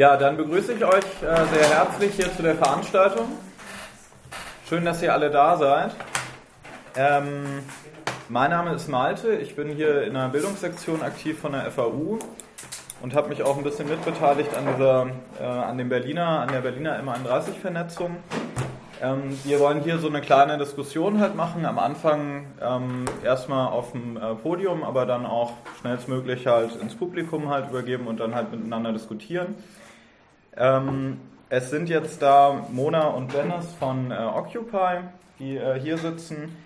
Ja, dann begrüße ich euch äh, sehr herzlich hier zu der Veranstaltung. Schön, dass ihr alle da seid. Ähm, mein Name ist Malte, ich bin hier in der Bildungssektion aktiv von der FAU und habe mich auch ein bisschen mitbeteiligt an, dieser, äh, an, dem Berliner, an der Berliner M31-Vernetzung. Ähm, wir wollen hier so eine kleine Diskussion halt machen. Am Anfang ähm, erstmal auf dem äh, Podium, aber dann auch schnellstmöglich halt ins Publikum halt übergeben und dann halt miteinander diskutieren. Ähm, es sind jetzt da Mona und Dennis von äh, Occupy, die äh, hier sitzen.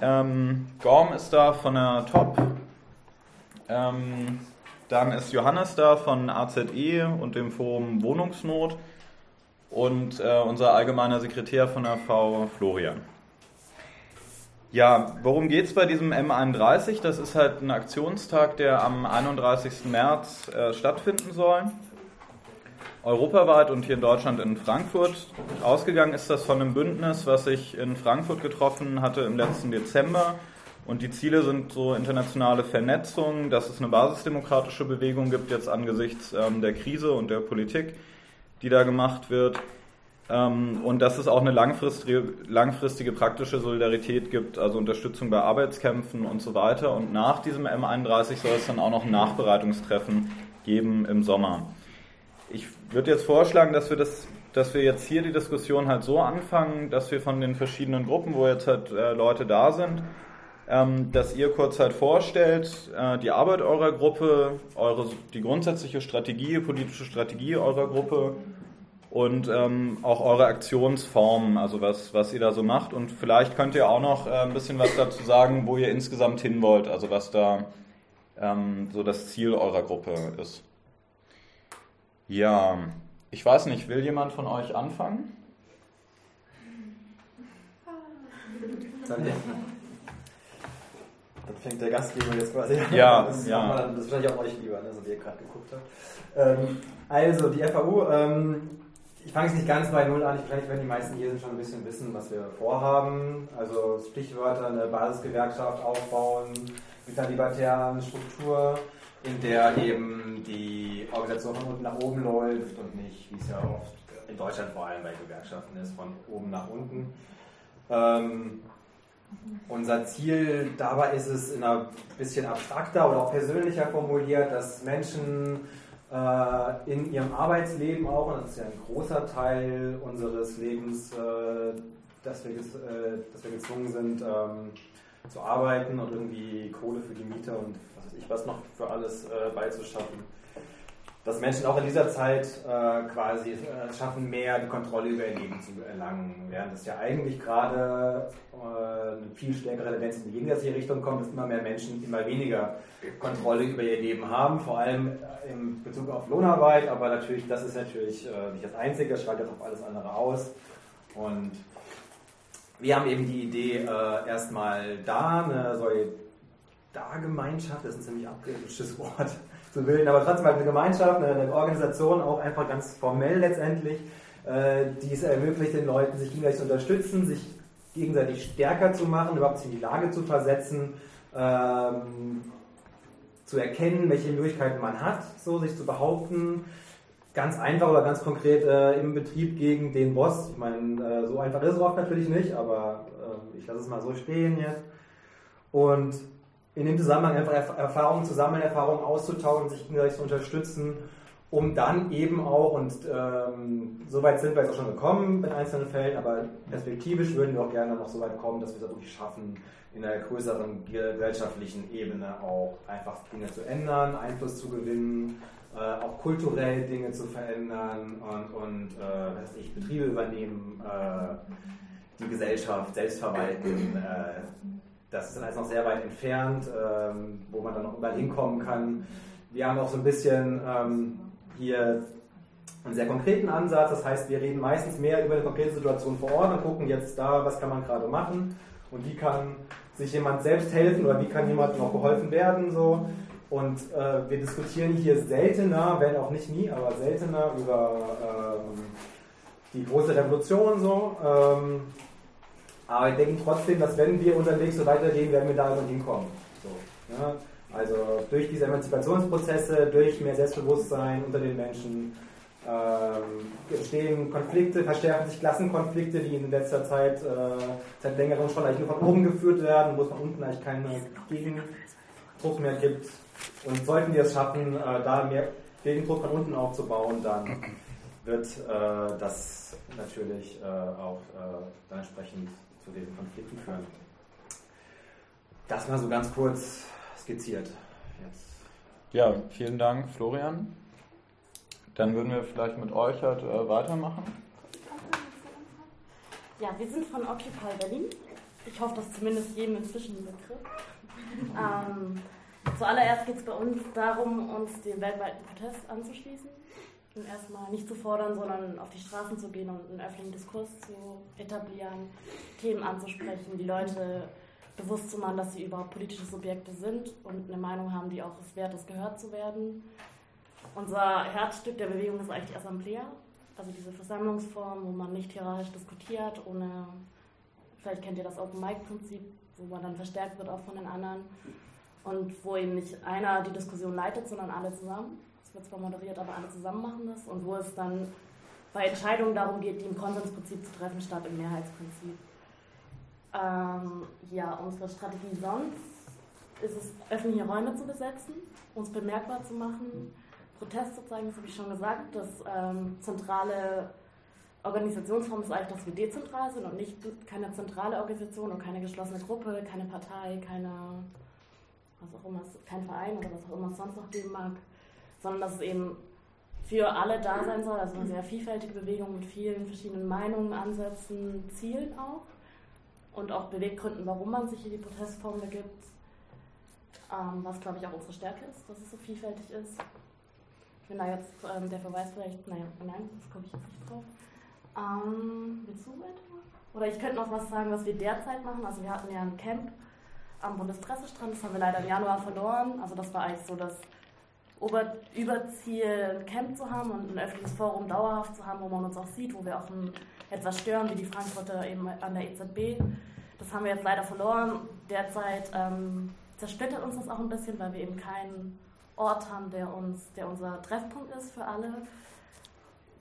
Ähm, Gorm ist da von der Top. Ähm, dann ist Johannes da von AZE und dem Forum Wohnungsnot und äh, unser allgemeiner Sekretär von der V, Florian. Ja, worum geht es bei diesem M31? Das ist halt ein Aktionstag, der am 31. März äh, stattfinden soll. Europaweit und hier in Deutschland in Frankfurt. Ausgegangen ist das von einem Bündnis, was sich in Frankfurt getroffen hatte im letzten Dezember. Und die Ziele sind so internationale Vernetzung, dass es eine basisdemokratische Bewegung gibt jetzt angesichts ähm, der Krise und der Politik die da gemacht wird. Ähm, und dass es auch eine langfristige, langfristige praktische Solidarität gibt, also Unterstützung bei Arbeitskämpfen und so weiter. Und nach diesem M31 soll es dann auch noch ein Nachbereitungstreffen geben im Sommer. Ich würde jetzt vorschlagen, dass wir das dass wir jetzt hier die Diskussion halt so anfangen, dass wir von den verschiedenen Gruppen, wo jetzt halt äh, Leute da sind, ähm, dass ihr kurz halt vorstellt, äh, die Arbeit eurer Gruppe, eure, die grundsätzliche Strategie, politische Strategie eurer Gruppe und ähm, auch eure Aktionsformen, also was, was ihr da so macht. Und vielleicht könnt ihr auch noch äh, ein bisschen was dazu sagen, wo ihr insgesamt hin wollt, also was da ähm, so das Ziel eurer Gruppe ist. Ja, ich weiß nicht, will jemand von euch anfangen? Danke. Dann fängt der Gastgeber jetzt quasi an. Ja, das, ja. Dann, das ist wahrscheinlich auch euch lieber, ne, so wie ihr gerade geguckt habt. Ähm, also, die FAU, ähm, ich fange jetzt nicht ganz bei Null an. Ich, vielleicht werden die meisten hier schon ein bisschen wissen, was wir vorhaben. Also Stichwörter, eine Basisgewerkschaft aufbauen mit einer libertären Struktur, in der eben die Organisation von unten nach oben läuft und nicht, wie es ja oft in Deutschland vor allem bei Gewerkschaften ist, von oben nach unten. Ähm, unser Ziel dabei ist es, in einer bisschen abstrakter oder auch persönlicher formuliert, dass Menschen äh, in ihrem Arbeitsleben auch, und das ist ja ein großer Teil unseres Lebens, äh, dass, wir, äh, dass wir gezwungen sind ähm, zu arbeiten und irgendwie Kohle für die Miete und was weiß ich was noch für alles äh, beizuschaffen dass Menschen auch in dieser Zeit äh, quasi äh, schaffen, mehr die Kontrolle über ihr Leben zu erlangen. Während es ja eigentlich gerade äh, eine viel stärkere Tendenz in die gegensätzliche Richtung kommt, dass immer mehr Menschen immer weniger Kontrolle über ihr Leben haben, vor allem äh, in Bezug auf Lohnarbeit, aber natürlich, das ist natürlich äh, nicht das Einzige, das schaltet auf alles andere aus. Und wir haben eben die Idee, äh, erstmal da eine Solidargemeinschaft, das ist ein ziemlich abgedrücktes Wort, zu bilden, aber trotzdem halt eine Gemeinschaft, eine, Organisation, auch einfach ganz formell letztendlich, äh, die es ermöglicht, den Leuten sich gegenseitig zu unterstützen, sich gegenseitig stärker zu machen, überhaupt sich in die Lage zu versetzen, ähm, zu erkennen, welche Möglichkeiten man hat, so sich zu behaupten. Ganz einfach oder ganz konkret äh, im Betrieb gegen den Boss. Ich meine, äh, so einfach ist es oft natürlich nicht, aber äh, ich lasse es mal so stehen jetzt. Und in dem Zusammenhang einfach Erfahrungen zu sammeln, Erfahrungen auszutauschen, sich gegenseitig zu unterstützen, um dann eben auch, und ähm, so weit sind wir jetzt auch schon gekommen in einzelnen Fällen, aber perspektivisch würden wir auch gerne noch so weit kommen, dass wir es wirklich schaffen, in einer größeren gesellschaftlichen Ebene auch einfach Dinge zu ändern, Einfluss zu gewinnen, äh, auch kulturell Dinge zu verändern und, und äh, was ich, Betriebe übernehmen, äh, die Gesellschaft selbst verwalten äh, das ist dann alles noch sehr weit entfernt, ähm, wo man dann noch überall hinkommen kann. Wir haben auch so ein bisschen ähm, hier einen sehr konkreten Ansatz, das heißt, wir reden meistens mehr über eine konkrete Situation vor Ort und gucken jetzt da, was kann man gerade machen und wie kann sich jemand selbst helfen oder wie kann jemandem auch geholfen werden. So. Und äh, wir diskutieren hier seltener, wenn auch nicht nie, aber seltener über ähm, die große Revolution so. Ähm, aber ich denke trotzdem, dass wenn wir unterwegs so weitergehen, werden wir da irgendwann hinkommen. So, ja? Also durch diese Emanzipationsprozesse, durch mehr Selbstbewusstsein unter den Menschen, äh, ähm, entstehen Konflikte, verstärken sich Klassenkonflikte, die in letzter Zeit äh, seit längerem schon eigentlich nur von oben geführt werden, wo es von unten eigentlich keinen Gegendruck mehr gibt. Und sollten wir es schaffen, äh, da mehr Gegendruck von unten aufzubauen, dann wird äh, das natürlich äh, auch äh, dann entsprechend zu diesen Konflikten führen. Das mal so ganz kurz skizziert. Jetzt. Ja, vielen Dank, Florian. Dann würden wir vielleicht mit euch halt äh, weitermachen. Ja, wir sind von Occupy Berlin. Ich hoffe, dass zumindest jedem inzwischen ein Begriff. Ähm, zuallererst geht es bei uns darum, uns dem weltweiten Protest anzuschließen und erstmal nicht zu fordern, sondern auf die Straßen zu gehen und einen öffentlichen Diskurs zu etablieren, Themen anzusprechen, die Leute bewusst zu machen, dass sie überhaupt politische Subjekte sind und eine Meinung haben, die auch es wert ist, gehört zu werden. Unser Herzstück der Bewegung ist eigentlich die Assemblea, also diese Versammlungsform, wo man nicht hierarchisch diskutiert, ohne, vielleicht kennt ihr das Open Mic Prinzip, wo man dann verstärkt wird auch von den anderen und wo eben nicht einer die Diskussion leitet, sondern alle zusammen. Es wird zwar moderiert, aber alle zusammen machen das und wo es dann bei Entscheidungen darum geht, die im Konsensprinzip zu treffen, statt im Mehrheitsprinzip. Ähm, ja, unsere Strategie sonst ist es, öffentliche Räume zu besetzen, uns bemerkbar zu machen, Protest zu zeigen, das habe ich schon gesagt. Das ähm, zentrale Organisationsform ist eigentlich, dass wir dezentral sind und nicht keine zentrale Organisation und keine geschlossene Gruppe, keine Partei, keine, was auch immer, kein Verein oder was auch immer es sonst noch geben mag, sondern dass es eben für alle da sein soll, also eine sehr vielfältige Bewegung mit vielen verschiedenen Meinungen, Ansätzen, Zielen auch und auch Beweggründen, warum man sich hier die Protestform begibt, ähm, was glaube ich auch unsere Stärke ist, dass es so vielfältig ist. Bin da jetzt ähm, der Verweis vielleicht, naja, nein, das komme ich jetzt nicht drauf. Ähm, willst du weiter? Oder ich könnte noch was sagen, was wir derzeit machen. Also wir hatten ja ein Camp am Bundespressestrand, das haben wir leider im Januar verloren. Also das war eigentlich so das Ober Überziel, ein Camp zu haben und ein öffentliches Forum dauerhaft zu haben, wo man uns auch sieht, wo wir auch ein etwas stören, wie die Frankfurter eben an der EZB. Das haben wir jetzt leider verloren. Derzeit ähm, zersplittert uns das auch ein bisschen, weil wir eben keinen Ort haben, der, uns, der unser Treffpunkt ist für alle.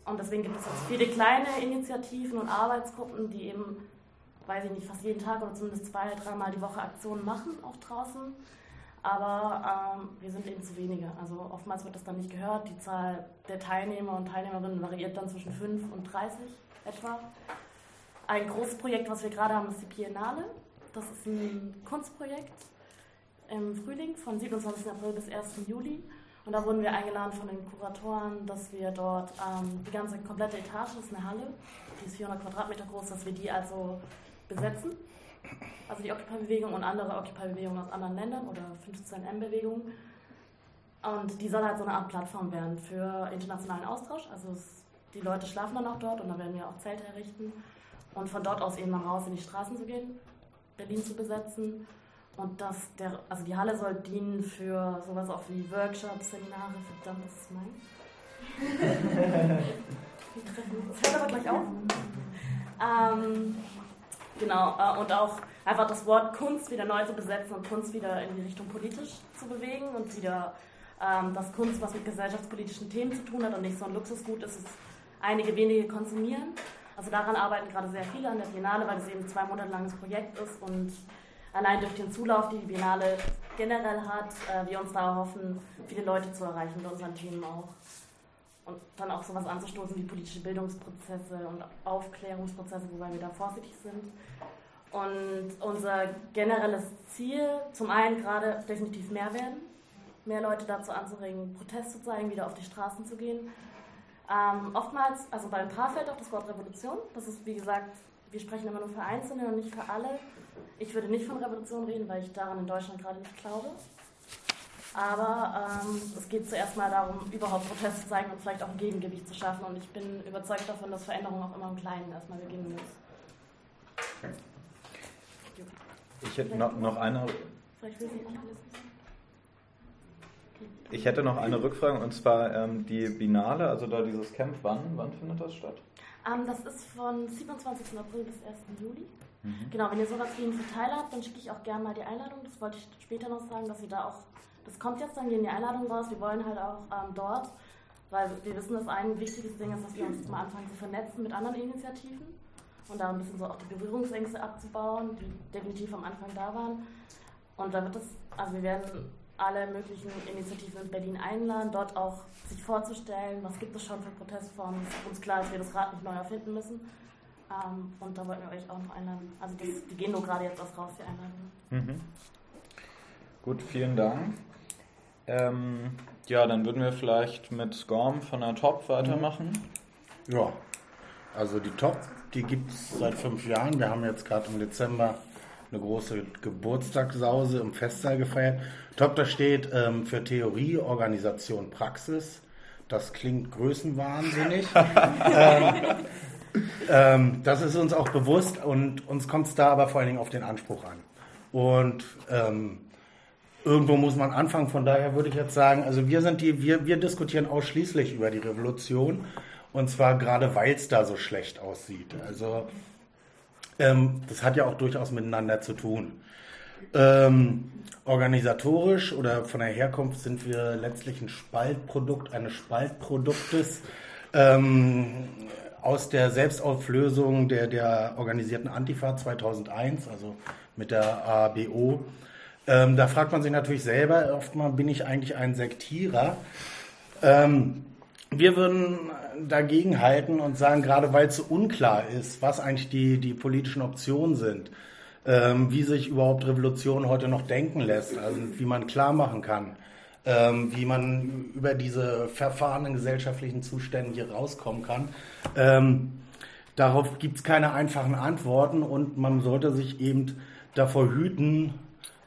Und deswegen gibt es jetzt viele kleine Initiativen und Arbeitsgruppen, die eben, weiß ich nicht, fast jeden Tag oder zumindest zwei, dreimal die Woche Aktionen machen, auch draußen. Aber ähm, wir sind eben zu wenige. Also oftmals wird das dann nicht gehört. Die Zahl der Teilnehmer und Teilnehmerinnen variiert dann zwischen 5 und 30 etwa. Ein großes Projekt, was wir gerade haben, ist die Biennale. Das ist ein Kunstprojekt im Frühling von 27. April bis 1. Juli. Und da wurden wir eingeladen von den Kuratoren, dass wir dort ähm, die ganze komplette Etage, das ist eine Halle, die ist 400 Quadratmeter groß, dass wir die also besetzen. Also die Occupy-Bewegung und andere Occupy-Bewegungen aus anderen Ländern oder 15M-Bewegungen. Und die soll halt so eine Art Plattform werden für internationalen Austausch. Also es die Leute schlafen dann auch dort und da werden wir auch Zelte errichten. Und von dort aus eben dann raus in die Straßen zu gehen, Berlin zu besetzen. Und das, der, also die Halle soll dienen für sowas auch wie Workshops, Seminare, verdammt, das ist mein. das hört aber gleich auf. Ähm, genau, äh, und auch einfach das Wort Kunst wieder neu zu besetzen und Kunst wieder in die Richtung politisch zu bewegen und wieder, ähm, dass Kunst was mit gesellschaftspolitischen Themen zu tun hat und nicht so ein Luxusgut ist, ist einige wenige konsumieren. Also daran arbeiten gerade sehr viele an der Biennale, weil es eben zwei Monate langes Projekt ist und allein durch den Zulauf, den die Biennale generell hat, äh, wir uns da hoffen, viele Leute zu erreichen mit unseren Themen auch. Und dann auch sowas anzustoßen wie politische Bildungsprozesse und Aufklärungsprozesse, wobei wir da vorsichtig sind. Und unser generelles Ziel, zum einen gerade definitiv mehr werden, mehr Leute dazu anzuregen, Protest zu zeigen, wieder auf die Straßen zu gehen ähm, oftmals, also bei ein paar fällt auch das Wort Revolution. Das ist, wie gesagt, wir sprechen immer nur für Einzelne und nicht für alle. Ich würde nicht von Revolution reden, weil ich daran in Deutschland gerade nicht glaube. Aber ähm, es geht zuerst mal darum, überhaupt Protest zu zeigen und vielleicht auch ein Gegengewicht zu schaffen. Und ich bin überzeugt davon, dass Veränderung auch immer im Kleinen erstmal beginnen muss. Ich hätte noch, noch eine. Ich hätte noch eine Rückfrage und zwar ähm, die Binale, also da dieses Camp, wann, wann findet das statt? Ähm, das ist von 27. April bis 1. Juli. Mhm. Genau, wenn ihr sowas wie einen Verteiler habt, dann schicke ich auch gerne mal die Einladung. Das wollte ich später noch sagen, dass ihr da auch, das kommt jetzt dann in die Einladung raus. Wir wollen halt auch ähm, dort Weil wir wissen, dass ein wichtiges Ding ist, dass wir uns mal anfangen zu vernetzen mit anderen Initiativen und da ein bisschen so auch die Berührungsängste abzubauen, die definitiv am Anfang da waren. Und da wird es, also wir werden alle möglichen Initiativen in Berlin einladen, dort auch sich vorzustellen, was gibt es schon für Protestformen. Es ist uns klar, dass wir das Rad nicht neu erfinden müssen. Ähm, und da wollten wir euch auch noch einladen. Also das, die gehen nur gerade jetzt erst raus, die Einladungen. Mhm. Gut, vielen Dank. Ähm, ja, dann würden wir vielleicht mit Scorm von der Top weitermachen. Ja, also die Top, die gibt es seit fünf Jahren. Wir haben jetzt gerade im Dezember eine große Geburtstagssause im Festsaal gefeiert. Top, da steht ähm, für Theorie, Organisation, Praxis. Das klingt größenwahnsinnig. ähm, ähm, das ist uns auch bewusst und uns kommt es da aber vor allen Dingen auf den Anspruch an. Und ähm, irgendwo muss man anfangen. Von daher würde ich jetzt sagen, also wir sind die, wir, wir diskutieren ausschließlich über die Revolution und zwar gerade, weil es da so schlecht aussieht. Also ähm, das hat ja auch durchaus miteinander zu tun. Ähm, organisatorisch oder von der Herkunft sind wir letztlich ein Spaltprodukt eines Spaltproduktes ähm, aus der Selbstauflösung der, der organisierten Antifa 2001, also mit der ABO. Ähm, da fragt man sich natürlich selber, oftmal bin ich eigentlich ein Sektierer. Ähm, wir würden dagegen halten und sagen, gerade weil es so unklar ist, was eigentlich die, die politischen Optionen sind, ähm, wie sich überhaupt Revolution heute noch denken lässt, also wie man klar machen kann, ähm, wie man über diese verfahrenen gesellschaftlichen Zustände hier rauskommen kann. Ähm, darauf gibt es keine einfachen Antworten und man sollte sich eben davor hüten,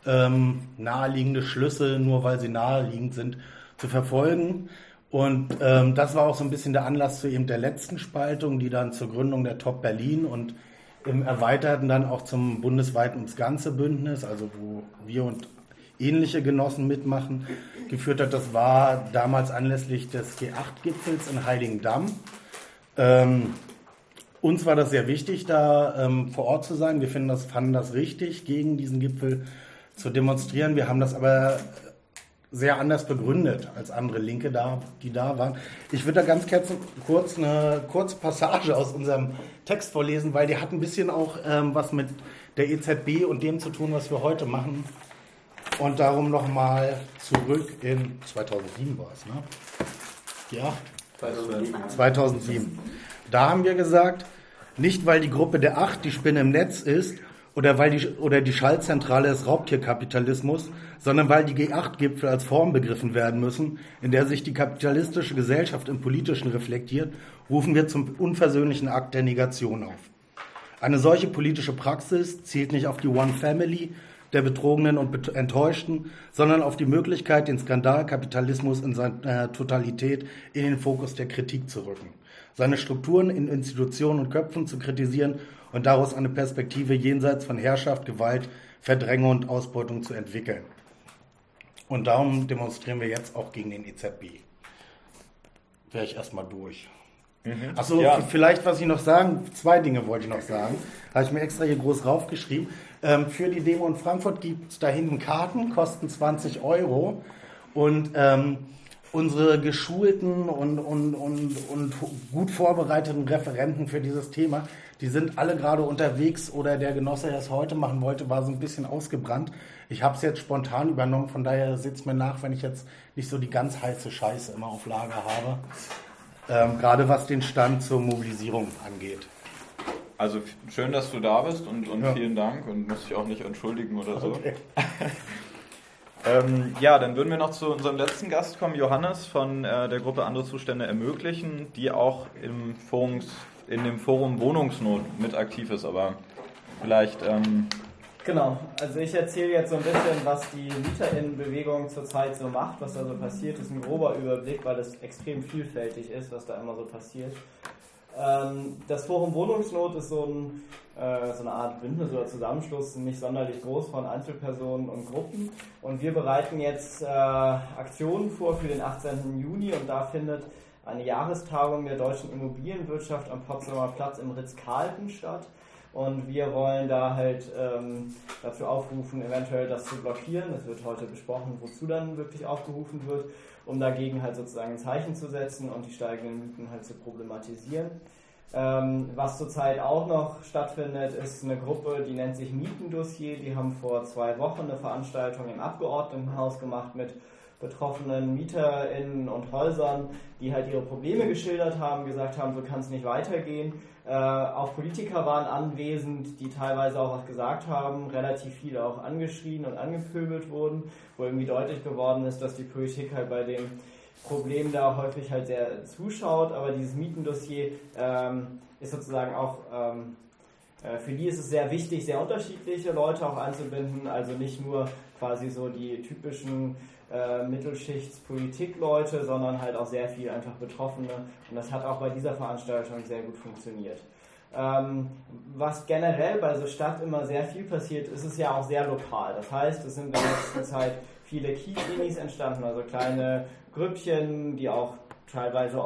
ähm, naheliegende Schlüsse, nur weil sie naheliegend sind, zu verfolgen. Und ähm, das war auch so ein bisschen der Anlass zu eben der letzten Spaltung, die dann zur Gründung der Top Berlin und im Erweiterten dann auch zum bundesweiten ums Ganze Bündnis, also wo wir und ähnliche Genossen mitmachen, geführt hat. Das war damals anlässlich des G8-Gipfels in Heiligendamm. Ähm, uns war das sehr wichtig, da ähm, vor Ort zu sein. Wir finden das, fanden das richtig, gegen diesen Gipfel zu demonstrieren. Wir haben das aber sehr anders begründet als andere Linke, da, die da waren. Ich würde da ganz kurz eine kurze Passage aus unserem Text vorlesen, weil die hat ein bisschen auch ähm, was mit der EZB und dem zu tun, was wir heute machen. Und darum nochmal zurück in 2007 war es, ne? Ja, 2007. 2007. Da haben wir gesagt, nicht weil die Gruppe der Acht die Spinne im Netz ist oder weil die, oder die Schaltzentrale des Raubtierkapitalismus, sondern weil die G8-Gipfel als Form begriffen werden müssen, in der sich die kapitalistische Gesellschaft im Politischen reflektiert, rufen wir zum unversöhnlichen Akt der Negation auf. Eine solche politische Praxis zielt nicht auf die One Family der Betrogenen und Enttäuschten, sondern auf die Möglichkeit, den Skandalkapitalismus in seiner Totalität in den Fokus der Kritik zu rücken, seine Strukturen in Institutionen und Köpfen zu kritisieren und daraus eine Perspektive jenseits von Herrschaft, Gewalt, Verdrängung und Ausbeutung zu entwickeln. Und darum demonstrieren wir jetzt auch gegen den EZB. Wäre ich erstmal durch. Mhm. Achso, ja. vielleicht was ich noch sagen, zwei Dinge wollte ich noch sagen. Habe ich mir extra hier groß raufgeschrieben. Ähm, für die Demo in Frankfurt gibt es da hinten Karten, kosten 20 Euro. Und ähm, unsere geschulten und, und, und, und gut vorbereiteten Referenten für dieses Thema, die sind alle gerade unterwegs oder der Genosse, der es heute machen wollte, war so ein bisschen ausgebrannt. Ich habe es jetzt spontan übernommen, von daher sitzt mir nach, wenn ich jetzt nicht so die ganz heiße Scheiße immer auf Lager habe. Ähm, gerade was den Stand zur Mobilisierung angeht. Also schön, dass du da bist und, und ja. vielen Dank und muss dich auch nicht entschuldigen oder so. Okay. ähm, ja, dann würden wir noch zu unserem letzten Gast kommen, Johannes von äh, der Gruppe Andere Zustände ermöglichen, die auch im Forums, in dem Forum Wohnungsnot mit aktiv ist, aber vielleicht ähm, Genau, also ich erzähle jetzt so ein bisschen, was die Mieterinnenbewegung zurzeit so macht, was da so passiert. Das ist ein grober Überblick, weil es extrem vielfältig ist, was da immer so passiert. Ähm, das Forum Wohnungsnot ist so, ein, äh, so, eine Art Bündnis oder Zusammenschluss, nicht sonderlich groß von Einzelpersonen und Gruppen. Und wir bereiten jetzt äh, Aktionen vor für den 18. Juni und da findet eine Jahrestagung der deutschen Immobilienwirtschaft am Potsdamer Platz im Ritz-Carlton statt. Und wir wollen da halt ähm, dazu aufrufen, eventuell das zu blockieren. Das wird heute besprochen, wozu dann wirklich aufgerufen wird. Um dagegen halt sozusagen ein Zeichen zu setzen und die steigenden Mieten halt zu problematisieren. Ähm, was zurzeit auch noch stattfindet, ist eine Gruppe, die nennt sich Mietendossier. Die haben vor zwei Wochen eine Veranstaltung im Abgeordnetenhaus gemacht mit betroffenen MieterInnen und Häusern, die halt ihre Probleme geschildert haben, gesagt haben, so kann es nicht weitergehen. Äh, auch Politiker waren anwesend, die teilweise auch was gesagt haben, relativ viele auch angeschrien und angepöbelt wurden, wo irgendwie deutlich geworden ist, dass die Politik halt bei dem Problem da häufig halt sehr zuschaut, aber dieses Mietendossier ähm, ist sozusagen auch ähm, äh, für die ist es sehr wichtig, sehr unterschiedliche Leute auch einzubinden, also nicht nur quasi so die typischen äh, Mittelschichts-Politikleute, sondern halt auch sehr viel einfach Betroffene. Und das hat auch bei dieser Veranstaltung sehr gut funktioniert. Ähm, was generell bei so Stadt immer sehr viel passiert, ist es ja auch sehr lokal. Das heißt, es sind in der letzten Zeit viele Kiez-Minis entstanden, also kleine Grüppchen, die auch teilweise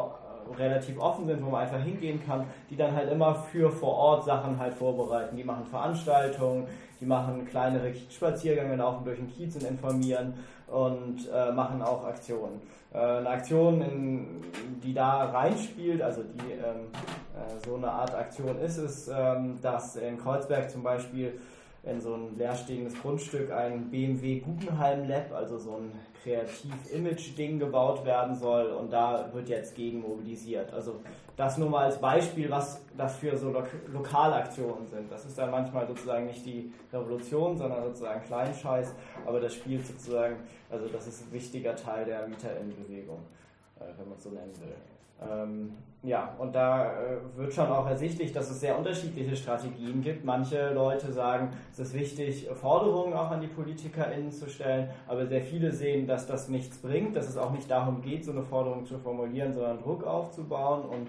relativ offen sind, wo man einfach hingehen kann, die dann halt immer für vor Ort Sachen halt vorbereiten. Die machen Veranstaltungen, die machen kleinere Spaziergänge, laufen durch den Kiez und informieren und äh, machen auch Aktionen. Äh, eine Aktion, in, die da reinspielt, also die ähm, äh, so eine Art Aktion ist es, ähm, dass in Kreuzberg zum Beispiel in so ein leerstehendes Grundstück ein BMW Guggenheim Lab, also so ein Kreativ-Image-Ding gebaut werden soll und da wird jetzt gegen mobilisiert. Also das nur mal als Beispiel, was das für so Lo Lokalaktionen sind. Das ist dann manchmal sozusagen nicht die Revolution, sondern sozusagen Kleinscheiß, aber das spielt sozusagen, also das ist ein wichtiger Teil der Mieterinnenbewegung, äh, wenn man es so nennen will. Ähm, ja, und da äh, wird schon auch ersichtlich, dass es sehr unterschiedliche Strategien gibt. Manche Leute sagen, es ist wichtig, Forderungen auch an die PolitikerInnen zu stellen, aber sehr viele sehen, dass das nichts bringt, dass es auch nicht darum geht, so eine Forderung zu formulieren, sondern Druck aufzubauen und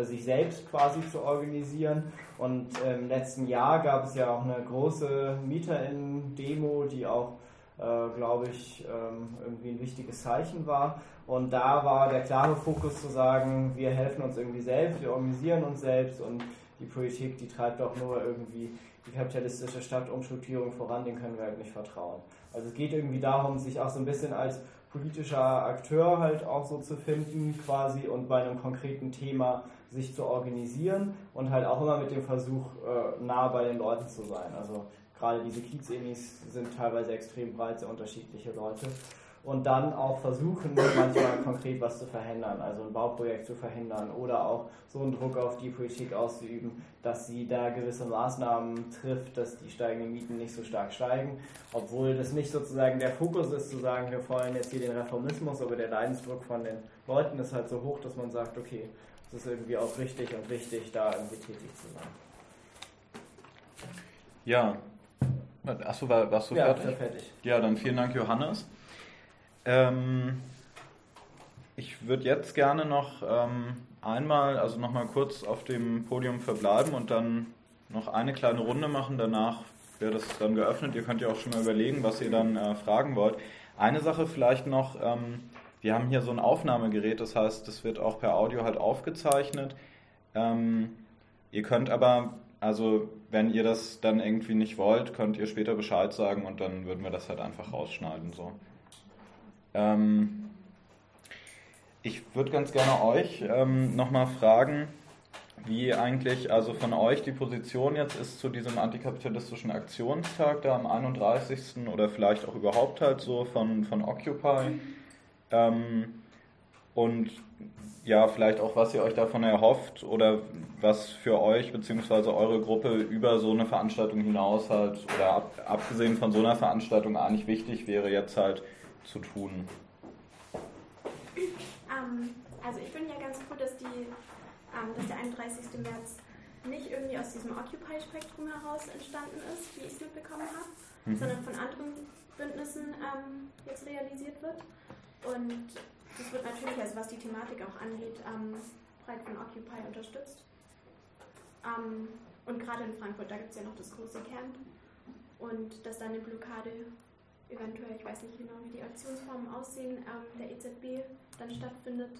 äh, sich selbst quasi zu organisieren. Und im letzten Jahr gab es ja auch eine große MieterInnen-Demo, die auch glaube ich, ähm, irgendwie ein wichtiges Zeichen war. Und da war der klare Fokus zu sagen, wir helfen uns irgendwie selbst, wir organisieren uns selbst und die Politik, die treibt auch nur irgendwie die kapitalistische Stadtumstrukturierung voran, den können wir halt nicht vertrauen. Also es geht irgendwie darum, sich auch so ein bisschen als politischer Akteur halt auch so zu finden quasi und bei einem konkreten Thema sich zu organisieren und halt auch immer mit dem Versuch, äh, nah bei den Leuten zu sein. Also gerade diese Kiez-Emis sind teilweise extrem breit, sehr unterschiedliche Leute. Und dann auch versuchen, manchmal konkret was zu verhindern, also ein Bauprojekt zu verhindern oder auch so einen Druck auf die Politik auszuüben, dass sie da gewisse Maßnahmen trifft, dass die steigenden Mieten nicht so stark steigen. Obwohl das nicht sozusagen der Fokus ist, zu sagen, wir wollen jetzt hier den Reformismus, aber der Leidensdruck von den Leuten ist halt so hoch, dass man sagt, okay, es ist irgendwie auch richtig und wichtig, da irgendwie tätig zu sein. Ja, Achso, war, warst du ja, fertig? fertig? Ja, dann vielen Dank, Johannes. Ähm, ich würde jetzt gerne noch ähm, einmal, also nochmal kurz auf dem Podium verbleiben und dann noch eine kleine Runde machen. Danach wäre das dann geöffnet. Ihr könnt ja auch schon mal überlegen, was ihr dann äh, fragen wollt. Eine Sache vielleicht noch, ähm, wir haben hier so ein Aufnahmegerät, das heißt, das wird auch per Audio halt aufgezeichnet. Ähm, ihr könnt aber also wenn ihr das dann irgendwie nicht wollt, könnt ihr später Bescheid sagen und dann würden wir das halt einfach rausschneiden. So. Ähm, ich würde ganz gerne euch ähm, nochmal fragen, wie eigentlich also von euch die Position jetzt ist zu diesem antikapitalistischen Aktionstag da am 31. oder vielleicht auch überhaupt halt so von, von Occupy. Ähm, und ja, vielleicht auch, was ihr euch davon erhofft oder was für euch bzw. eure Gruppe über so eine Veranstaltung hinaus halt oder ab, abgesehen von so einer Veranstaltung eigentlich wichtig wäre, jetzt halt zu tun. Ähm, also ich finde ja ganz froh, dass, die, ähm, dass der 31. März nicht irgendwie aus diesem Occupy-Spektrum heraus entstanden ist, wie ich es mitbekommen habe, mhm. sondern von anderen Bündnissen ähm, jetzt realisiert wird. Und das wird natürlich, also was die Thematik auch angeht, ähm, breit von Occupy unterstützt. Ähm, und gerade in Frankfurt, da gibt es ja noch das große Camp. Und dass da eine Blockade eventuell, ich weiß nicht genau, wie die Aktionsformen aussehen, ähm, der EZB dann stattfindet.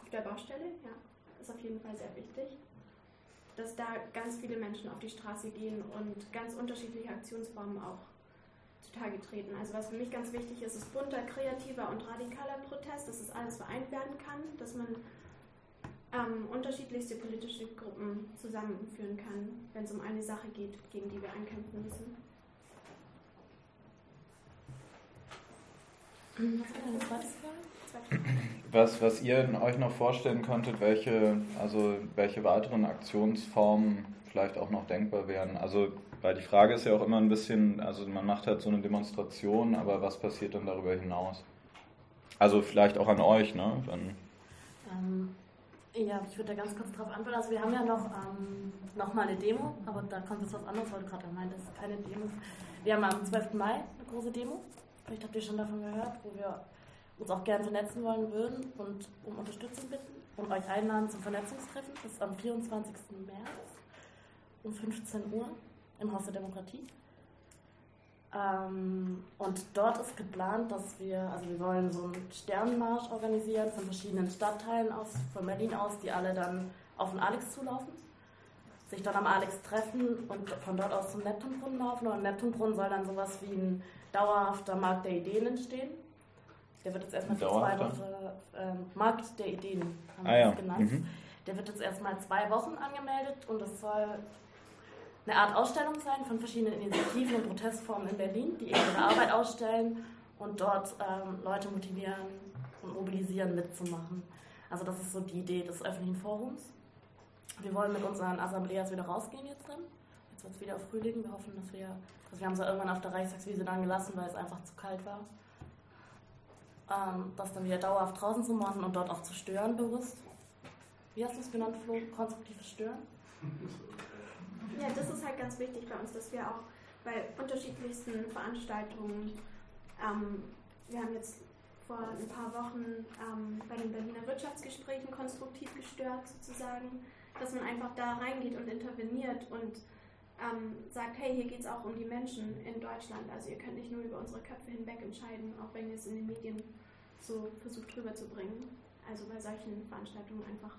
Auf der Baustelle, ja, ist auf jeden Fall sehr wichtig. Dass da ganz viele Menschen auf die Straße gehen und ganz unterschiedliche Aktionsformen auch zutage treten. Also was für mich ganz wichtig ist, ist bunter, kreativer und radikaler Protest, dass es alles vereint werden kann, dass man ähm, unterschiedlichste politische Gruppen zusammenführen kann, wenn es um eine Sache geht, gegen die wir ankämpfen müssen. Was, was ihr euch noch vorstellen könntet, welche, also welche weiteren Aktionsformen vielleicht auch noch denkbar wären? Also, weil die Frage ist ja auch immer ein bisschen, also man macht halt so eine Demonstration, aber was passiert dann darüber hinaus? Also vielleicht auch an euch, ne? Wenn, ähm, ja, ich würde da ganz kurz drauf antworten. Also wir haben ja noch, ähm, noch mal eine Demo, aber da kommt jetzt was anderes, weil du gerade meintest, keine Demo. Wir haben am 12. Mai eine große Demo. Vielleicht habt ihr schon davon gehört, wo wir uns auch gerne vernetzen wollen würden und um Unterstützung bitten und euch einladen zum Vernetzungstreffen. Das ist am 24. März um 15 Uhr im Haus der Demokratie. Ähm, und dort ist geplant, dass wir, also wir wollen so einen Sternenmarsch organisieren von verschiedenen Stadtteilen aus, von Berlin aus, die alle dann auf den Alex zulaufen, sich dann am Alex treffen und von dort aus zum Neptunbrunnen laufen. Und am Neptunbrunnen soll dann sowas wie ein dauerhafter Markt der Ideen entstehen. Der wird jetzt erstmal für zwei Wochen, äh, Markt der Ideen haben ah, wir ja. genannt. Mhm. Der wird jetzt erstmal zwei Wochen angemeldet und es soll eine Art Ausstellung sein von verschiedenen Initiativen und Protestformen in Berlin, die ihre Arbeit ausstellen und dort ähm, Leute motivieren und mobilisieren, mitzumachen. Also das ist so die Idee des öffentlichen Forums. Wir wollen mit unseren Assembleas wieder rausgehen jetzt drin. Jetzt wird es wieder Frühling. Wir hoffen, dass wir, also wir haben sie irgendwann auf der Reichstagswiese dann gelassen, weil es einfach zu kalt war. Ähm, das dann wieder dauerhaft draußen zu machen und dort auch zu stören bewusst. Wie hast du es genannt, Flo? Konstruktives Stören? Ja, das ist halt ganz wichtig bei uns, dass wir auch bei unterschiedlichsten Veranstaltungen, ähm, wir haben jetzt vor ein paar Wochen ähm, bei den Berliner Wirtschaftsgesprächen konstruktiv gestört sozusagen, dass man einfach da reingeht und interveniert und ähm, sagt, hey, hier geht es auch um die Menschen in Deutschland. Also ihr könnt nicht nur über unsere Köpfe hinweg entscheiden, auch wenn ihr es in den Medien so versucht rüberzubringen. Also bei solchen Veranstaltungen einfach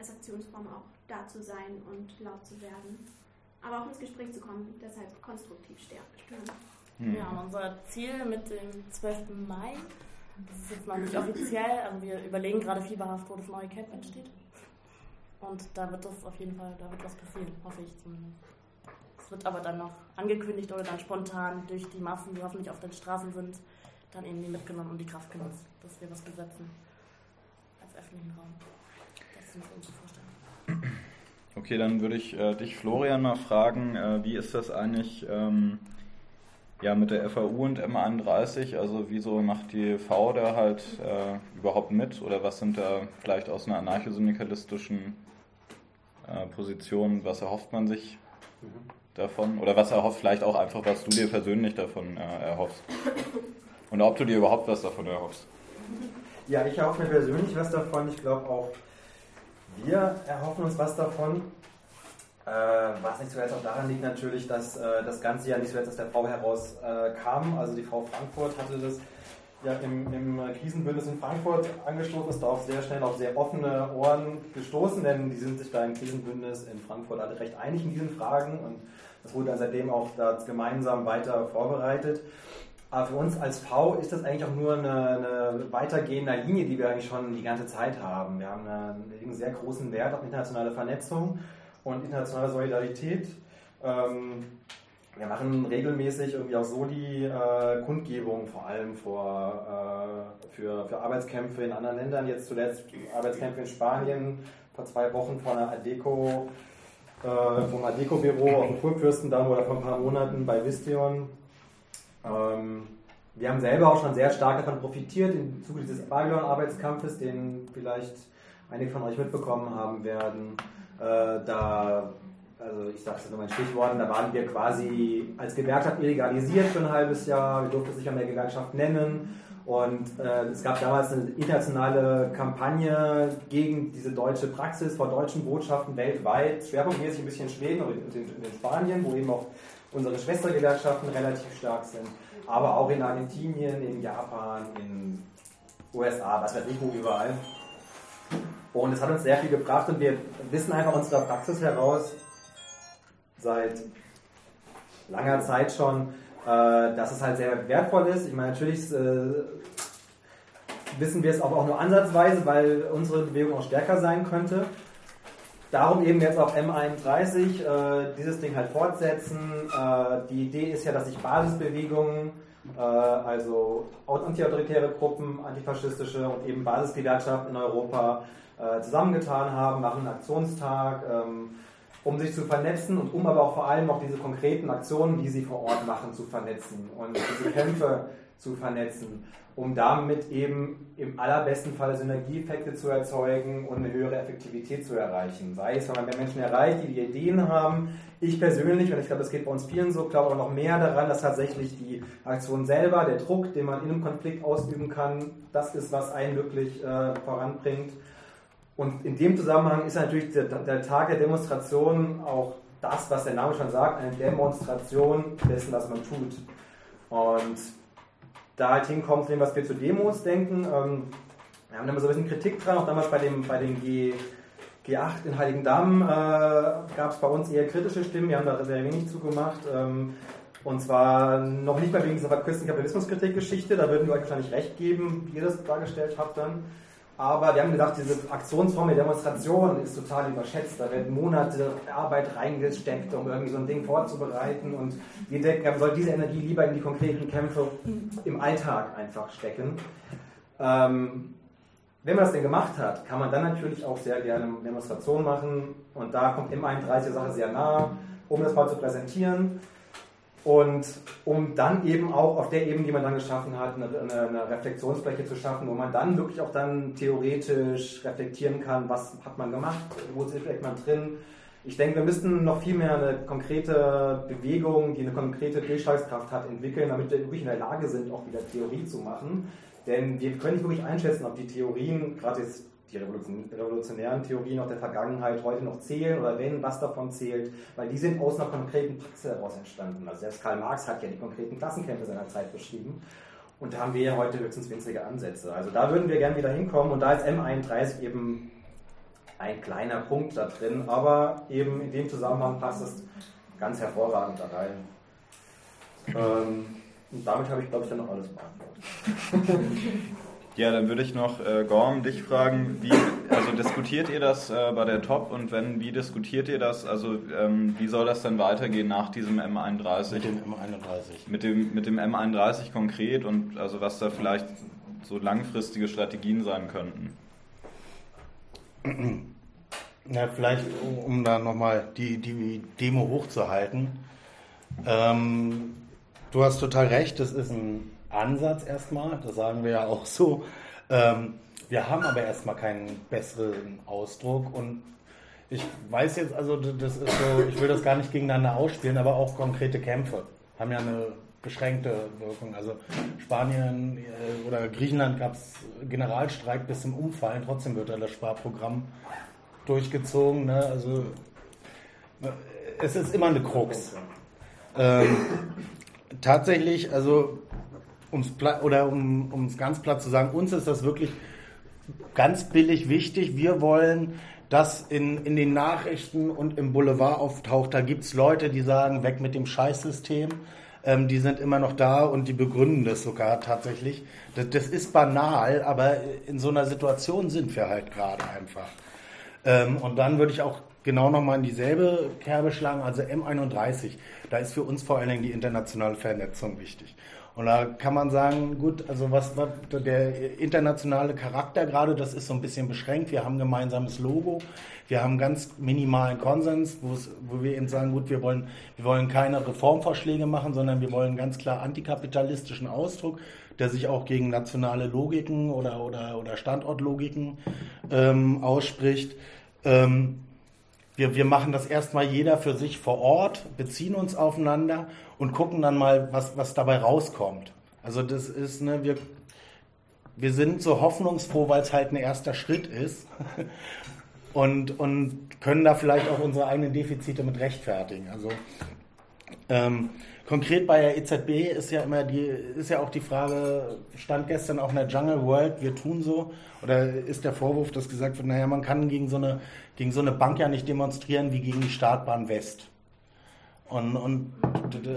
als Aktionsform auch da zu sein und laut zu werden aber auch ins Gespräch zu kommen, deshalb konstruktiv stören. Hm. Ja, unser Ziel mit dem 12. Mai, das ist jetzt noch nicht offiziell, aber wir überlegen gerade fieberhaft, wo das neue Camp entsteht. Und da wird das auf jeden Fall, da wird was passieren, hoffe ich zumindest. Es wird aber dann noch angekündigt oder dann spontan durch die Massen, die hoffentlich auf den Straßen sind, dann irgendwie mitgenommen und die Kraft genutzt, dass wir was besetzen als öffentlichen Raum. Das. Okay, dann würde ich äh, dich, Florian, mal fragen, äh, wie ist das eigentlich ähm, ja, mit der FAU und M31? Also wieso macht die V da halt äh, überhaupt mit? Oder was sind da vielleicht aus einer anarchosyndikalistischen äh, Position, was erhofft man sich mhm. davon? Oder was erhofft vielleicht auch einfach, was du dir persönlich davon äh, erhoffst? Und ob du dir überhaupt was davon erhoffst? Ja, ich erhoffe mir persönlich was davon. Ich glaube auch, wir erhoffen uns was davon. Äh, was nicht zuletzt auch daran liegt natürlich, dass äh, das Ganze ja nicht zuletzt aus der Frau heraus äh, kam. Also die Frau Frankfurt hatte das ja im, im Krisenbündnis in Frankfurt angestoßen, ist da auch sehr schnell auf sehr offene Ohren gestoßen, denn die sind sich da im Krisenbündnis in Frankfurt alle recht einig in diesen Fragen und das wurde dann seitdem auch da gemeinsam weiter vorbereitet. Aber für uns als V ist das eigentlich auch nur eine, eine weitergehende Linie, die wir eigentlich schon die ganze Zeit haben. Wir haben einen, einen sehr großen Wert auf internationale Vernetzung und internationale Solidarität. Ähm, wir machen regelmäßig irgendwie auch Soli-Kundgebungen, äh, vor allem vor, äh, für, für Arbeitskämpfe in anderen Ländern. Jetzt zuletzt Arbeitskämpfe in Spanien, vor zwei Wochen von der ADECO, äh, vom ADECO-Büro auf dem Kurfürstendamm oder vor ein paar Monaten bei Vistion. Ähm, wir haben selber auch schon sehr stark davon profitiert im Zuge dieses Babylon-Arbeitskampfes, den vielleicht einige von euch mitbekommen haben werden. Äh, da, also ich sage es nur in Stichworten, da waren wir quasi als Gewerkschaft illegalisiert für ein halbes Jahr. Wir durften sich an der Gewerkschaft nennen. Und äh, es gab damals eine internationale Kampagne gegen diese deutsche Praxis vor deutschen Botschaften weltweit, schwerpunktmäßig ein bisschen in Schweden und in, in, in Spanien, wo eben auch unsere Schwestergewerkschaften relativ stark sind, aber auch in Argentinien, in Japan, in USA, was weiß ich wo überall. Und es hat uns sehr viel gebracht und wir wissen einfach aus unserer Praxis heraus seit langer Zeit schon, äh, dass es halt sehr wertvoll ist. Ich meine, natürlich äh, wissen wir es aber auch nur ansatzweise, weil unsere Bewegung auch stärker sein könnte. Darum eben jetzt auf M31 äh, dieses Ding halt fortsetzen. Äh, die Idee ist ja, dass sich Basisbewegungen, äh, also antiautoritäre Gruppen, antifaschistische und eben Basisgewerkschaften in Europa äh, zusammengetan haben, machen einen Aktionstag, ähm, um sich zu vernetzen und um aber auch vor allem auch diese konkreten Aktionen, die sie vor Ort machen, zu vernetzen und diese Kämpfe zu vernetzen um damit eben im allerbesten Fall Synergieeffekte zu erzeugen und eine höhere Effektivität zu erreichen. Sei es, wenn man mehr Menschen erreicht, die die Ideen haben. Ich persönlich, und ich glaube, das geht bei uns vielen so, glaube auch noch mehr daran, dass tatsächlich die Aktion selber, der Druck, den man in einem Konflikt ausüben kann, das ist, was einen wirklich äh, voranbringt. Und in dem Zusammenhang ist natürlich der, der Tag der Demonstration auch das, was der Name schon sagt, eine Demonstration dessen, was man tut. Und da halt hinkommen zu dem, was wir zu Demos denken. Ähm, wir haben immer so ein bisschen Kritik dran, auch damals bei, dem, bei den G, G8 in Heiligendamm äh, gab es bei uns eher kritische Stimmen, wir haben da sehr wenig zugemacht. Ähm, und zwar noch nicht mal wegen dieser verkürzten Kapitalismuskritik-Geschichte, da würden wir euch wahrscheinlich recht geben, wie ihr das dargestellt habt dann. Aber wir haben gedacht, diese Aktionsform der Demonstration ist total überschätzt. Da werden Monate Arbeit reingesteckt, um irgendwie so ein Ding vorzubereiten. Und wir denken, man soll diese Energie lieber in die konkreten Kämpfe im Alltag einfach stecken. Ähm, wenn man das denn gemacht hat, kann man dann natürlich auch sehr gerne eine Demonstration machen. Und da kommt M31 die Sache sehr nah, um das mal zu präsentieren. Und um dann eben auch auf der Ebene, die man dann geschaffen hat, eine, eine, Reflexionsfläche zu schaffen, wo man dann wirklich auch dann theoretisch reflektieren kann, was hat man gemacht, wo steckt man drin. Ich denke, wir müssten noch viel mehr eine konkrete Bewegung, die eine konkrete Durchschlagskraft hat, entwickeln, damit wir wirklich in der Lage sind, auch wieder Theorie zu machen. Denn wir können nicht wirklich einschätzen, ob die Theorien, gerade jetzt die revolutionären Theorien auch der Vergangenheit heute noch zählen oder wenn, was davon zählt, weil die sind aus einer konkreten Praxis heraus entstanden. Also selbst Karl Marx hat ja die konkreten Klassenkämpfe seiner Zeit beschrieben. Und da haben wir ja heute höchstens winzige Ansätze. Also da würden wir gerne wieder hinkommen und da ist M31 eben ein kleiner Punkt da drin, aber eben in dem Zusammenhang passt es ganz hervorragend da rein. Ähm, und damit habe ich, glaube ich, dann noch alles beantwortet. Ja, dann würde ich noch, äh, Gorm, dich fragen, wie, also diskutiert ihr das äh, bei der Top und wenn, wie diskutiert ihr das? Also ähm, wie soll das dann weitergehen nach diesem M31? Mit dem M31. Mit dem, mit dem M31 konkret und also was da vielleicht so langfristige Strategien sein könnten? Ja, vielleicht, um, da nochmal die, die Demo hochzuhalten. Ähm, du hast total recht, das ist ein Ansatz erstmal, das sagen wir ja auch so. Ähm, wir haben aber erstmal keinen besseren Ausdruck und ich weiß jetzt, also das ist so, ich will das gar nicht gegeneinander ausspielen, aber auch konkrete Kämpfe haben ja eine beschränkte Wirkung. Also Spanien äh, oder Griechenland gab es Generalstreik bis zum Umfallen, trotzdem wird da das Sparprogramm durchgezogen. Ne? Also es ist immer eine Krux. Ähm, tatsächlich, also um's oder um es ganz platt zu sagen, uns ist das wirklich ganz billig wichtig. Wir wollen, dass in, in den Nachrichten und im Boulevard auftaucht. Da gibt es Leute, die sagen, weg mit dem Scheißsystem. Ähm, die sind immer noch da und die begründen das sogar tatsächlich. Das, das ist banal, aber in so einer Situation sind wir halt gerade einfach. Ähm, und dann würde ich auch genau nochmal in dieselbe Kerbe schlagen, also M31. Da ist für uns vor allen Dingen die internationale Vernetzung wichtig. Und da kann man sagen, gut, also was, was der internationale Charakter gerade, das ist so ein bisschen beschränkt. Wir haben ein gemeinsames Logo, wir haben ganz minimalen Konsens, wo wir eben sagen, gut, wir wollen, wir wollen keine Reformvorschläge machen, sondern wir wollen ganz klar antikapitalistischen Ausdruck, der sich auch gegen nationale Logiken oder, oder, oder Standortlogiken ähm, ausspricht. Ähm, wir, wir machen das erstmal jeder für sich vor Ort, beziehen uns aufeinander und gucken dann mal, was, was dabei rauskommt. Also das ist, ne, wir, wir sind so hoffnungsfroh, weil es halt ein erster Schritt ist und, und können da vielleicht auch unsere eigenen Defizite mit rechtfertigen. Also ähm, konkret bei der EZB ist ja immer die, ist ja auch die Frage, stand gestern auch in der Jungle World, wir tun so, oder ist der Vorwurf, dass gesagt wird, naja, man kann gegen so eine gegen so eine Bank ja nicht demonstrieren wie gegen die Startbahn West. Und, und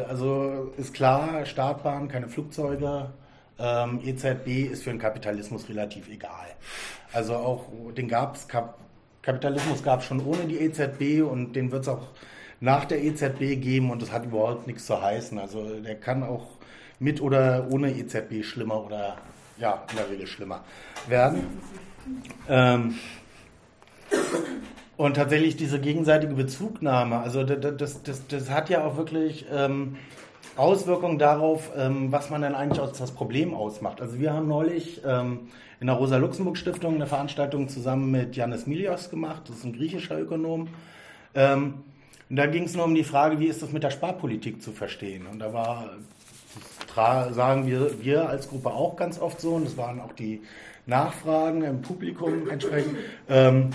also ist klar, Startbahn, keine Flugzeuge, ähm, EZB ist für den Kapitalismus relativ egal. Also auch den gab's Kap Kapitalismus gab es schon ohne die EZB und den wird es auch nach der EZB geben und das hat überhaupt nichts zu heißen. Also der kann auch mit oder ohne EZB schlimmer oder ja, in der Regel schlimmer werden. Ähm, und tatsächlich diese gegenseitige Bezugnahme, also das, das, das hat ja auch wirklich ähm, Auswirkungen darauf, ähm, was man dann eigentlich als das Problem ausmacht. Also wir haben neulich ähm, in der Rosa-Luxemburg-Stiftung eine Veranstaltung zusammen mit Janis Milios gemacht, das ist ein griechischer Ökonom. Ähm, und da ging es nur um die Frage, wie ist das mit der Sparpolitik zu verstehen. Und da war, sagen wir, wir als Gruppe auch ganz oft so, und das waren auch die Nachfragen im Publikum entsprechend, ähm,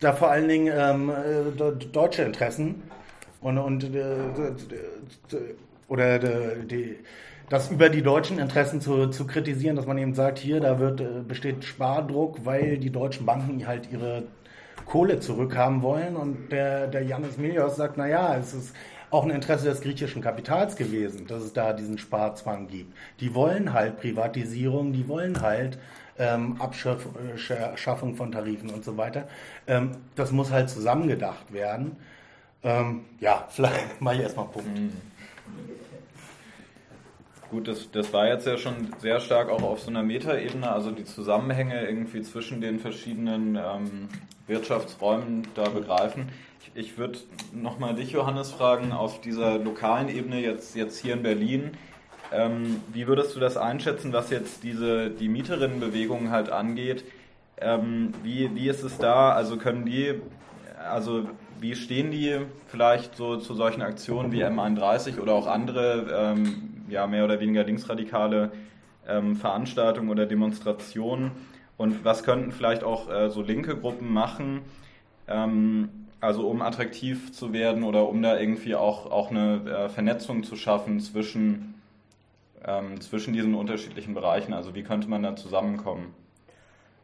da vor allen Dingen ähm, äh, deutsche Interessen und, und äh, oder die, das über die deutschen Interessen zu, zu kritisieren, dass man eben sagt, hier, da wird, äh, besteht Spardruck, weil die deutschen Banken halt ihre Kohle zurückhaben wollen. Und der, der Janis Milios sagt, naja, es ist auch ein Interesse des griechischen Kapitals gewesen, dass es da diesen Sparzwang gibt. Die wollen halt Privatisierung, die wollen halt ähm, Abschaffung von Tarifen und so weiter. Ähm, das muss halt zusammengedacht werden. Ähm, ja, vielleicht mache ich erstmal Punkt. Mhm. Gut, das, das war jetzt ja schon sehr stark auch auf so einer Metaebene, also die Zusammenhänge irgendwie zwischen den verschiedenen ähm, Wirtschaftsräumen da begreifen. Ich, ich würde nochmal dich, Johannes, fragen, auf dieser lokalen Ebene, jetzt, jetzt hier in Berlin, ähm, wie würdest du das einschätzen, was jetzt diese, die Mieterinnenbewegung halt angeht? Ähm, wie, wie ist es da? Also können die, also wie stehen die vielleicht so zu solchen Aktionen wie M31 oder auch andere ähm, ja, mehr oder weniger linksradikale ähm, Veranstaltungen oder Demonstrationen? Und was könnten vielleicht auch äh, so linke Gruppen machen, ähm, also um attraktiv zu werden oder um da irgendwie auch, auch eine äh, Vernetzung zu schaffen zwischen, ähm, zwischen diesen unterschiedlichen Bereichen? Also wie könnte man da zusammenkommen?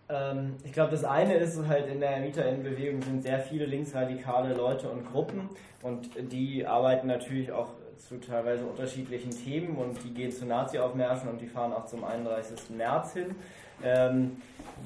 Ähm, ich glaube, das eine ist halt in der MieterInnenbewegung sind sehr viele linksradikale Leute und Gruppen und die arbeiten natürlich auch zu teilweise unterschiedlichen Themen und die gehen zu Nazi-Aufmärschen und die fahren auch zum 31. März hin. Ähm,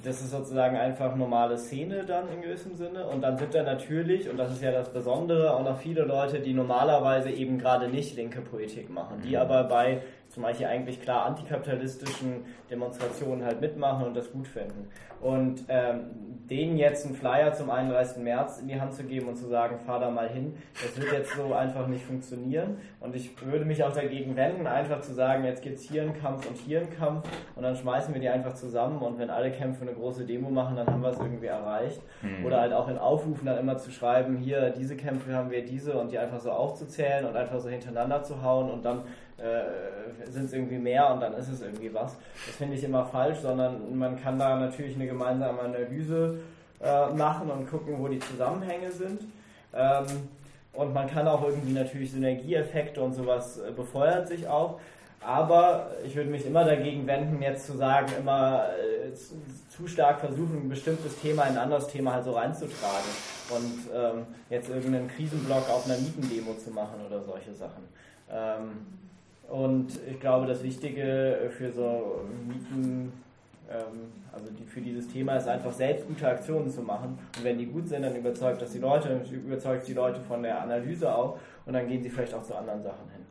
das ist sozusagen einfach normale Szene dann in gewissem Sinne. Und dann sind da natürlich, und das ist ja das Besondere, auch noch viele Leute, die normalerweise eben gerade nicht linke Politik machen, die mhm. aber bei zum Beispiel eigentlich klar antikapitalistischen Demonstrationen halt mitmachen und das gut finden. Und ähm, denen jetzt einen Flyer zum 31. März in die Hand zu geben und zu sagen, fahr da mal hin, das wird jetzt so einfach nicht funktionieren. Und ich würde mich auch dagegen wenden, einfach zu sagen, jetzt gibt es hier einen Kampf und hier einen Kampf und dann schmeißen wir die einfach zusammen und wenn alle Kämpfe eine große Demo machen, dann haben wir es irgendwie erreicht. Mhm. Oder halt auch in Aufrufen dann immer zu schreiben, hier, diese Kämpfe haben wir diese und die einfach so aufzuzählen und einfach so hintereinander zu hauen und dann äh, sind es irgendwie mehr und dann ist es irgendwie was. Das finde ich immer falsch, sondern man kann da natürlich eine gemeinsame Analyse äh, machen und gucken, wo die Zusammenhänge sind. Ähm, und man kann auch irgendwie natürlich Synergieeffekte und sowas äh, befeuert sich auch. Aber ich würde mich immer dagegen wenden, jetzt zu sagen, immer äh, zu stark versuchen, ein bestimmtes Thema in ein anderes Thema halt so reinzutragen und ähm, jetzt irgendeinen Krisenblock auf einer Mietendemo zu machen oder solche Sachen. Ähm, und ich glaube, das Wichtige für so Mieten, ähm, also für dieses Thema ist einfach selbst gute Aktionen zu machen. Und wenn die gut sind, dann überzeugt das die Leute, überzeugt die Leute von der Analyse auch und dann gehen sie vielleicht auch zu anderen Sachen hin.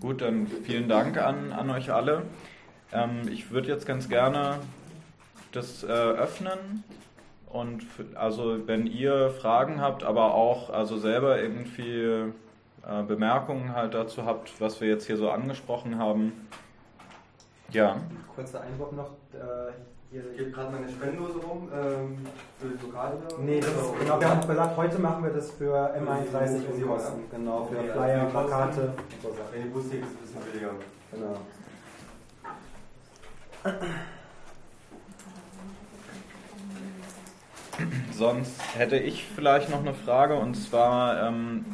Gut, dann vielen Dank an, an euch alle. Ähm, ich würde jetzt ganz gerne das äh, öffnen und also wenn ihr Fragen habt, aber auch also selber irgendwie äh, Bemerkungen halt dazu habt, was wir jetzt hier so angesprochen haben. Ja. Kurzer Einwurf noch. Äh, hier geht gerade meine Spendose rum ähm, für die Lokale. Nee, das ist, genau, wir haben gesagt, heute machen wir das für M31 und Kosten. Genau, für okay, Flyer, also Plakate und so Sachen. Ja, die Bustickets ist ein bisschen billiger. Genau. Sonst hätte ich vielleicht noch eine Frage und zwar, ähm,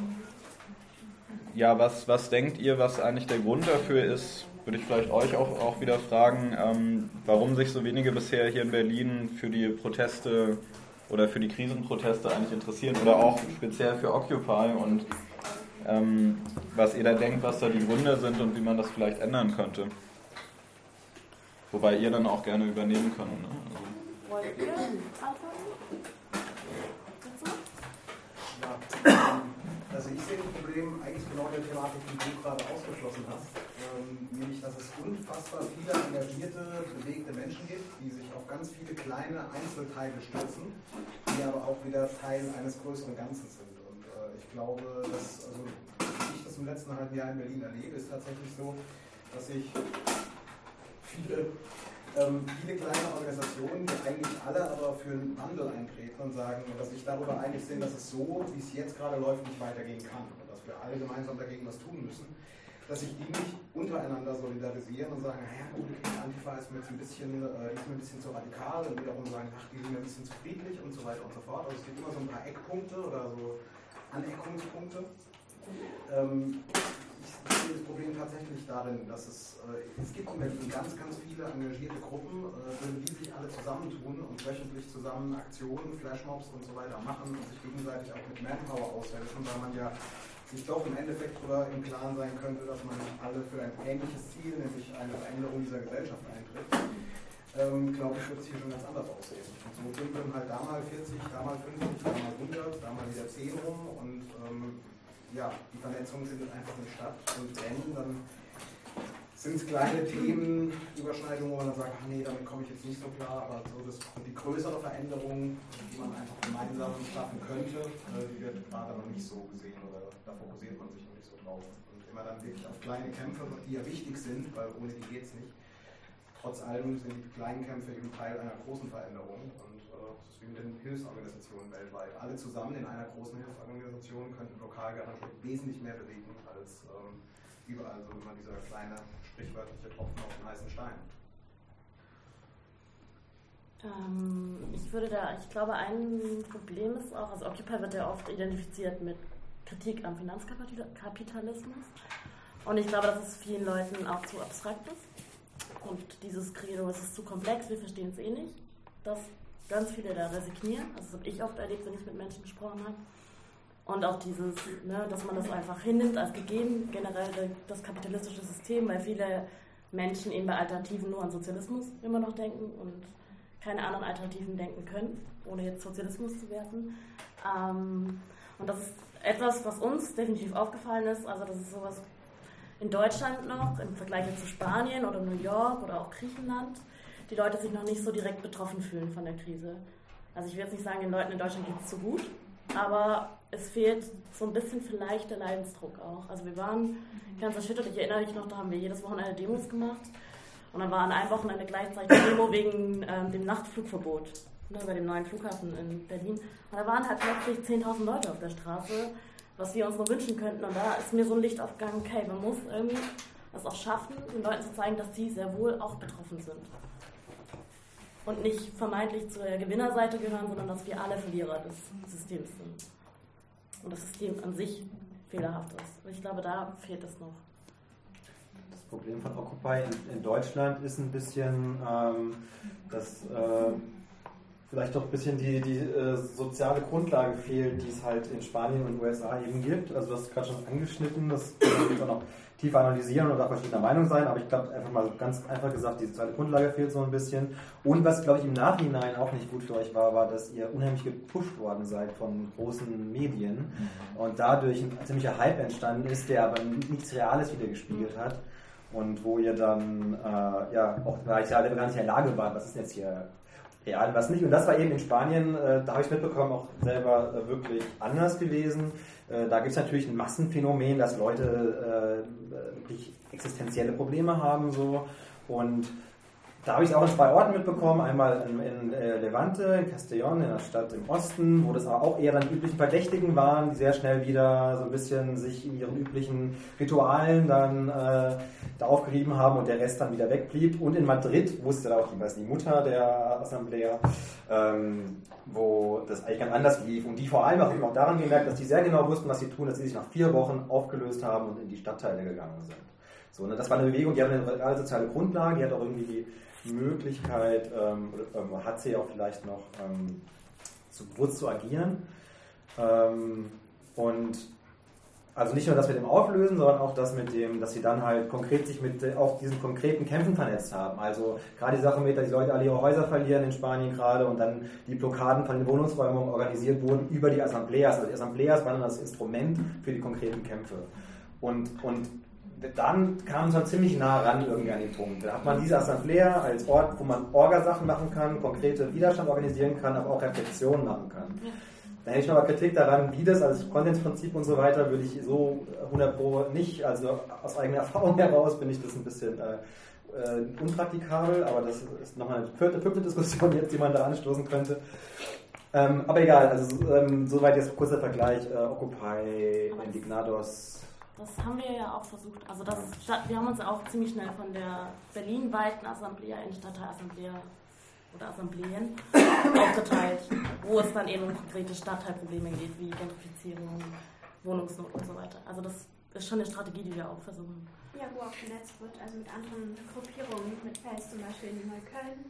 ja, was, was denkt ihr, was eigentlich der Grund dafür ist? Würde ich vielleicht euch auch, auch wieder fragen, ähm, warum sich so wenige bisher hier in Berlin für die Proteste oder für die Krisenproteste eigentlich interessieren oder auch speziell für Occupy und ähm, was ihr da denkt, was da die Gründe sind und wie man das vielleicht ändern könnte. Wobei ihr dann auch gerne übernehmen könnt. Ne? Also. Wollt ihr antworten? Also ich sehe das Problem eigentlich genau der Thematik, die du gerade ausgeschlossen hast. Ähm, nämlich, dass es unfassbar viele engagierte, bewegte Menschen gibt, die sich auf ganz viele kleine Einzelteile stürzen, die aber auch wieder Teil eines größeren Ganzen sind. Und äh, ich glaube, dass, also ich das im letzten halben Jahr in Berlin erlebe, ist tatsächlich so, dass ich viele ähm, viele kleine Organisationen, die eigentlich alle aber für einen Wandel eintreten und sagen, dass sich darüber einig sind, dass es so, wie es jetzt gerade läuft, nicht weitergehen kann und dass wir alle gemeinsam dagegen was tun müssen, dass sich die nicht untereinander solidarisieren und sagen, naja gut, Antifa ist mir jetzt ein bisschen, äh, ist mir ein bisschen zu radikal und wiederum sagen, ach, die sind mir ein bisschen zu friedlich und so weiter und so fort. Also es gibt immer so ein paar Eckpunkte oder so Aneckungspunkte. Ähm, ich sehe das Problem tatsächlich darin, dass es, äh, es gibt in Berlin ganz, ganz viele engagierte Gruppen, äh, die sich alle zusammentun und wöchentlich zusammen Aktionen, Flashmobs und so weiter machen und sich gegenseitig auch mit Manpower aushelfen, weil man ja sich doch im Endeffekt darüber im Klaren sein könnte, dass man alle für ein ähnliches Ziel, nämlich eine Veränderung dieser Gesellschaft eintritt. Ähm, glaube ich, wird es hier schon ganz anders aussehen. Und so dümpeln halt da mal 40, da mal 50, da mal 100, da mal wieder 10 rum und ähm, ja, die Vernetzungen findet einfach nicht statt. Und wenn, dann sind es kleine Themen, Überschneidungen, wo man dann sagt, nee, damit komme ich jetzt nicht so klar, aber so das, die größere Veränderung, die man einfach gemeinsam schaffen könnte, äh, die wird gerade noch nicht so gesehen oder da fokussiert man sich noch nicht so drauf. Und immer dann wirklich auf kleine Kämpfe, die ja wichtig sind, weil ohne die geht es nicht. Trotz allem sind die kleinen Kämpfe eben Teil einer großen Veränderung. Und wie mit den Hilfsorganisationen weltweit. Alle zusammen in einer großen Hilfsorganisation könnten lokal garantiert wesentlich mehr bewegen als ähm, überall so immer dieser kleine sprichwörtliche Tropfen auf den heißen Stein. Ähm, ich würde da, ich glaube, ein Problem ist auch, also Occupy wird ja oft identifiziert mit Kritik am Finanzkapitalismus. Und ich glaube, dass es vielen Leuten auch zu abstrakt ist. Und dieses Credo, es ist zu komplex, wir verstehen es eh nicht. Das ganz viele da resignieren. Also das habe ich oft erlebt, wenn ich mit Menschen gesprochen habe. Und auch dieses, ne, dass man das einfach hinnimmt als gegeben, generell das kapitalistische System, weil viele Menschen eben bei Alternativen nur an Sozialismus immer noch denken und keine anderen Alternativen denken können, ohne jetzt Sozialismus zu werten. Ähm, und das ist etwas, was uns definitiv aufgefallen ist. Also das ist sowas in Deutschland noch im Vergleich zu Spanien oder New York oder auch Griechenland die Leute sich noch nicht so direkt betroffen fühlen von der Krise. Also ich will jetzt nicht sagen, den Leuten in Deutschland geht es zu gut, aber es fehlt so ein bisschen vielleicht der Leidensdruck auch. Also wir waren ganz erschüttert, ich erinnere mich noch, da haben wir jedes Wochenende Demos gemacht und dann war an einem Wochenende gleichzeitig Demo wegen ähm, dem Nachtflugverbot ne, bei dem neuen Flughafen in Berlin. Und da waren halt plötzlich 10.000 Leute auf der Straße, was wir uns nur wünschen könnten. Und da ist mir so ein Licht aufgegangen, okay, man muss irgendwie es auch schaffen, den Leuten zu zeigen, dass sie sehr wohl auch betroffen sind und nicht vermeintlich zur Gewinnerseite gehören, sondern dass wir alle Verlierer des Systems sind. Und das System an sich fehlerhaft ist. Und ich glaube, da fehlt es noch. Das Problem von Occupy in, Deutschland ist ein bisschen, ähm, dass äh, vielleicht doch ein bisschen die, die äh, soziale Grundlage fehlt, die es halt in Spanien und USA eben gibt. Also du hast gerade schon angeschnitten, das man auch tiefer analysieren oder auch verschiedener Meinung sein, aber ich glaube einfach mal ganz einfach gesagt, die soziale Grundlage fehlt so ein bisschen. Und was, glaube ich, im Nachhinein auch nicht gut für euch war, war, dass ihr unheimlich gepusht worden seid von großen Medien mhm. und dadurch ein ziemlicher Hype entstanden ist, der aber nichts Reales wieder gespiegelt hat und wo ihr dann äh, ja auch gar nicht, gar nicht in der Lage wart, was ist jetzt hier real, was nicht. Und das war eben in Spanien, äh, da habe ich mitbekommen, auch selber äh, wirklich anders gewesen. Äh, da gibt es natürlich ein Massenphänomen, dass Leute äh, wirklich existenzielle Probleme haben so und da habe ich es auch in zwei Orten mitbekommen. Einmal in, in äh, Levante, in Castellón, in der Stadt im Osten, wo das aber auch eher dann üblichen Verdächtigen waren, die sehr schnell wieder so ein bisschen sich in ihren üblichen Ritualen dann äh, da aufgerieben haben und der Rest dann wieder wegblieb. Und in Madrid wusste da auch die, die Mutter der Assemblea, ähm, wo das eigentlich ganz anders lief. Und die vor allem auch daran gemerkt, dass die sehr genau wussten, was sie tun, dass sie sich nach vier Wochen aufgelöst haben und in die Stadtteile gegangen sind. So, ne, das war eine Bewegung, die hat eine reale soziale Grundlage, die hat auch irgendwie die Möglichkeit, ähm, ähm, hat sie auch vielleicht noch ähm, zu bewusst zu agieren. Ähm, und also nicht nur das mit dem Auflösen, sondern auch das mit dem, dass sie dann halt konkret sich mit auch diesen konkreten Kämpfen vernetzt haben. Also gerade die Sache mit, dass die Leute alle ihre Häuser verlieren in Spanien gerade und dann die Blockaden von den Wohnungsräumen organisiert wurden über die Assembleas. Also die Assembleas waren dann das Instrument für die konkreten Kämpfe. Und, und dann kam es halt ziemlich nah ran irgendwie an den Punkt. Da hat man diese Assemblea als Ort, wo man Orgasachen machen kann, konkrete Widerstand organisieren kann, aber auch Reflexion machen kann. Da hätte ich noch mal Kritik daran, wie das als Konsensprinzip und so weiter würde ich so 100 Pro nicht, also aus eigener Erfahrung heraus bin ich das ein bisschen äh, äh, unpraktikabel, aber das ist nochmal eine vierte, fünfte Diskussion jetzt, die man da anstoßen könnte. Ähm, aber egal, also ähm, soweit jetzt kurzer Vergleich, äh, Occupy, Indignados, das haben wir ja auch versucht. Also das, wir haben uns auch ziemlich schnell von der berlinweiten Assemblea in Stadtteilassemblea oder Assembleen aufgeteilt, wo es dann eben um konkrete Stadtteilprobleme geht, wie Gentrifizierung, Wohnungsnot und so weiter. Also das ist schon eine Strategie, die wir auch versuchen. Ja, wo auch vernetzt wird, also mit anderen Gruppierungen, mit Fels zum Beispiel in Neukölln,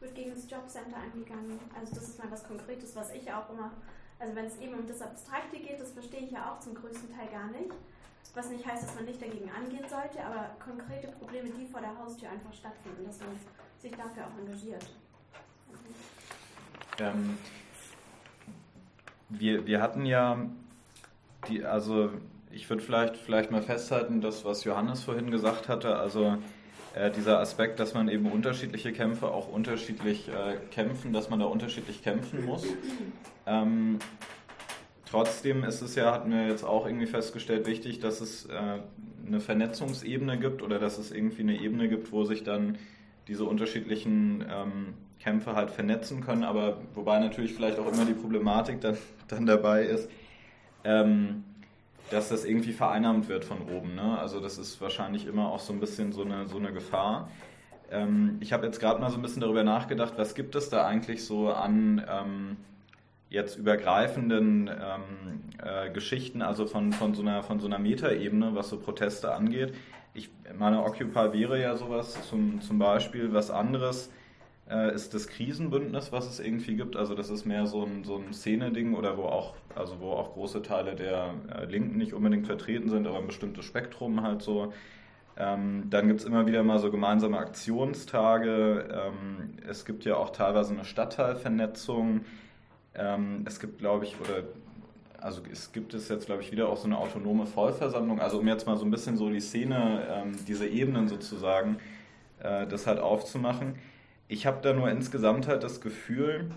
wird gegen das Jobcenter angegangen. Also das ist mal was Konkretes, was ich auch immer, also wenn es eben um das Abstrakte geht, das verstehe ich ja auch zum größten Teil gar nicht. Was nicht heißt, dass man nicht dagegen angehen sollte, aber konkrete Probleme, die vor der Haustür einfach stattfinden, dass man sich dafür auch engagiert. Ähm, wir, wir hatten ja die, also ich würde vielleicht, vielleicht mal festhalten, das, was Johannes vorhin gesagt hatte, also äh, dieser Aspekt, dass man eben unterschiedliche Kämpfe auch unterschiedlich äh, kämpfen, dass man da unterschiedlich kämpfen muss. Ähm, Trotzdem ist es ja, hatten wir jetzt auch irgendwie festgestellt, wichtig, dass es äh, eine Vernetzungsebene gibt oder dass es irgendwie eine Ebene gibt, wo sich dann diese unterschiedlichen ähm, Kämpfe halt vernetzen können, aber wobei natürlich vielleicht auch immer die Problematik dann, dann dabei ist, ähm, dass das irgendwie vereinnahmt wird von oben. Ne? Also das ist wahrscheinlich immer auch so ein bisschen so eine, so eine Gefahr. Ähm, ich habe jetzt gerade mal so ein bisschen darüber nachgedacht, was gibt es da eigentlich so an ähm, jetzt übergreifenden ähm, äh, Geschichten, also von, von so einer, so einer Metaebene, was so Proteste angeht. Ich meine, Occupy wäre ja sowas, zum, zum Beispiel was anderes äh, ist das Krisenbündnis, was es irgendwie gibt. Also das ist mehr so ein, so ein Szene-Ding oder wo auch, also wo auch große Teile der äh, Linken nicht unbedingt vertreten sind, aber ein bestimmtes Spektrum halt so. Ähm, dann gibt es immer wieder mal so gemeinsame Aktionstage. Ähm, es gibt ja auch teilweise eine Stadtteilvernetzung. Ähm, es gibt, glaube ich, oder also es gibt es jetzt, glaube ich, wieder auch so eine autonome Vollversammlung. Also um jetzt mal so ein bisschen so die Szene, ähm, diese Ebenen sozusagen, äh, das halt aufzumachen. Ich habe da nur insgesamt halt das Gefühl,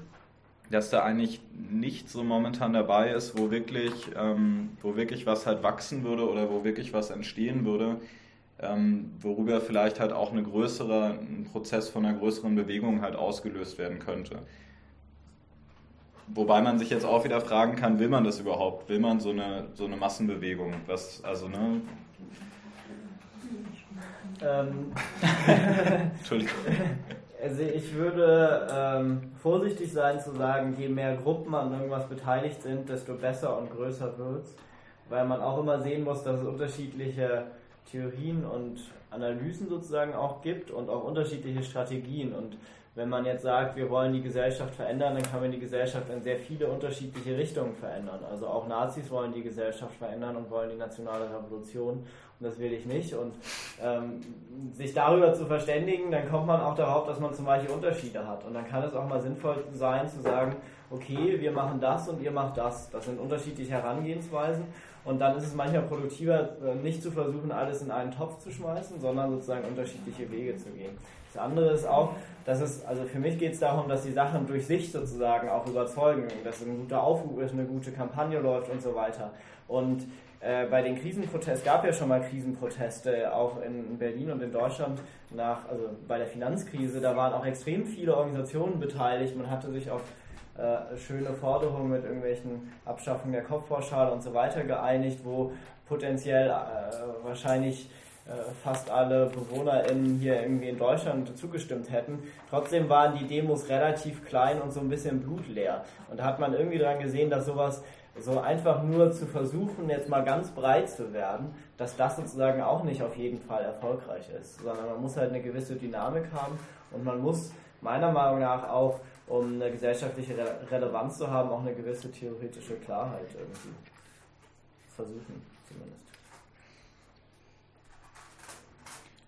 dass da eigentlich nichts so momentan dabei ist, wo wirklich, ähm, wo wirklich was halt wachsen würde oder wo wirklich was entstehen würde, ähm, worüber vielleicht halt auch eine größere, ein Prozess von einer größeren Bewegung halt ausgelöst werden könnte. Wobei man sich jetzt auch wieder fragen kann, will man das überhaupt? Will man so eine, so eine Massenbewegung? Was, also, ne? Ähm, Entschuldigung. Also ich würde ähm, vorsichtig sein zu sagen, je mehr Gruppen an irgendwas beteiligt sind, desto besser und größer wird es. Weil man auch immer sehen muss, dass es unterschiedliche Theorien und Analysen sozusagen auch gibt und auch unterschiedliche Strategien. Und wenn man jetzt sagt, wir wollen die Gesellschaft verändern, dann kann man die Gesellschaft in sehr viele unterschiedliche Richtungen verändern. Also auch Nazis wollen die Gesellschaft verändern und wollen die nationale Revolution und das will ich nicht. Und ähm, sich darüber zu verständigen, dann kommt man auch darauf, dass man zum Beispiel Unterschiede hat. Und dann kann es auch mal sinnvoll sein zu sagen, okay, wir machen das und ihr macht das. Das sind unterschiedliche Herangehensweisen. Und dann ist es manchmal produktiver, äh, nicht zu versuchen, alles in einen Topf zu schmeißen, sondern sozusagen unterschiedliche Wege zu gehen. Das andere ist auch, dass es, also für mich geht es darum, dass die Sachen durch sich sozusagen auch überzeugen, dass ein guter Aufruf ist, eine gute Kampagne läuft und so weiter. Und äh, bei den Krisenprotesten, es gab ja schon mal Krisenproteste, auch in Berlin und in Deutschland nach, also bei der Finanzkrise, da waren auch extrem viele Organisationen beteiligt. Man hatte sich auf äh, schöne Forderungen mit irgendwelchen Abschaffungen der Kopfpauschale und so weiter geeinigt, wo potenziell äh, wahrscheinlich fast alle BewohnerInnen hier irgendwie in Deutschland zugestimmt hätten. Trotzdem waren die Demos relativ klein und so ein bisschen blutleer. Und da hat man irgendwie daran gesehen, dass sowas so einfach nur zu versuchen, jetzt mal ganz breit zu werden, dass das sozusagen auch nicht auf jeden Fall erfolgreich ist, sondern man muss halt eine gewisse Dynamik haben und man muss meiner Meinung nach auch um eine gesellschaftliche Re Relevanz zu haben, auch eine gewisse theoretische Klarheit irgendwie versuchen, zumindest.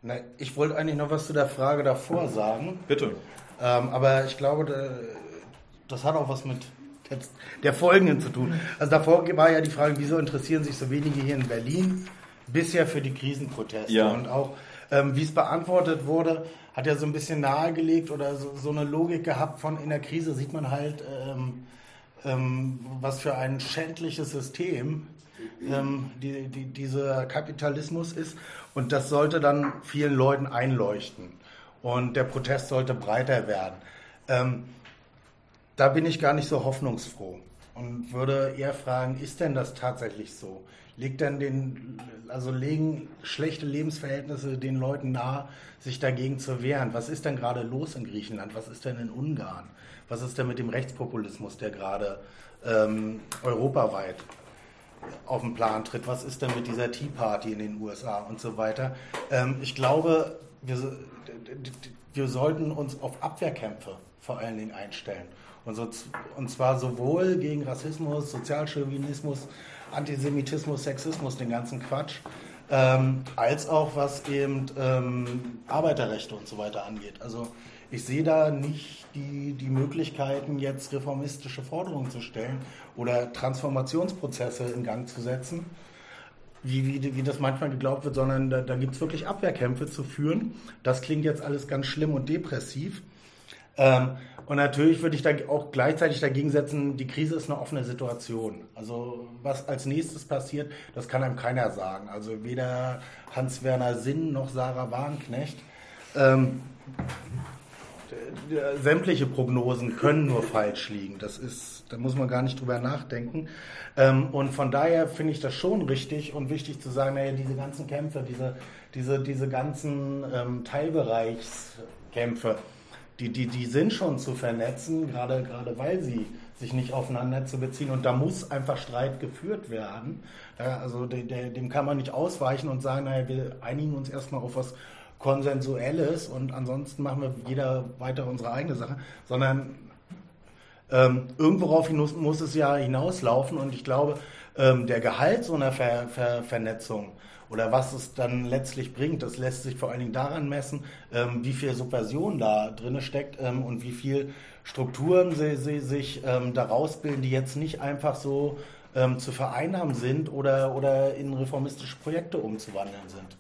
Na, ich wollte eigentlich noch was zu der Frage davor sagen. Bitte. Ähm, aber ich glaube, das hat auch was mit der folgenden zu tun. Also davor war ja die Frage, wieso interessieren sich so wenige hier in Berlin bisher für die Krisenproteste? Ja. Und auch, ähm, wie es beantwortet wurde, hat ja so ein bisschen nahegelegt oder so, so eine Logik gehabt von in der Krise sieht man halt, ähm, ähm, was für ein schändliches System ähm, die, die, dieser Kapitalismus ist. Und das sollte dann vielen Leuten einleuchten. Und der Protest sollte breiter werden. Ähm, da bin ich gar nicht so hoffnungsfroh und würde eher fragen, ist denn das tatsächlich so? Liegt denn den, also legen schlechte Lebensverhältnisse den Leuten nahe, sich dagegen zu wehren? Was ist denn gerade los in Griechenland? Was ist denn in Ungarn? Was ist denn mit dem Rechtspopulismus, der gerade ähm, europaweit auf den Plan tritt? Was ist denn mit dieser Tea Party in den USA und so weiter? Ähm, ich glaube, wir, wir sollten uns auf Abwehrkämpfe vor allen Dingen einstellen. Und, so, und zwar sowohl gegen Rassismus, Sozialchauvinismus, Antisemitismus, Sexismus, den ganzen Quatsch, ähm, als auch was eben ähm, Arbeiterrechte und so weiter angeht. Also ich sehe da nicht die, die Möglichkeiten, jetzt reformistische Forderungen zu stellen oder Transformationsprozesse in Gang zu setzen, wie, wie, wie das manchmal geglaubt wird, sondern da, da gibt es wirklich Abwehrkämpfe zu führen. Das klingt jetzt alles ganz schlimm und depressiv. Ähm, und natürlich würde ich da auch gleichzeitig dagegen setzen, die Krise ist eine offene Situation. Also was als nächstes passiert, das kann einem keiner sagen. Also weder Hans-Werner Sinn noch Sarah Wagenknecht. Ähm, sämtliche Prognosen können nur falsch liegen. Das ist, da muss man gar nicht drüber nachdenken. Ähm, und von daher finde ich das schon richtig und wichtig zu sagen, naja, diese ganzen Kämpfe, diese, diese, diese ganzen ähm, Teilbereichskämpfe, die, die, die sind schon zu vernetzen, gerade, gerade weil sie sich nicht aufeinander zu beziehen. Und da muss einfach Streit geführt werden. Also de, de, dem kann man nicht ausweichen und sagen, naja, wir einigen uns erstmal auf was Konsensuelles und ansonsten machen wir jeder weiter unsere eigene Sache, sondern ähm, irgendworauf hinaus, muss es ja hinauslaufen und ich glaube, ähm, der Gehalt so einer Ver, Ver, Vernetzung oder was es dann letztlich bringt, das lässt sich vor allen Dingen daran messen, ähm, wie viel Subversion da drin steckt ähm, und wie viel Strukturen sie, sie sich ähm, daraus bilden, die jetzt nicht einfach so ähm, zu vereinnahmen sind oder, oder in reformistische Projekte umzuwandeln sind.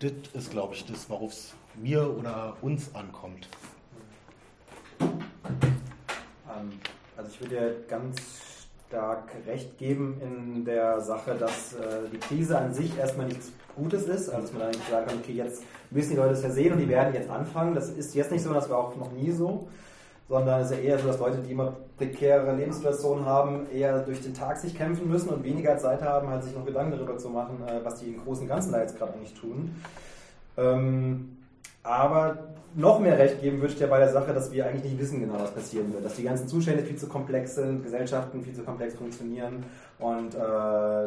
Das ist, glaube ich, das, worauf es mir oder uns ankommt. Ähm, also ich würde dir ganz stark recht geben in der Sache, dass äh, die Krise an sich erstmal nichts Gutes ist. Also dass man eigentlich sagen kann, okay, jetzt müssen die Leute es ja sehen und die werden jetzt anfangen. Das ist jetzt nicht so, das war auch noch nie so. Sondern es ist ja eher so, dass Leute, die immer prekäre Lebenssituationen haben, eher durch den Tag sich kämpfen müssen und weniger Zeit haben, halt sich noch Gedanken darüber zu machen, äh, was die im Großen und Ganzen da jetzt gerade eigentlich tun. Ähm, aber noch mehr Recht geben würde ich dir bei der Sache, dass wir eigentlich nicht wissen genau, was passieren wird. Dass die ganzen Zustände viel zu komplex sind, Gesellschaften viel zu komplex funktionieren und äh,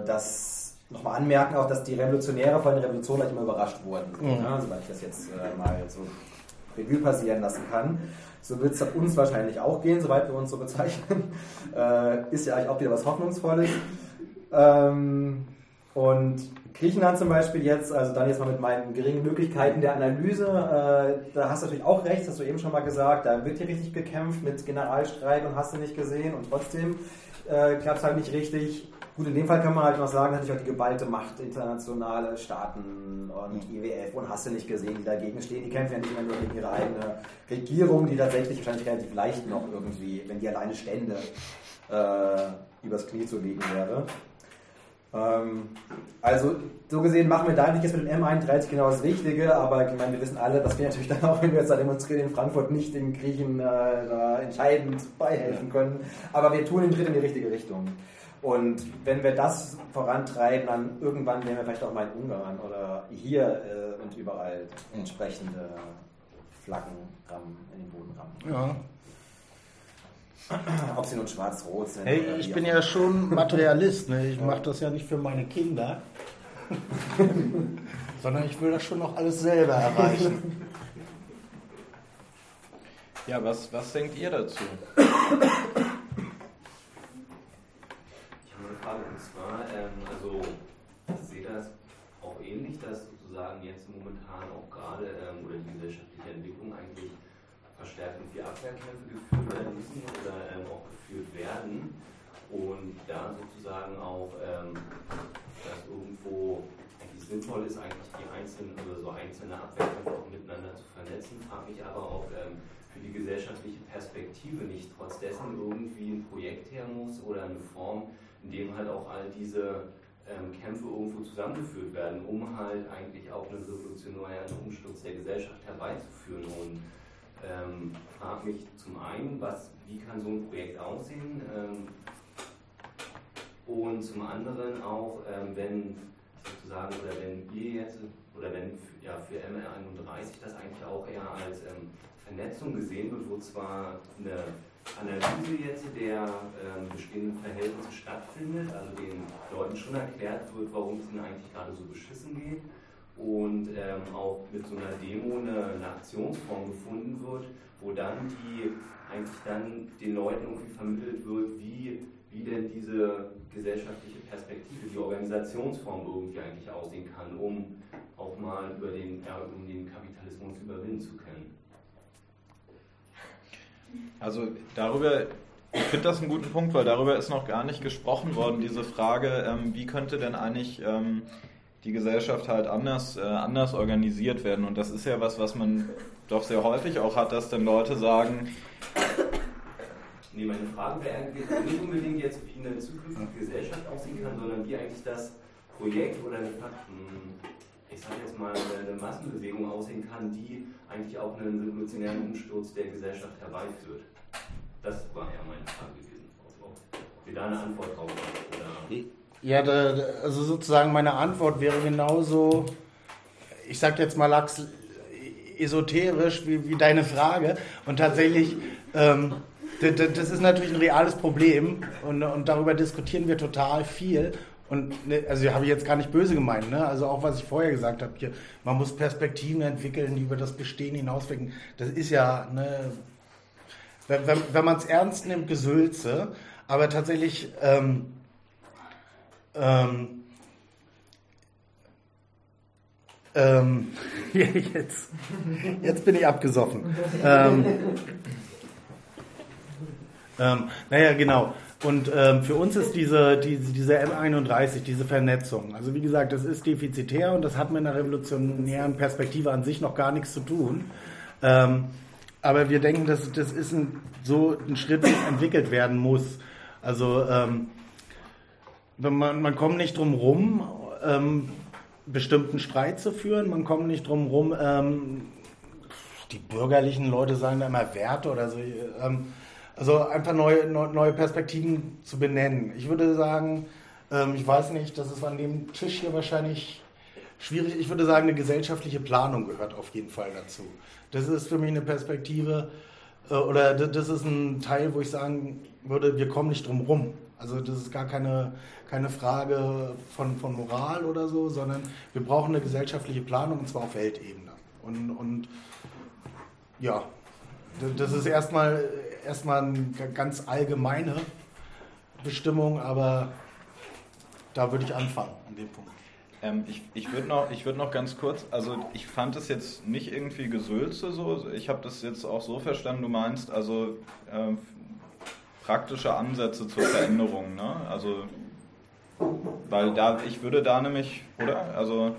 dass nochmal anmerken auch, dass die Revolutionäre von der Revolution gleich immer überrascht wurden. Mhm. Ja, soweit ich das jetzt äh, mal so Revue passieren lassen kann. So wird es uns wahrscheinlich auch gehen, soweit wir uns so bezeichnen. Äh, ist ja eigentlich auch wieder was Hoffnungsvolles. Ähm, und Griechenland zum Beispiel jetzt, also dann jetzt mal mit meinen geringen Möglichkeiten der Analyse, äh, da hast du natürlich auch recht, hast du eben schon mal gesagt, da wird hier richtig gekämpft mit Generalstreit und hast du nicht gesehen und trotzdem äh, klappt es halt nicht richtig. Gut, in dem Fall kann man halt noch sagen, natürlich auch die geballte Macht internationale Staaten und IWF und hast du nicht gesehen, die dagegen stehen. Die kämpfen ja nicht immer nur gegen ihre eigene Regierung, die tatsächlich wahrscheinlich relativ leicht noch irgendwie, wenn die alleine stände, äh, übers Knie zu legen wäre. Ähm, also so gesehen machen wir da eigentlich jetzt mit dem M31 genau das Richtige, aber ich meine, wir wissen alle, dass wir natürlich dann auch, wenn wir jetzt da demonstrieren in Frankfurt, nicht den Griechen äh, entscheidend beihelfen können. Aber wir tun den Schritt in die richtige Richtung. Und wenn wir das vorantreiben, dann irgendwann werden wir vielleicht auch mal in Ungarn oder hier äh, und überall entsprechende Flaggen in den Boden rammen. Ja. Ob sie nun schwarz-rot sind. Hey, ich bin ja schon Materialist. Ne? Ich mache das ja nicht für meine Kinder, sondern ich will das schon noch alles selber erreichen. Ja, was, was denkt ihr dazu? Ich habe eine Frage und zwar, ähm, also ich sehe das auch ähnlich, dass sozusagen jetzt momentan auch gerade ähm, oder die gesellschaftliche Entwicklung eigentlich verstärkt irgendwie Abwehrkämpfe geführt werden müssen oder ähm, auch geführt werden. Und da sozusagen auch ähm, das irgendwo eigentlich sinnvoll ist, eigentlich die einzelnen oder so einzelne Abwehrkämpfe auch miteinander zu vernetzen, frage mich aber auch ähm, für die gesellschaftliche Perspektive nicht trotz dessen irgendwie ein Projekt her muss oder eine Form, in dem halt auch all diese ähm, Kämpfe irgendwo zusammengeführt werden, um halt eigentlich auch einen revolutionären Umsturz der Gesellschaft herbeizuführen. Und ähm, frage mich zum einen, was, wie kann so ein Projekt aussehen? Ähm, und zum anderen auch, ähm, wenn sozusagen, oder wenn ihr jetzt, oder wenn ja, für MR31 das eigentlich auch eher als ähm, Vernetzung gesehen wird, wo zwar eine Analyse jetzt der ähm, bestehenden Verhältnisse stattfindet, also den Leuten schon erklärt wird, warum es ihnen eigentlich gerade so beschissen geht und ähm, auch mit so einer Demo eine, eine, Aktionsform gefunden wird, wo dann die eigentlich dann den Leuten irgendwie vermittelt wird, wie, wie denn diese gesellschaftliche Perspektive, die Organisationsform irgendwie eigentlich aussehen kann, um auch mal über den, ja, um den Kapitalismus überwinden zu können. Also darüber, ich finde das einen guten Punkt, weil darüber ist noch gar nicht gesprochen worden, diese Frage, ähm, wie könnte denn eigentlich ähm, die Gesellschaft halt anders, äh, anders organisiert werden. Und das ist ja was, was man doch sehr häufig auch hat, dass dann Leute sagen, Nee, meine Frage wäre eigentlich nicht unbedingt jetzt, wie eine zukünftige Gesellschaft aussehen kann, sondern wie eigentlich das Projekt oder eine, hm, ich sage jetzt mal, eine Massenbewegung aussehen kann, die eigentlich auch einen revolutionären Umsturz der Gesellschaft herbeiführt. Das war ja meine Frage gewesen. Ob wir da eine Antwort drauf haben. Ja, da, also sozusagen meine Antwort wäre genauso, ich sag jetzt mal Lachs, esoterisch wie, wie deine Frage. Und tatsächlich, ähm, das ist natürlich ein reales Problem und, und darüber diskutieren wir total viel. Und ne, also habe ich jetzt gar nicht böse gemeint, ne? Also auch was ich vorher gesagt habe, hier, man muss Perspektiven entwickeln, die über das Bestehen hinauswirken. Das ist ja, ne, wenn, wenn man es ernst nimmt, Gesülze. Aber tatsächlich, ähm, ähm, ähm, jetzt, jetzt bin ich abgesoffen. ähm, ähm, naja, genau. Und ähm, für uns ist diese, diese, diese M31, diese Vernetzung, also wie gesagt, das ist defizitär und das hat mit einer revolutionären Perspektive an sich noch gar nichts zu tun. Ähm, aber wir denken, dass das ist ein, so ein Schritt, der entwickelt werden muss. Also ähm, man, man kommt nicht drum rum, ähm, bestimmten Streit zu führen. Man kommt nicht drum rum, ähm, die bürgerlichen Leute sagen da immer Werte oder so. Ähm, also einfach neue, neue Perspektiven zu benennen. Ich würde sagen, ähm, ich weiß nicht, das ist an dem Tisch hier wahrscheinlich schwierig. Ich würde sagen, eine gesellschaftliche Planung gehört auf jeden Fall dazu. Das ist für mich eine Perspektive äh, oder das ist ein Teil, wo ich sagen würde, wir kommen nicht drum rum. Also das ist gar keine, keine Frage von, von Moral oder so, sondern wir brauchen eine gesellschaftliche Planung und zwar auf Weltebene. Und, und ja, das ist erstmal erstmal eine ganz allgemeine Bestimmung, aber da würde ich anfangen an dem Punkt. Ähm, ich ich würde noch, würd noch ganz kurz, also ich fand es jetzt nicht irgendwie Gesülze so, ich habe das jetzt auch so verstanden, du meinst also äh, praktische Ansätze zur Veränderung, ne? Also weil da, ich würde da nämlich, oder? Also,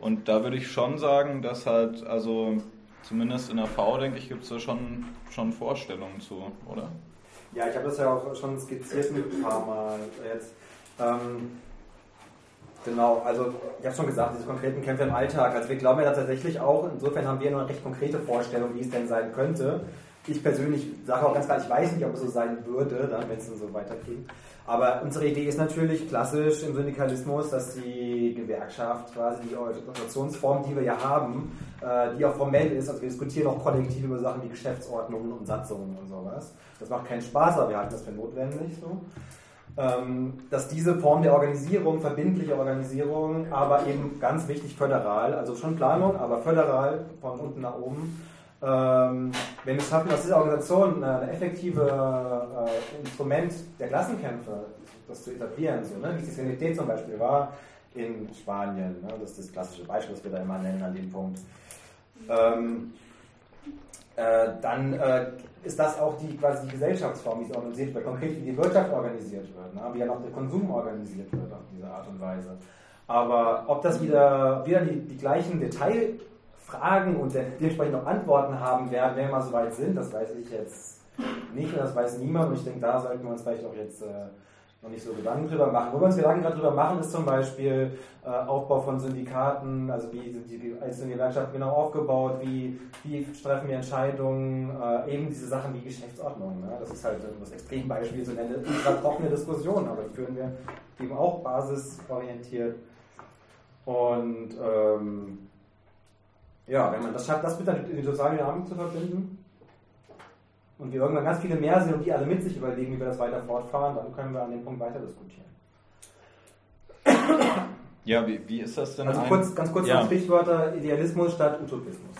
und da würde ich schon sagen, dass halt, also zumindest in der V, denke ich, gibt es da schon, schon Vorstellungen zu, oder? Ja, ich habe das ja auch schon skizziert ein paar Mal jetzt. Ähm, genau, also ich habe schon gesagt, diese konkreten Kämpfe im Alltag. Also wir glauben ja tatsächlich auch, insofern haben wir eine recht konkrete Vorstellung, wie es denn sein könnte. Ich persönlich sage auch ganz klar, ich weiß nicht, ob es so sein würde, wenn es so weitergeht. Aber unsere Idee ist natürlich klassisch im Syndikalismus, dass die Gewerkschaft quasi die Organisationsform, die wir ja haben, äh, die auch formell ist, also wir diskutieren auch kollektiv über Sachen wie Geschäftsordnungen und Satzungen und sowas. Das macht keinen Spaß, aber wir halten das für notwendig so. Ähm, dass diese Form der Organisierung, verbindliche Organisierung, aber eben ganz wichtig föderal, also schon Planung, aber föderal von unten nach oben, ähm, wenn es schaffen, aus dieser Organisation ein effektives äh, Instrument der Klassenkämpfe das zu etablieren, so, ne? wie es die Realität zum Beispiel war in Spanien, ne? das ist das klassische Beispiel, das wir da immer nennen an dem Punkt, ähm, äh, dann äh, ist das auch die, quasi die Gesellschaftsform, wie sie organisiert wird, konkret wie die Wirtschaft organisiert wird, ne? wie ja noch der Konsum organisiert wird auf diese Art und Weise. Aber ob das wieder, wieder die, die gleichen Detailfragen und dementsprechend noch Antworten haben werden, wenn wir mal so weit sind, das weiß ich jetzt nicht und das weiß niemand. Und ich denke, da sollten wir uns vielleicht auch jetzt äh, noch nicht so Gedanken drüber machen. Wo wir uns Gedanken darüber machen, ist zum Beispiel äh, Aufbau von Syndikaten, also wie sind die einzelnen Gewerkschaften genau aufgebaut, wie, wie treffen wir Entscheidungen, äh, eben diese Sachen wie Geschäftsordnung. Ne? Das ist halt das Extrembeispiel, so eine trockene Diskussion, aber die führen wir eben auch basisorientiert. Und ähm, ja, wenn man das schafft, das mit der sozialen Dynamik zu verbinden, und wir irgendwann ganz viele mehr sind und die alle mit sich überlegen, wie wir das weiter fortfahren, dann können wir an dem Punkt weiter diskutieren. Ja, wie, wie ist das denn? Also kurz, ganz kurz ja. Stichwörter Idealismus statt Utopismus.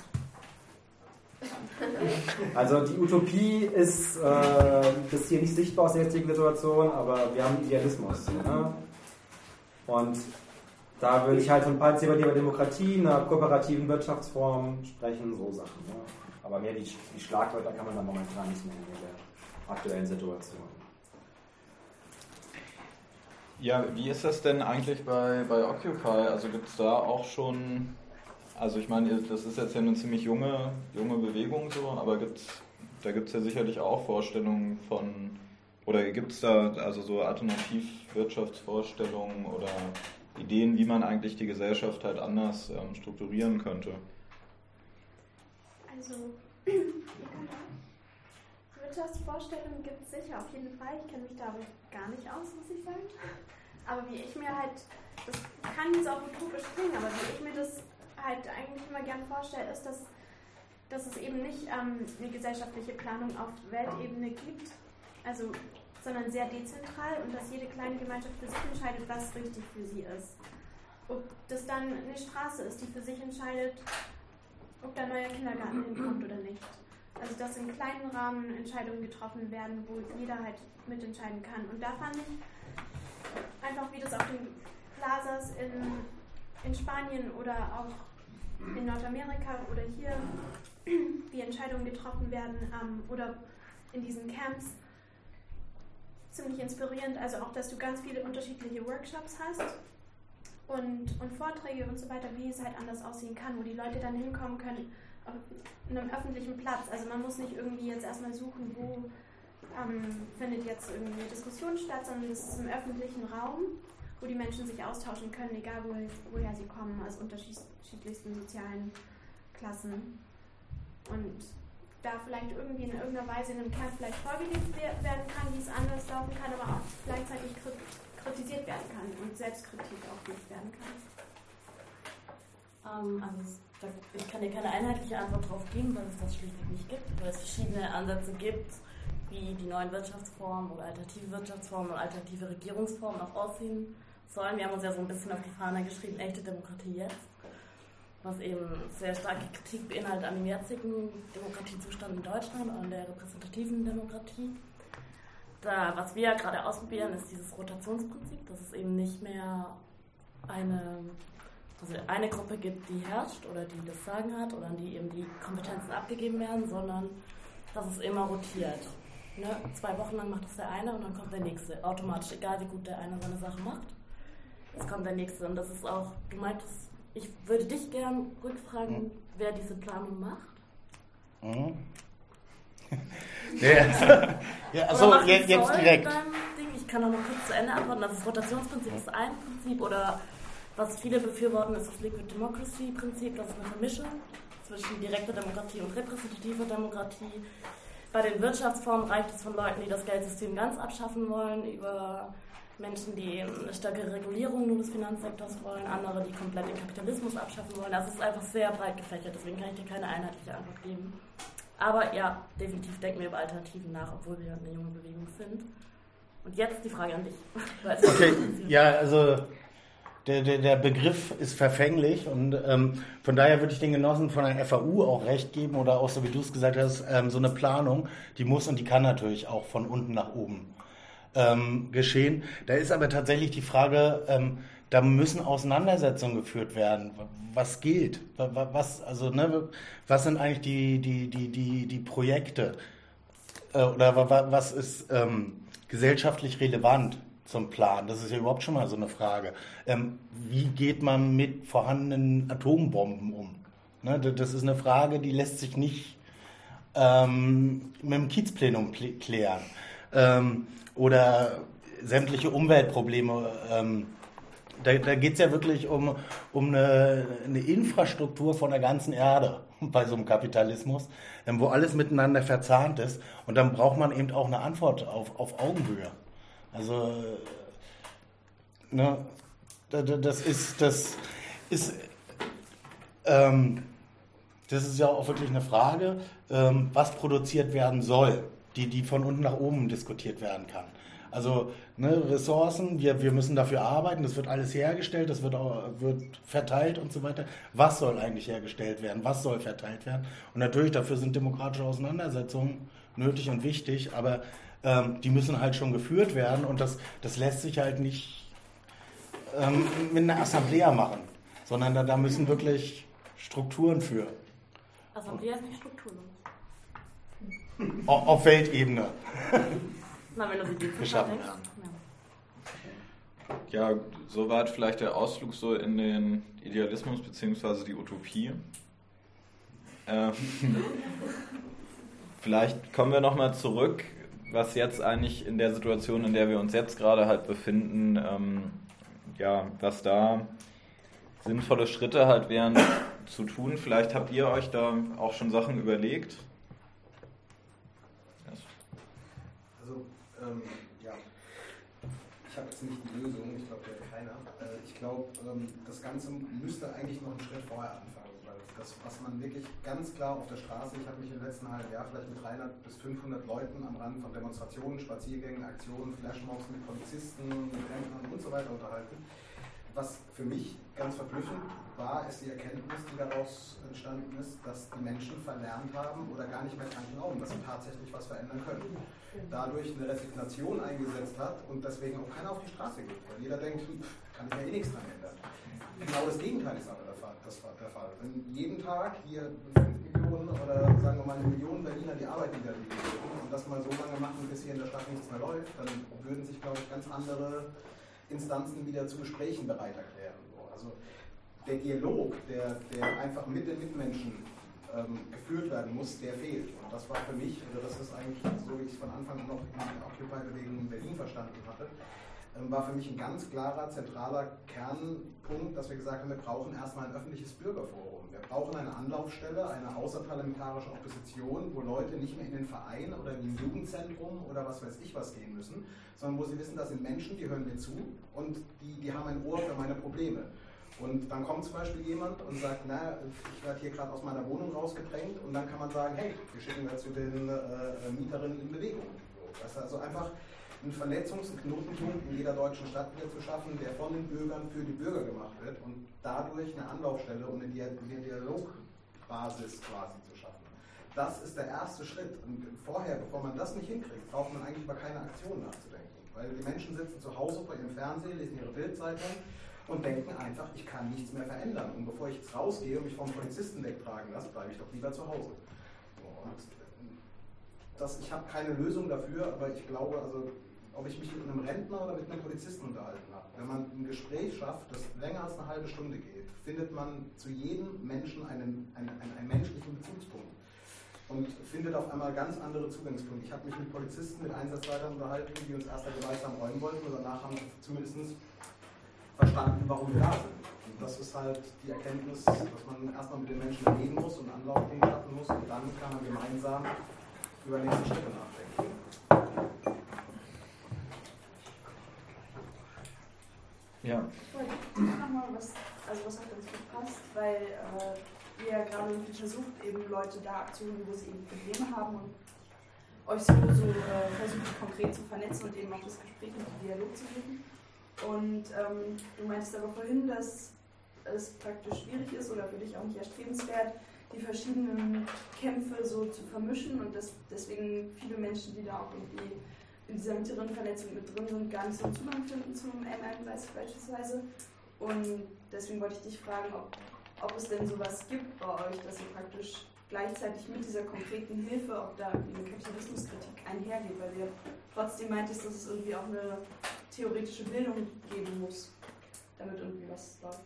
Also die Utopie ist, äh, ist hier nicht sichtbar aus der jetzigen Situation, aber wir haben Idealismus. Ne? Und da würde ich halt von partizipativer Demokratie, einer kooperativen Wirtschaftsform sprechen, so Sachen. Ne? Aber mehr die, die Schlagwörter kann man da momentan nicht mehr in der aktuellen Situation. Ja, wie ist das denn eigentlich bei, bei Occupy? Also gibt es da auch schon, also ich meine, das ist jetzt ja eine ziemlich junge, junge Bewegung so, aber gibt's, da gibt es ja sicherlich auch Vorstellungen von, oder gibt es da also so Alternativwirtschaftsvorstellungen oder Ideen, wie man eigentlich die Gesellschaft halt anders ähm, strukturieren könnte? Also, Wirtschaftsvorstellungen gibt es sicher auf jeden Fall. Ich kenne mich da aber gar nicht aus, muss ich sagen. Aber wie ich mir halt, das kann jetzt auch utopisch klingen, aber wie ich mir das halt eigentlich immer gern vorstelle, ist, dass, dass es eben nicht ähm, eine gesellschaftliche Planung auf Weltebene gibt, also, sondern sehr dezentral und dass jede kleine Gemeinschaft für sich entscheidet, was richtig für sie ist. Ob das dann eine Straße ist, die für sich entscheidet, ob da ein neuer Kindergarten hinkommt oder nicht. Also dass in kleinen Rahmen Entscheidungen getroffen werden, wo jeder halt mitentscheiden kann. Und da fand ich einfach, wie das auf den Plazas in, in Spanien oder auch in Nordamerika oder hier, wie Entscheidungen getroffen werden ähm, oder in diesen Camps, ziemlich inspirierend. Also auch, dass du ganz viele unterschiedliche Workshops hast und, und Vorträge und so weiter, wie es halt anders aussehen kann, wo die Leute dann hinkommen können, auf einem öffentlichen Platz. Also man muss nicht irgendwie jetzt erstmal suchen, wo ähm, findet jetzt irgendwie eine Diskussion statt, sondern es ist im öffentlichen Raum, wo die Menschen sich austauschen können, egal woher, woher sie kommen, aus unterschiedlichsten sozialen Klassen. Und da vielleicht irgendwie in irgendeiner Weise in einem Kern vielleicht vorgelegt werden kann, wie es anders laufen kann, aber auch gleichzeitig kritisiert werden kann und Selbstkritik auch nicht werden kann? Ähm, also ich kann dir keine einheitliche Antwort darauf geben, weil es das schlichtweg nicht gibt, weil es verschiedene Ansätze gibt, wie die neuen Wirtschaftsformen oder alternative Wirtschaftsformen und alternative Regierungsformen auch aussehen sollen. Wir haben uns ja so ein bisschen auf die Fahne geschrieben, echte Demokratie jetzt, was eben sehr starke Kritik beinhaltet an dem jetzigen Demokratiezustand in Deutschland, an der repräsentativen Demokratie da, was wir gerade ausprobieren, ist dieses Rotationsprinzip, dass es eben nicht mehr eine, also eine Gruppe gibt, die herrscht oder die das Sagen hat oder die eben die Kompetenzen abgegeben werden, sondern dass es immer rotiert. Ne? Zwei Wochen lang macht es der eine und dann kommt der nächste. Automatisch, egal wie gut der eine seine Sache macht. Jetzt kommt der nächste. Und das ist auch, du meintest, ich würde dich gern rückfragen, mhm. wer diese Planung macht. Mhm. ja, also jetzt, jetzt direkt. Ich kann auch noch kurz zu Ende antworten. Also das Rotationsprinzip ist ein Prinzip oder was viele befürworten, ist das Liquid Democracy Prinzip. Das ist eine Vermischung zwischen direkter Demokratie und repräsentativer Demokratie. Bei den Wirtschaftsformen reicht es von Leuten, die das Geldsystem ganz abschaffen wollen, über Menschen, die eine stärkere Regulierung nur des Finanzsektors wollen, andere, die komplett den Kapitalismus abschaffen wollen. Also es ist einfach sehr breit gefächert, deswegen kann ich dir keine einheitliche Antwort geben. Aber ja, definitiv denken wir über Alternativen nach, obwohl wir eine junge Bewegung sind. Und jetzt die Frage an dich. Okay, ja, also der, der, der Begriff ist verfänglich und ähm, von daher würde ich den Genossen von der FAU auch recht geben oder auch so wie du es gesagt hast, ähm, so eine Planung, die muss und die kann natürlich auch von unten nach oben ähm, geschehen. Da ist aber tatsächlich die Frage, ähm, da müssen Auseinandersetzungen geführt werden. Was gilt? Was, also, ne, was sind eigentlich die, die, die, die, die Projekte? Äh, oder was ist ähm, gesellschaftlich relevant? zum Plan? Das ist ja überhaupt schon mal so eine Frage. Ähm, wie geht man mit vorhandenen Atombomben um? Ne, das ist eine Frage, die lässt sich nicht ähm, mit dem Kiezplenum klären. Ähm, oder sämtliche Umweltprobleme. Ähm, da, da geht es ja wirklich um, um eine, eine, Infrastruktur von der ganzen Erde bei so einem Kapitalismus, ähm, wo alles miteinander verzahnt ist. Und dann braucht man eben auch eine Antwort auf, auf Augenhöhe. Also, ne, das ist, das ist, ähm, das ist ja auch wirklich eine Frage, ähm, was produziert werden soll, die, die von unten nach oben diskutiert werden kann. Also ne, Ressourcen, wir, wir müssen dafür arbeiten, das wird alles hergestellt, das wird, auch, wird verteilt und so weiter. Was soll eigentlich hergestellt werden? Was soll verteilt werden? Und natürlich, dafür sind demokratische Auseinandersetzungen nötig und wichtig, aber ähm, die müssen halt schon geführt werden und das, das lässt sich halt nicht ähm, mit einer Assemblea machen, sondern da, da müssen wirklich Strukturen für. Assemblea ist nicht strukturlos. Auf Weltebene. Na, wenn du sie geschaffen. Ja. ja, soweit vielleicht der Ausflug so in den Idealismus bzw. die Utopie. Ähm, vielleicht kommen wir nochmal zurück was jetzt eigentlich in der Situation, in der wir uns jetzt gerade halt befinden, ähm, ja, was da sinnvolle Schritte halt wären zu tun. Vielleicht habt ihr euch da auch schon Sachen überlegt. Also, ähm, ja, ich habe jetzt nicht die Lösung, ich glaube, der hat keiner. Äh, ich glaube, ähm, das Ganze müsste eigentlich noch einen Schritt vorher anfangen das, was man wirklich ganz klar auf der Straße, ich habe mich im letzten halben Jahr vielleicht mit 300 bis 500 Leuten am Rand von Demonstrationen, Spaziergängen, Aktionen, Flashmobs mit Polizisten, mit Rentnern und so weiter unterhalten. Was für mich ganz verblüffend war, ist die Erkenntnis, die daraus entstanden ist, dass die Menschen verlernt haben oder gar nicht mehr dran glauben, dass sie tatsächlich was verändern können. Dadurch eine Resignation eingesetzt hat und deswegen auch keiner auf die Straße geht, weil jeder denkt, kann ich ja eh nichts dran ändern. Genau das Gegenteil ist aber das war der Fall. Wenn jeden Tag hier 5 Millionen oder sagen wir mal eine Million Berliner die Arbeit würden und das mal so lange machen, bis hier in der Stadt nichts mehr läuft, dann würden sich, glaube ich, ganz andere Instanzen wieder zu Gesprächen bereit erklären. Also der Dialog, der, der einfach mit den Mitmenschen ähm, geführt werden muss, der fehlt. Und das war für mich, also das ist eigentlich so, wie ich es von Anfang an noch in der Occupy-Bewegung in Berlin verstanden hatte, war für mich ein ganz klarer, zentraler Kernpunkt, dass wir gesagt haben, wir brauchen erstmal ein öffentliches Bürgerforum. Wir brauchen eine Anlaufstelle, eine außerparlamentarische Opposition, wo Leute nicht mehr in den Verein oder in ein Jugendzentrum oder was weiß ich was gehen müssen, sondern wo sie wissen, das sind Menschen, die hören mir zu und die, die haben ein Ohr für meine Probleme. Und dann kommt zum Beispiel jemand und sagt, na, ich werde hier gerade aus meiner Wohnung rausgedrängt und dann kann man sagen, hey, wir schicken wir zu den äh, Mieterinnen in Bewegung. Das ist also einfach einen Vernetzungs- und Knotenpunkt in jeder deutschen Stadt wieder zu schaffen, der von den Bürgern für die Bürger gemacht wird und dadurch eine Anlaufstelle und eine Dialogbasis quasi zu schaffen. Das ist der erste Schritt. Und vorher, bevor man das nicht hinkriegt, braucht man eigentlich über keine Aktion nachzudenken. Weil die Menschen sitzen zu Hause vor ihrem Fernseher, lesen ihre Bildzeitung und denken einfach, ich kann nichts mehr verändern. Und bevor ich jetzt rausgehe und mich vom Polizisten wegtragen lasse, bleibe ich doch lieber zu Hause. Und das, ich habe keine Lösung dafür, aber ich glaube, also ob ich mich mit einem Rentner oder mit einem Polizisten unterhalten habe. Wenn man ein Gespräch schafft, das länger als eine halbe Stunde geht, findet man zu jedem Menschen einen, einen, einen, einen menschlichen Bezugspunkt und findet auf einmal ganz andere Zugangspunkte. Ich habe mich mit Polizisten, mit Einsatzleitern unterhalten, die uns erst gemeinsam räumen wollten und danach haben wir zumindest verstanden, warum wir da sind. Und das ist halt die Erkenntnis, dass man erstmal mit den Menschen reden muss und Anlaufpunkte schaffen muss und dann kann man gemeinsam über nächste Schritte nachdenken. Ja. Ich nochmal was, also was hat uns gepasst, weil äh, ihr gerade versucht, eben Leute da abzuholen, wo sie eben Probleme haben und euch so, so äh, versucht konkret zu vernetzen und eben auch das Gespräch und den Dialog zu suchen. Und ähm, du meintest aber vorhin, dass es praktisch schwierig ist oder für dich auch nicht erstrebenswert, die verschiedenen Kämpfe so zu vermischen und dass deswegen viele Menschen, die da auch irgendwie in dieser mittleren Vernetzung mit drin sind, gar nicht so einen Zugang finden zum M31 beispielsweise. Und deswegen wollte ich dich fragen, ob, ob es denn sowas gibt bei euch, dass ihr praktisch gleichzeitig mit dieser konkreten Hilfe, ob da eine Kapitalismuskritik einhergeht, weil ihr trotzdem meintest, dass es irgendwie auch eine theoretische Bildung geben muss, damit irgendwie was läuft.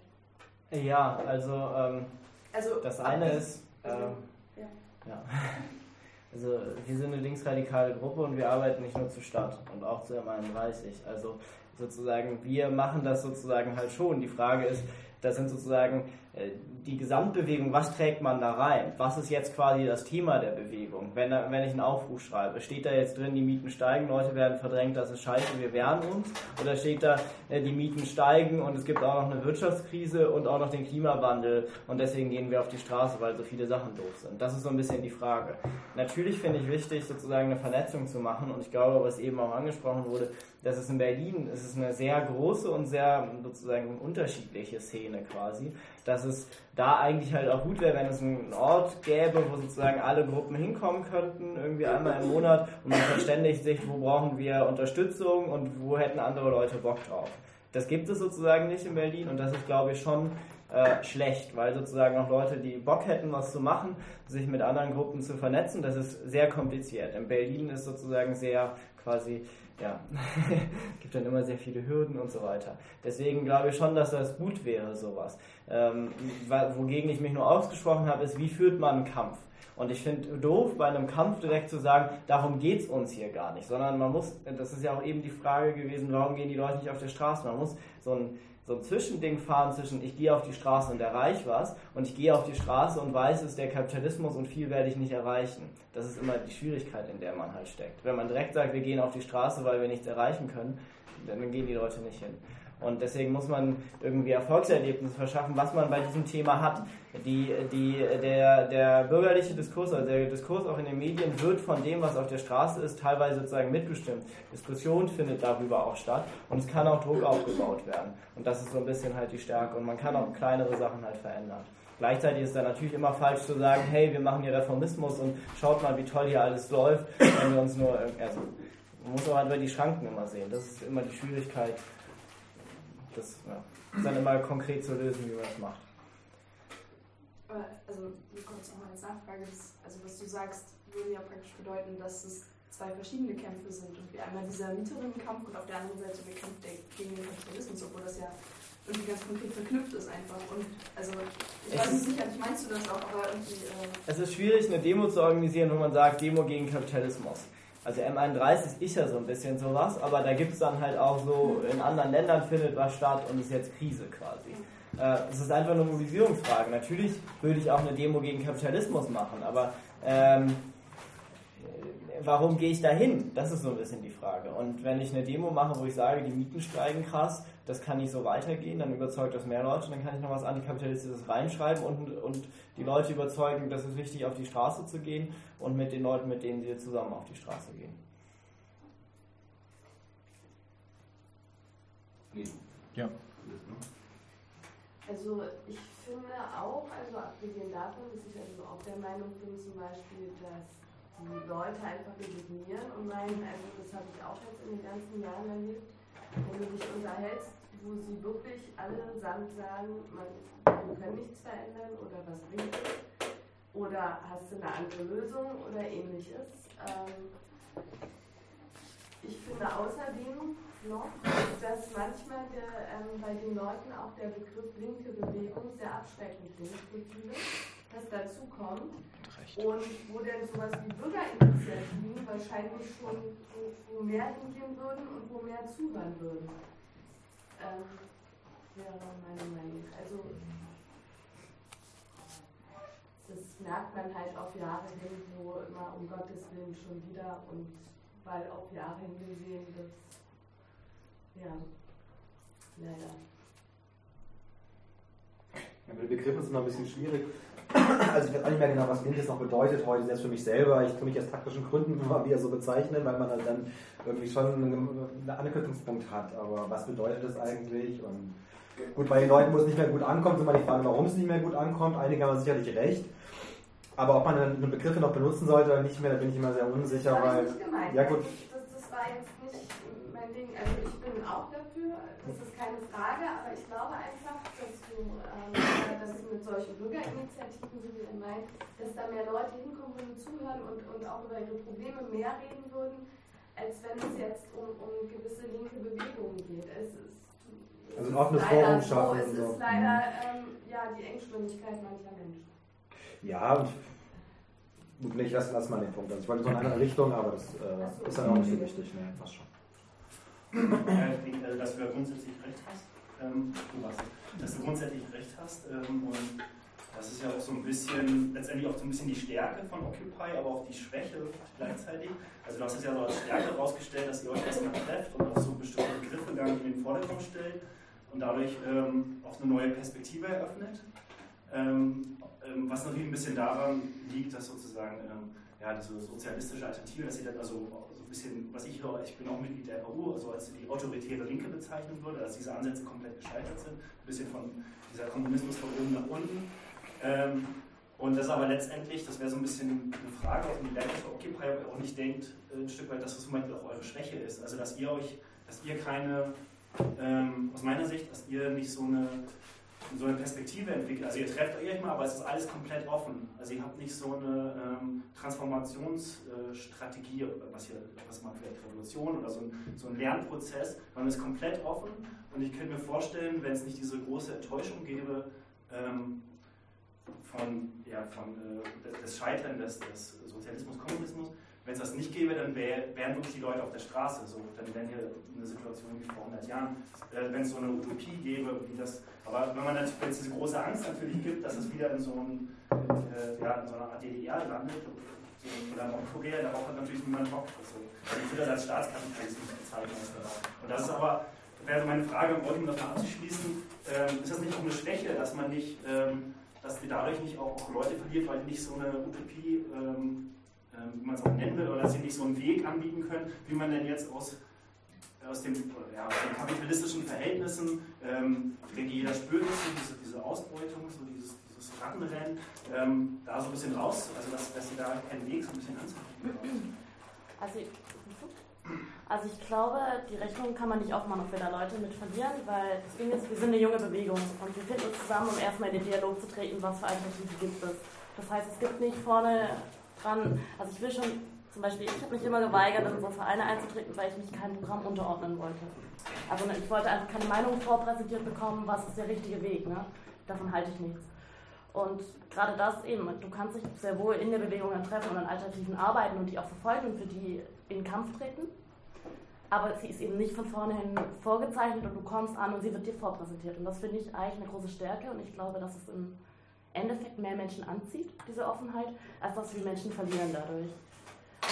Ja, also, ähm, Also, das eine ab- ist, also, ähm, ja. ja. Also wir sind eine linksradikale Gruppe und wir arbeiten nicht nur zur Stadt und auch zur M31. Also sozusagen, wir machen das sozusagen halt schon. Die Frage ist, das sind sozusagen äh, die Gesamtbewegung, was trägt man da rein? Was ist jetzt quasi das Thema der Bewegung? Wenn, wenn ich einen Aufruf schreibe, steht da jetzt drin, die Mieten steigen, Leute werden verdrängt, das ist scheiße, wir wehren uns? Oder steht da, äh, die Mieten steigen und es gibt auch noch eine Wirtschaftskrise und auch noch den Klimawandel und deswegen gehen wir auf die Straße, weil so viele Sachen doof sind? Das ist so ein bisschen die Frage. Natürlich finde ich wichtig, sozusagen eine Vernetzung zu machen und ich glaube, was eben auch angesprochen wurde, dass es in Berlin, es ist eine sehr große und sehr sozusagen unterschiedliche Szene quasi, dass es da eigentlich halt auch gut wäre, wenn es einen Ort gäbe, wo sozusagen alle Gruppen hinkommen könnten, irgendwie einmal im Monat und man verständigt sich, wo brauchen wir Unterstützung und wo hätten andere Leute Bock drauf. Das gibt es sozusagen nicht in Berlin und das ist, glaube ich, schon äh, schlecht, weil sozusagen auch Leute, die Bock hätten, was zu machen, sich mit anderen Gruppen zu vernetzen, das ist sehr kompliziert. In Berlin ist sozusagen sehr quasi, ja, gibt dann immer sehr viele Hürden und so weiter. Deswegen glaube ich schon, dass das gut wäre, sowas. Ähm, wogegen ich mich nur ausgesprochen habe, ist, wie führt man einen Kampf? Und ich finde doof, bei einem Kampf direkt zu sagen, darum geht es uns hier gar nicht, sondern man muss, das ist ja auch eben die Frage gewesen, warum gehen die Leute nicht auf der Straße? Man muss so ein, so ein Zwischending fahren zwischen ich gehe auf die Straße und erreiche was und ich gehe auf die Straße und weiß, es ist der Kapitalismus und viel werde ich nicht erreichen. Das ist immer die Schwierigkeit, in der man halt steckt. Wenn man direkt sagt, wir gehen auf die Straße, weil wir nichts erreichen können, dann gehen die Leute nicht hin. Und deswegen muss man irgendwie Erfolgserlebnisse verschaffen, was man bei diesem Thema hat. Die, die, der, der bürgerliche Diskurs, also der Diskurs auch in den Medien, wird von dem, was auf der Straße ist, teilweise sozusagen mitbestimmt. Diskussion findet darüber auch statt und es kann auch Druck aufgebaut werden. Und das ist so ein bisschen halt die Stärke. Und man kann auch kleinere Sachen halt verändern. Gleichzeitig ist es dann natürlich immer falsch zu sagen, hey, wir machen hier Reformismus und schaut mal, wie toll hier alles läuft, wenn wir uns nur, also, man muss aber halt die Schranken immer sehen. Das ist immer die Schwierigkeit, das ja, ist dann immer konkret zu lösen, wie man das macht. Also kurz nochmal als Nachfrage, also was du sagst, würde ja praktisch bedeuten, dass es zwei verschiedene Kämpfe sind. Und wie einmal dieser Mieterinnenkampf und auf der anderen Seite der Kampf gegen den Kapitalismus, obwohl das ja irgendwie ganz konkret verknüpft ist einfach. Und also ich Es weiß nicht sicherlich meinst du das auch, aber irgendwie. Äh, Es ist schwierig, eine Demo zu organisieren, wo man sagt, Demo gegen Kapitalismus. Also M31 ist ja so ein bisschen sowas, aber da gibt es dann halt auch so, in anderen Ländern findet was statt und ist jetzt Krise quasi. Äh, Es ist einfach eine Mobilisierungsfrage. Natürlich würde ich auch eine Demo gegen Kapitalismus machen, aber ähm, äh, warum gehe ich da hin? Das ist so ein bisschen die Frage. Und wenn ich eine Demo mache, wo ich sage, die Mieten steigen krass, das kann nicht so weitergehen, dann überzeugt das mehr Leute, dann kann ich noch was Antikapitalistisches reinschreiben und, und die Leute überzeugen, dass es wichtig ist, auf die Straße zu gehen und mit den Leuten, mit denen sie zusammen auf die Straße gehen. Ja. Also ich finde auch, also abgesehen davon, dass ich also auch der Meinung bin zum Beispiel, dass die Leute einfach resignieren und meinen, also das habe ich auch jetzt in den ganzen Jahren erlebt, wenn du dich unterhältst, wo sie wirklich allesamt sagen, man, wir können nichts verändern oder was bringt es oder hast du eine andere Lösung oder ähnliches. Ähm, ich finde außerdem noch, dass manchmal der, ähm, bei den Leuten auch der Begriff linke Bewegung sehr abschreckend klingt was dazu kommt. Und wo denn sowas wie Bürgerinitiativen wahrscheinlich schon wo, wo mehr hingehen würden und wo mehr zuhören würden. Ähm, wäre meine Meinung. Also das merkt man halt auf Jahre hin, wo immer um Gottes Willen schon wieder und weil auf Jahre hingesehen das ja leider. Ja, der Begriff ist immer ein bisschen schwierig. Also ich weiß auch nicht mehr genau, was Linkes noch bedeutet heute, selbst für mich selber. Ich tue mich aus taktischen Gründen immer wieder so bezeichnen, weil man halt dann irgendwie schon einen Anknüpfungspunkt hat. Aber was bedeutet das eigentlich? Und gut, bei den Leuten, wo es nicht mehr gut ankommt, ist immer die Frage, warum es nicht mehr gut ankommt. Einige haben sicherlich recht. Aber ob man dann Begriffe noch benutzen sollte oder nicht mehr, da bin ich immer sehr unsicher. Das weil, ich nicht gemeint. Ja gut. Das, das war jetzt nicht mein Ding. Also ich bin auch dafür, das ist keine Frage, aber ich glaube einfach, dass du, solchen Bürgerinitiativen, so wie ihr meint, dass da mehr Leute hinkommen würden, zuhören und, und auch über ihre Probleme mehr reden würden, als wenn es jetzt um, um gewisse linke Bewegungen geht. Es ist, es Also ein offenes leider Forum so, schaffen Es so. ist leider ähm, ja, die Engstimmigkeit mancher Menschen. Ja, und gut, nee, ich lasse lass mal den Punkt. Also ich wollte so in eine andere Richtung, aber das äh, ist dann auch nicht so wichtig. Nee, passt schon. Ja, ich denke, äh, dass du ja grundsätzlich recht hast. Ähm, du warst, dass du grundsätzlich recht hast. Ähm, und das ist ja auch so ein bisschen, letztendlich auch so ein bisschen die Stärke von Occupy, aber auch die Schwäche gleichzeitig. Also du hast es ja so als Stärke herausgestellt, dass ihr euch erstmal trefft und auch so bestimmte Begriffe gar nicht in den Vordergrund stellt und dadurch ähm, auch eine neue Perspektive eröffnet. Ähm, ähm, was natürlich ein bisschen daran liegt, dass sozusagen ähm, ja, diese sozialistische Alternative, dass sie dann also bisschen, was ich höre, ich bin auch Mitglied der FAU, also als die autoritäre Linke bezeichnen würde, dass diese Ansätze komplett gescheitert sind, ein bisschen von dieser Kommunismus von oben nach unten. Ähm, und das aber letztendlich, das wäre so ein bisschen eine Frage auch in die ob ihr auch nicht denkt, äh, ein Stück weit, dass das zum Beispiel auch eure Schwäche ist. Also dass ihr euch, dass ihr keine, ähm, aus meiner Sicht, dass ihr nicht so eine so eine Perspektive entwickelt. Also ihr trefft euch mal, aber es ist alles komplett offen. Also ihr habt nicht so eine ähm, Transformationsstrategie, äh, was hier, was man vielleicht Revolution oder so ein, so ein Lernprozess, man ist komplett offen und ich könnte mir vorstellen, wenn es nicht diese große Enttäuschung gäbe ähm, von, ja, von äh, des Scheitern des, des Sozialismus, Kommunismus, wenn es das nicht gäbe, dann wär, wären wirklich die Leute auf der Straße. So, dann wären hier eine Situation wie vor 100 Jahren. Äh, wenn es so eine Utopie gäbe, wie das. Aber wenn man wenn es diese große Angst natürlich gibt, dass es wieder in so, ein, äh, ja, in so einer Art DDR landet, oder Nordkorea, darauf hat natürlich niemand Bock. Also, ich würde das als Staatskapitalismus bezeichnen. Und das ist aber, wäre meine Frage, um das mal abzuschließen, ähm, ist das nicht auch eine Schwäche, dass man nicht, ähm, dass wir dadurch nicht auch, Leute verliert, weil nicht so eine Utopie ähm, wie man es auch nennen will, oder dass sie nicht so einen Weg anbieten können, wie man denn jetzt aus, aus, dem, ja, aus den kapitalistischen Verhältnissen, ähm, jeder spürt so diese, diese Ausbeutung, so dieses, dieses Rattenrennen, ähm, da so ein bisschen raus, also dass, dass sie da keinen Weg so ein bisschen anzubieten. Also, also ich glaube, die Rechnung kann man nicht aufmachen, ob wir da Leute mit verlieren, weil das Ding ist, wir sind eine junge Bewegung und wir finden uns zusammen, um erstmal in den Dialog zu treten, was für Alternativen gibt es. Das heißt, es gibt nicht vorne dran, also ich will schon, zum Beispiel, ich habe mich immer geweigert, in so Vereine einzutreten, weil ich mich keinem Programm unterordnen wollte. Also ich wollte einfach keine Meinung vorpräsentiert bekommen, was ist der richtige Weg. Ne? Davon halte ich nichts. Und gerade das eben, du kannst dich sehr wohl in der Bewegung dann treffen und an Alternativen arbeiten und die auch verfolgen und für die in Kampf treten. Aber sie ist eben nicht von vornherein vorgezeichnet und du kommst an und sie wird dir vorpräsentiert. Und das finde ich eigentlich eine große Stärke und ich glaube, dass es im Endeffekt mehr Menschen anzieht, diese Offenheit, als dass wir Menschen verlieren dadurch.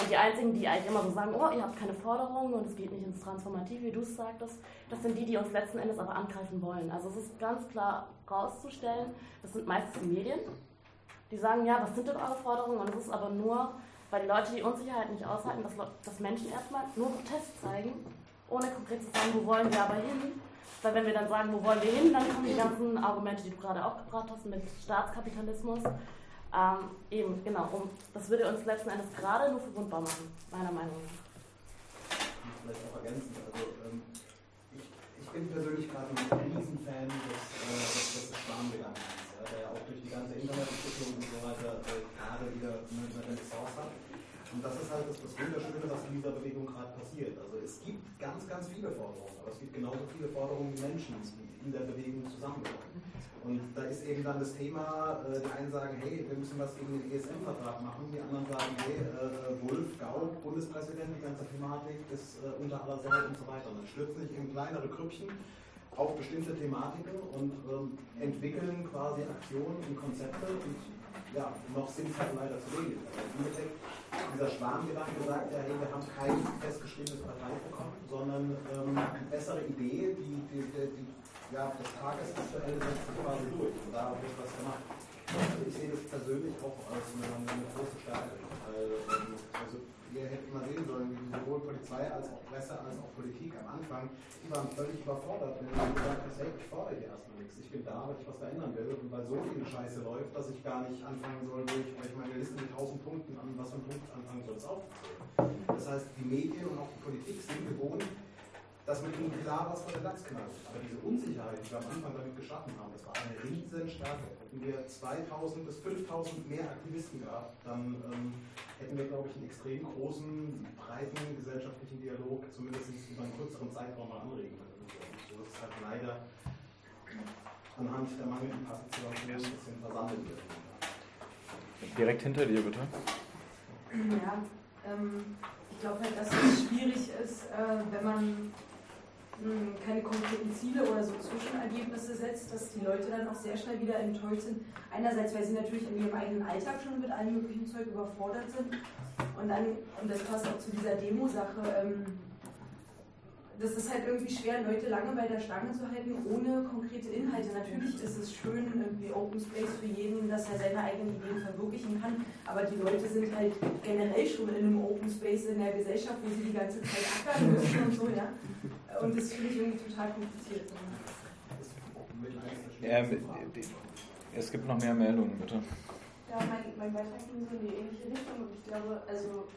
Und die einzigen, die eigentlich immer so sagen, oh, ihr habt keine Forderungen und es geht nicht ins Transformativ, wie du es sagtest, das sind die, die uns letzten Endes aber angreifen wollen. Also es ist ganz klar rauszustellen, das sind meistens die Medien, die sagen, ja, was sind denn eure Forderungen? Und es ist aber nur, weil die Leute die Unsicherheit nicht aushalten, dass, dass Menschen erstmal nur Protest zeigen, ohne konkret zu sagen, wo wollen wir aber hin, weil wenn wir dann sagen, wo wollen wir hin, dann kommen die ganzen Argumente, die du gerade auch gebracht hast mit Staatskapitalismus. Ähm, eben, genau. Um, das würde uns letzten Endes gerade nur verwundbar machen, meiner Meinung nach. Vielleicht auch ergänzen. Also, ähm, ich, ich, bin persönlich gerade ein Riesenfan des, äh, des, des Schwarmgedankens, ja, der ja auch durch die ganze Internetentwicklung und so weiter äh, gerade wieder eine Renaissance hat. Und das ist halt das, das Wunderschöne, was in dieser Bewegung gerade passiert. Also es gibt ganz, ganz viele Forderungen, aber es gibt genauso viele Forderungen wie Menschen, die in der Bewegung zusammenkommen. Und da ist eben dann das Thema, äh, die einen sagen, hey, wir müssen was gegen den ESM-Vertrag machen, die anderen sagen, hey, äh, Wolf, Gau, Bundespräsident, die ganze Thematik ist äh, unter aller Sau und so weiter. Und dann stürzen sich eben kleinere Grüppchen auf bestimmte Thematiken und ähm, entwickeln quasi Aktionen und Konzepte und ja, noch sind es halt leider zu wenig. Also dieser Schwarmgedanke sagt ja, hey, wir haben kein festgeschriebenes Parteiprogramm, sondern ähm, eine bessere Idee, die, die, die, die ja, das Tagesaktuelle setzt sich quasi durch und da wird was gemacht. Also ich sehe das persönlich auch als eine, eine große Stärke. Ähm, also ihr hättet mal sehen sollen, wie sowohl Polizei als auch Presse als auch Politik am Anfang, die waren völlig überfordert, wenn du gesagt hast, hey, ich fordere hier erstmal nichts, ich bin da, weil ich was verändern will und weil so viel Scheiße läuft, dass ich gar nicht anfangen soll, wo ich euch meine Liste mit 1000 Punkten an was für einen Punkt anfangen soll, es aufzuzählen. Das heißt, die Medien und auch die Politik sind gewohnt, dass man ihnen klar was von der Lachs knallt. Aber diese Unsicherheit, die wir am Anfang damit geschaffen haben, das war eine riesen Stärke. Hätten wir 2000 bis 5000 mehr Aktivisten gehabt, dann ähm, hätten wir, glaube ich, einen extrem großen, breiten gesellschaftlichen Dialog, zumindest über einen kürzeren Zeitraum mal anregen können. So ist es halt leider anhand der mangelnden Partizipation ein bisschen versammelt wird. Direkt hinter dir, bitte. Ja, ähm, ich glaube halt, dass es schwierig ist, äh, wenn man keine konkreten Ziele oder so Zwischenergebnisse setzt, dass die Leute dann auch sehr schnell wieder enttäuscht sind. Einerseits, weil sie natürlich in ihrem eigenen Alltag schon mit allem möglichen Zeug überfordert sind. Und dann, und das passt auch zu dieser Demo-Sache, ähm, das ist halt irgendwie schwer, Leute lange bei der Stange zu halten, ohne konkrete Inhalte. Natürlich ist es schön, irgendwie Open Space für jeden, dass er seine eigenen Ideen verwirklichen kann, aber die Leute sind halt generell schon in einem Open Space in der Gesellschaft, wo sie die ganze Zeit ackern müssen und so, ja. Und das finde ich irgendwie total kompliziert. Ähm, es gibt noch mehr Meldungen, bitte. Ja, mein, mein Beitrag ging so in die ähnliche Richtung und ich glaube, also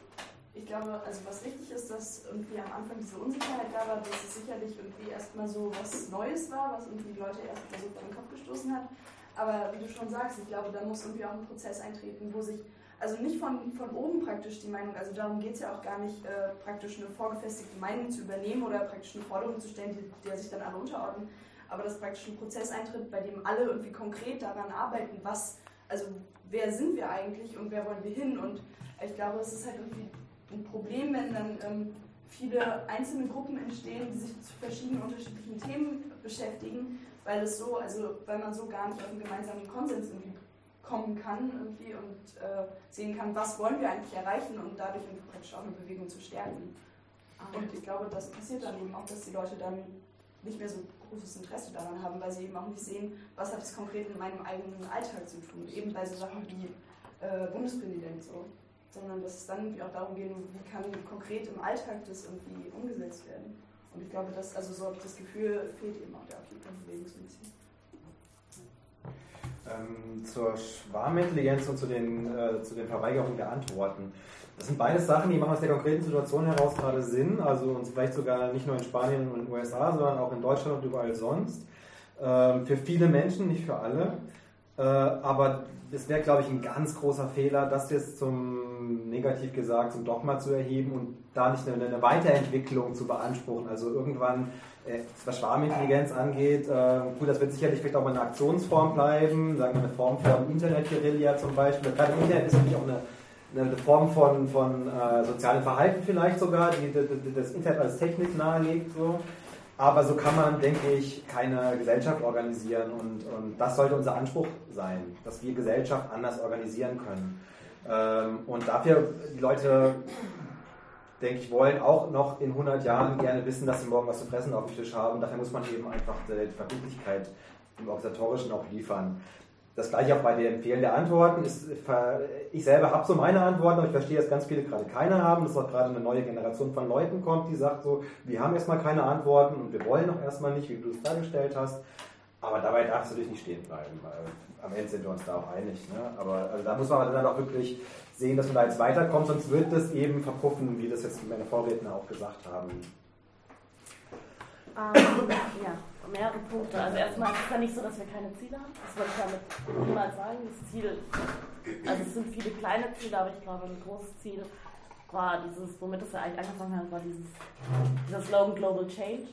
ich glaube, also was wichtig ist, dass irgendwie am Anfang diese Unsicherheit da war, dass es sicherlich irgendwie erstmal so was Neues war, was irgendwie die Leute erstmal so vor den Kopf gestoßen hat. Aber wie du schon sagst, ich glaube, da muss irgendwie auch ein Prozess eintreten, wo sich, also nicht von, von oben praktisch die Meinung, also darum geht es ja auch gar nicht, äh, praktisch eine vorgefestigte Meinung zu übernehmen oder praktisch eine Forderung zu stellen, die, der sich dann alle unterordnen, aber dass praktisch ein Prozess eintritt, bei dem alle irgendwie konkret daran arbeiten, was, also wer sind wir eigentlich und wer wollen wir hin? Und ich glaube, es ist halt irgendwie ein Problem, wenn dann ähm, viele einzelne Gruppen entstehen, die sich zu verschiedenen unterschiedlichen Themen beschäftigen, weil es so, also weil man so gar nicht auf einen gemeinsamen Konsens irgendwie kommen kann irgendwie und äh, sehen kann, was wollen wir eigentlich erreichen und dadurch praktisch auch eine Bewegung zu stärken. Und ich glaube, das passiert dann eben auch, dass die Leute dann nicht mehr so großes Interesse daran haben, weil sie eben auch nicht sehen, was hat es konkret in meinem eigenen Alltag zu tun. Eben bei so Sachen wie äh, Bundespräsident so sondern dass es dann irgendwie auch darum geht, wie kann konkret im Alltag das irgendwie umgesetzt werden. Und ich glaube, dass, also so habe ich das Gefühl, fehlt eben auch der Bewegung so ein bisschen. Ähm, zur Schwarmintelligenz und zu den, äh, zu den Verweigerungen der Antworten. Das sind beides Sachen, die machen aus der konkreten Situation heraus gerade Sinn, also uns vielleicht sogar nicht nur in Spanien und in den USA, sondern auch in Deutschland und überall sonst. Ähm, für viele Menschen, nicht für alle. Äh, aber es wäre, glaube ich, ein ganz großer Fehler, das jetzt zum, negativ gesagt, zum Dogma zu erheben und da nicht eine, eine Weiterentwicklung zu beanspruchen. Also irgendwann, äh, was Schwarmintelligenz angeht, äh, gut, das wird sicherlich vielleicht auch mal eine Aktionsform bleiben, sagen wir eine Form von Internet-Guerilla zum Beispiel. Gerade Internet ist natürlich auch eine, eine Form von, von äh, sozialem Verhalten vielleicht sogar, die, die, die das Internet als Technik nahelegt. So. Aber so kann man, denke ich, keine Gesellschaft organisieren und, und das sollte unser Anspruch sein, dass wir Gesellschaft anders organisieren können. Ähm, und dafür, die Leute, denke ich, wollen auch noch in 100 Jahren gerne wissen, dass sie morgen was zu fressen auf dem Tisch haben. Dafür muss man eben einfach die Verbindlichkeit im Organisatorischen auch liefern. Das gleiche auch bei den Empfehlen der Antworten. ich selber habe so meine Antworten, aber ich verstehe, dass ganz viele gerade keine haben, dass auch gerade eine neue Generation von Leuten kommt, die sagt so, wir haben erstmal keine Antworten und wir wollen auch erstmal nicht, wie du es dargestellt hast. Aber dabei darfst du dich nicht stehen bleiben. Am Ende sind wir uns da auch einig. Ne? Aber also da muss man dann auch wirklich sehen, dass man da jetzt weiterkommt, sonst wird das eben verpuffen, wie das jetzt meine Vorredner auch gesagt haben. Ähm, ja mehrere Punkte. Also erstmal ist es ja nicht so, dass wir keine Ziele haben. Das wollte ich damit niemals sagen. Das Ziel, also es sind viele kleine Ziele, aber ich glaube, ein großes Ziel war dieses, womit es ja eigentlich angefangen hat, war dieses, dieser Slogan Global Change,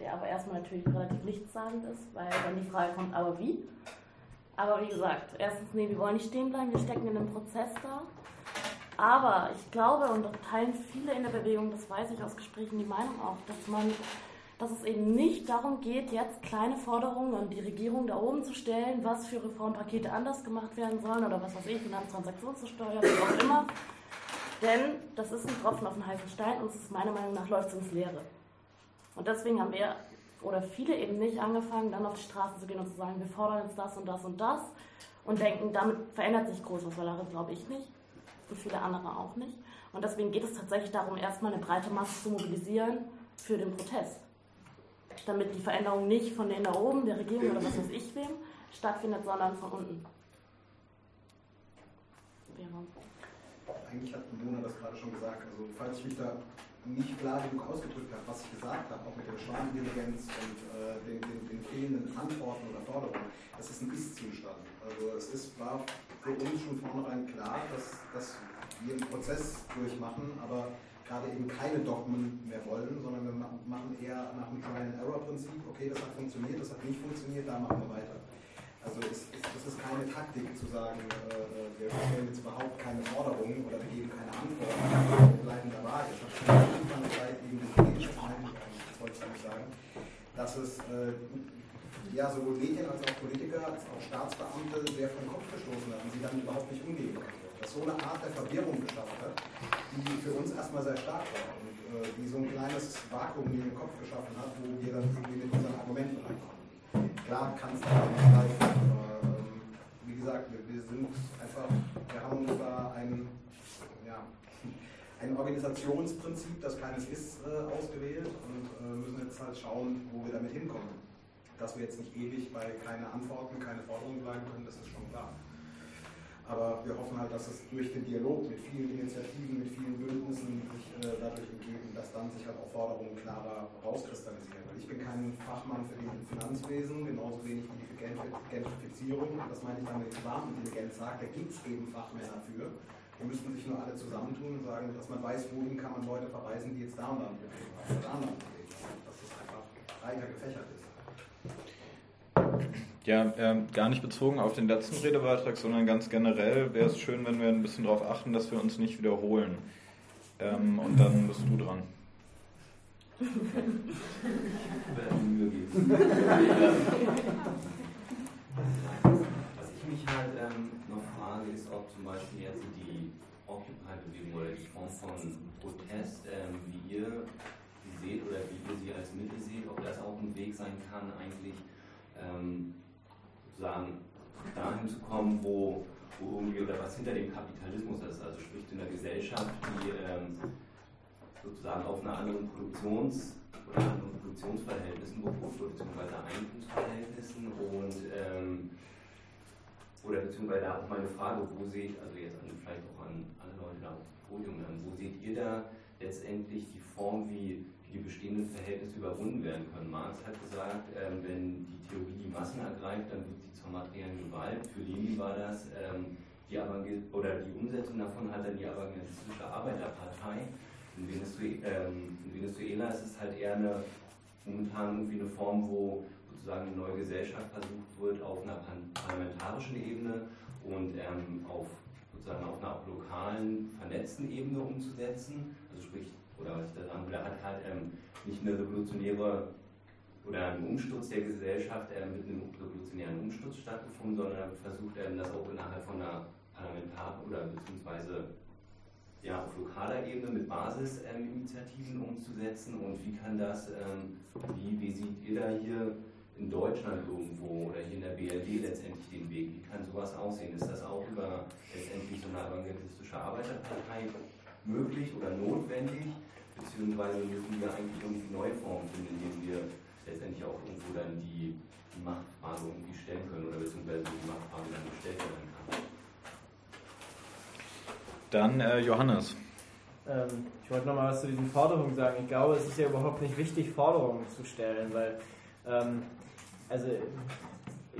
der aber erstmal natürlich relativ nichtssagend ist, weil dann die Frage kommt, aber wie? Aber wie gesagt, erstens, nee, wir wollen nicht stehen bleiben, wir stecken in einem Prozess da. Aber ich glaube, und teilen viele in der Bewegung, das weiß ich aus Gesprächen, die Meinung auch, dass man dass es eben nicht darum geht, jetzt kleine Forderungen an die Regierung da oben zu stellen, was für Reformpakete anders gemacht werden sollen oder was weiß ich, Finanztransaktionssteuer, wie auch immer. Denn das ist ein Tropfen auf den heißen Stein und es ist meiner Meinung nach läuft es ins Leere. Und deswegen haben wir oder viele eben nicht angefangen, dann auf die Straße zu gehen und zu sagen, wir fordern jetzt das und das und das. und denken, damit verändert sich großes Solaris, glaube ich nicht und viele andere auch nicht. Und deswegen geht es tatsächlich darum, erstmal eine breite Masse zu mobilisieren für den Protest. Damit die Veränderung nicht von denen da oben, der Regierung oder was weiß ich wem, stattfindet, sondern von unten. Eigentlich hat Mona das gerade schon gesagt. Also, falls ich mich da nicht klar genug ausgedrückt habe, was ich gesagt habe, auch mit der Schwarmintelligenz und äh, den, den, den, fehlenden Antworten oder Forderungen, das ist ein Ist-Zustand. Also es ist, war für uns schon vornherein klar, dass, dass wir einen Prozess durchmachen, aber gerade eben keine Dogmen mehr wollen, sondern wir machen eher nach dem Trial-and-Error-Prinzip, okay, das hat funktioniert, das hat nicht funktioniert, da machen wir weiter. Also es, es, das ist keine Taktik zu sagen, äh, wir stellen jetzt überhaupt keine Forderungen oder wir geben keine Antworten, wir bleiben dabei. Es hat schon am Anfang der Zeit eben gesehen, das wollte ich damit sagen, dass es äh, ja, sowohl Medien als auch Politiker, als auch Staatsbeamte sehr vom Kopf gestoßen haben, sie damit überhaupt nicht umgehen konnten das so eine Art der Verwirrung geschafft hat, die für uns erstmal sehr stark war und äh, die so ein kleines Vakuum in den Kopf geschaffen hat, wo wir dann irgendwie mit unseren Argumenten reinkommen. Klar kann es da nicht greifen, aber ähm, wie gesagt, wir, wir, sind einfach, wir haben da ein, ja, ein Organisationsprinzip, das keines ist, äh, ausgewählt und äh, müssen jetzt halt schauen, wo wir damit hinkommen. Dass wir jetzt nicht ewig bei keine Antworten, keine Forderungen bleiben können, das ist schon klar. Aber wir hoffen halt, dass es durch den Dialog mit vielen Initiativen, mit vielen Bündnissen sich äh, dadurch ergeben, dass dann sich halt auch Forderungen klarer rauskristallisieren. Weil ich bin kein Fachmann für die Finanzwesen, genauso wenig wie für Gentrifizierung. Das meine ich wenn ich Schwarmintelligenz sage, da gibt es eben Fachmänner für. Die müssten sich nur alle zusammentun und sagen, dass man weiß, wohin kann man Leute verweisen, die jetzt da da haben oder da da. Dass es einfach breiter gefächert ist. Ja, ähm, gar nicht bezogen auf den letzten Redebeitrag, sondern ganz generell wäre es schön, wenn wir ein bisschen darauf achten, dass wir uns nicht wiederholen. Ähm, und dann bist du dran. Ich werde mir Mühe geben. Was ich mich halt ähm, noch frage, ist, ob zum Beispiel jetzt die Occupy-Bewegung oder die Form von Protest, ähm, wie ihr sie seht oder wie ihr sie als Mittel seht, ob das auch ein Weg sein kann, eigentlich ähm, sozusagen dahin zu kommen, wo, wo irgendwie oder was hinter dem Kapitalismus ist, also sprich in einer Gesellschaft, die ähm, sozusagen auf einer anderen Produktions- oder anderen Produktionsverhältnissen beruht, beziehungsweise Eigentumsverhältnissen und ähm, oder beziehungsweise auch meine Frage, wo seht, also jetzt an, vielleicht auch an da auf dem Podium, wo seht ihr da letztendlich die Form, wie die bestehenden Verhältnisse überwunden werden können. Marx hat gesagt, äh, wenn die Theorie die Massen ergreift, dann wird sie zur materiellen Gewalt. Für Lenin war das ähm, die oder die Umsetzung davon hat dann die avantgardistische Arbeiterpartei. In Venezuela, ähm, in Venezuela ist es halt eher eine, momentan irgendwie eine Form, wo sozusagen eine neue Gesellschaft versucht wird, auf einer parlamentarischen Ebene und ähm, auf sozusagen auf einer lokalen, vernetzten Ebene umzusetzen. Also sprich oder was ich da sagen will, hat halt ähm, nicht eine revolutionäre oder ein Umsturz der Gesellschaft äh, mit einem revolutionären Umsturz stattgefunden, sondern versucht ähm, das auch innerhalb von einer Parlamentar- oder beziehungsweise ja, auf lokaler Ebene mit Basisinitiativen ähm, umzusetzen und wie kann das, ähm, wie, wie seht ihr da hier in Deutschland irgendwo oder hier in der BRD letztendlich den Weg? Wie kann sowas aussehen? Ist das auch über letztendlich so eine avantgardistische Arbeiterpartei möglich oder notwendig? beziehungsweise müssen wir eigentlich irgendwie neue Formen finden, in denen wir letztendlich auch irgendwo dann die, die Machtfrage irgendwie stellen können oder beziehungsweise die Machtfrage dann gestellt werden kann. Dann äh, Johannes. Ähm, ich wollte nochmal was zu diesen Forderungen sagen. Ich glaube, es ist ja überhaupt nicht wichtig, Forderungen zu stellen, weil ähm, also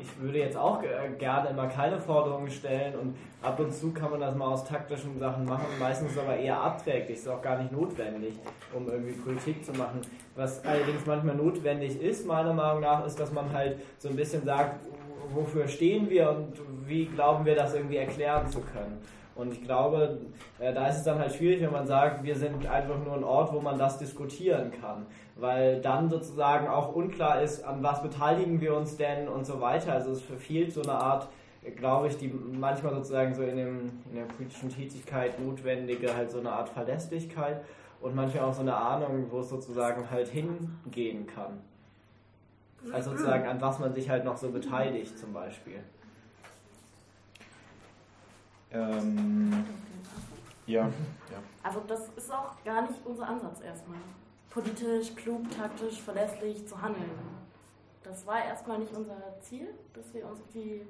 ich würde jetzt auch gerne immer keine Forderungen stellen und ab und zu kann man das mal aus taktischen Sachen machen, meistens aber eher abträglich, ist auch gar nicht notwendig, um irgendwie Politik zu machen. Was allerdings manchmal notwendig ist, meiner Meinung nach, ist, dass man halt so ein bisschen sagt, wofür stehen wir und wie glauben wir das irgendwie erklären zu können. Und ich glaube, äh, da ist es dann halt schwierig, wenn man sagt, wir sind einfach nur ein Ort, wo man das diskutieren kann. Weil dann sozusagen auch unklar ist, an was beteiligen wir uns denn und so weiter. Also es verfehlt so eine Art, glaube ich, die manchmal sozusagen so in, dem, in der politischen Tätigkeit notwendige, halt so eine Art Verlässlichkeit und manchmal auch so eine Ahnung, wo es sozusagen halt hingehen kann. Also sozusagen an was man sich halt noch so beteiligt zum Beispiel. Ähm, ja, ja. Also das ist auch gar nicht unser Ansatz erstmal. Politisch, klug, taktisch, verlässlich zu handeln. Das war erstmal nicht unser Ziel, dass wir uns auf die,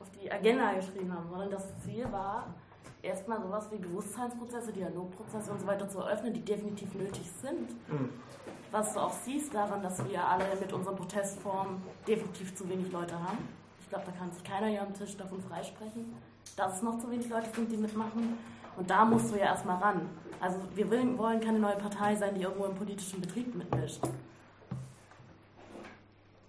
auf die Agenda geschrieben haben, sondern das Ziel war, erstmal sowas wie Bewusstseinsprozesse, Dialogprozesse und so weiter zu eröffnen, die definitiv nötig sind. Mhm. Was du auch siehst daran, dass wir alle mit unseren Protestformen definitiv zu wenig Leute haben. Ich glaube, da kann sich keiner hier am Tisch davon freisprechen, dass es noch zu wenig Leute sind, die mitmachen. Und da musst du ja erstmal ran. Also wir wollen, keine neue Partei sein, die irgendwo im politischen Betrieb mitmischt.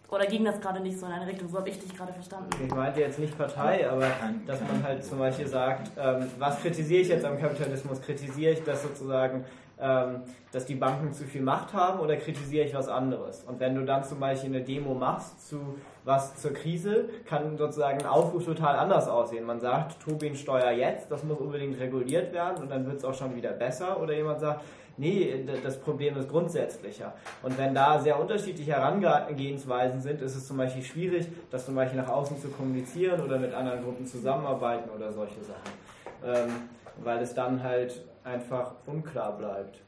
Oder ging das gerade nicht so in eine Richtung? So habe ich dich gerade verstanden. Ich meinte jetzt nicht Partei, aber dass man halt zum Beispiel sagt, ähm, was kritisiere ich jetzt am Kapitalismus? Kritisiere ich das sozusagen, ähm, dass die Banken zu viel Macht haben oder kritisiere ich was anderes? Und wenn du dann zum Beispiel eine Demo machst zu was zur Krise, kann sozusagen ein Aufruf total anders aussehen. Man sagt, Tobin-Steuer jetzt, das muss unbedingt reguliert werden und dann wird es auch schon wieder besser. Oder jemand sagt, nee, das Problem ist grundsätzlicher. Und wenn da sehr unterschiedliche Herangehensweisen sind, ist es zum Beispiel schwierig, das zum Beispiel nach außen zu kommunizieren oder mit anderen Gruppen zusammenarbeiten oder solche Sachen. Ähm, weil es dann halt einfach unklar bleibt.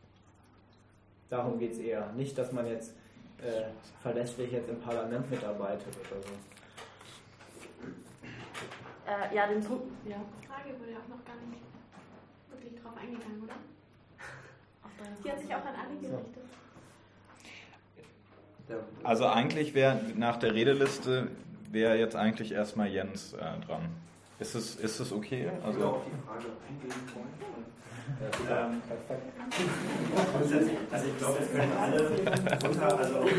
Darum geht es eher. Nicht, dass man jetzt äh, verlässlich jetzt im Parlament mitarbeitet oder so. Äh, ja, den Punkt. Ja. Die Frage wurde ja auch noch gar nicht wirklich drauf eingegangen, oder? Die hat sich auch an alle gerichtet. Also eigentlich wäre nach der Redeliste wäre jetzt eigentlich erstmal Jens äh, dran. Ist es, ist es okay? Also auf die Frage eingehen wollen. Ähm, also ich glaube, es können alle runter, also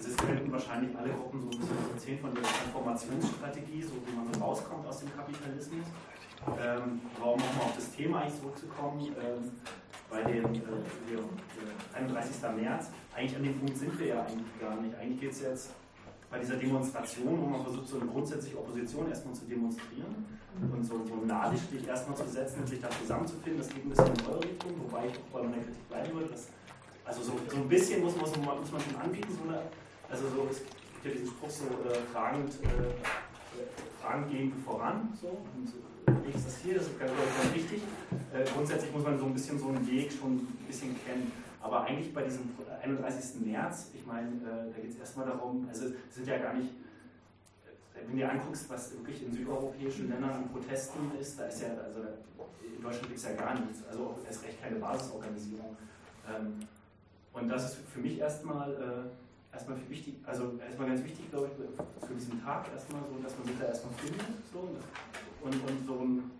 es könnten wahrscheinlich alle Gruppen so ein bisschen erzählen von der Transformationsstrategie, so wie man so rauskommt aus dem Kapitalismus. Ähm, warum nochmal auf das Thema eigentlich zurückzukommen, ähm, bei dem äh, 31. März, eigentlich an dem Punkt sind wir ja eigentlich gar nicht. Eigentlich geht es jetzt bei dieser Demonstration, wo man versucht, so eine grundsätzliche Opposition erstmal zu demonstrieren und so, so Nadelstich erstmal zu setzen und sich da zusammenzufinden. Das geht ein bisschen in eure Richtung, wobei ich auch bei meiner Kritik bleiben würde. Dass, also so, so ein bisschen muss man, muss man schon anbieten, so eine, also so, es gibt ja diesen Spruch so äh, fragend, äh, Fragen gehen voran, so, und äh, ist das hier, das ist ganz, ganz wichtig. Äh, grundsätzlich muss man so ein bisschen so einen Weg schon ein bisschen kennen. Aber eigentlich bei diesem 31. März, ich meine, äh, da geht es erstmal darum, also sind ja gar nicht, wenn du dir anguckst, was wirklich in südeuropäischen Ländern an Protesten ist, da ist ja, also in Deutschland gibt es ja gar nichts, also erst recht keine Basisorganisierung. Ähm, und das ist für mich erstmal äh, erstmal für wichtig, also erstmal ganz wichtig, glaube ich, für diesen Tag erstmal so, dass man sich da erstmal findet so, und, und so ein,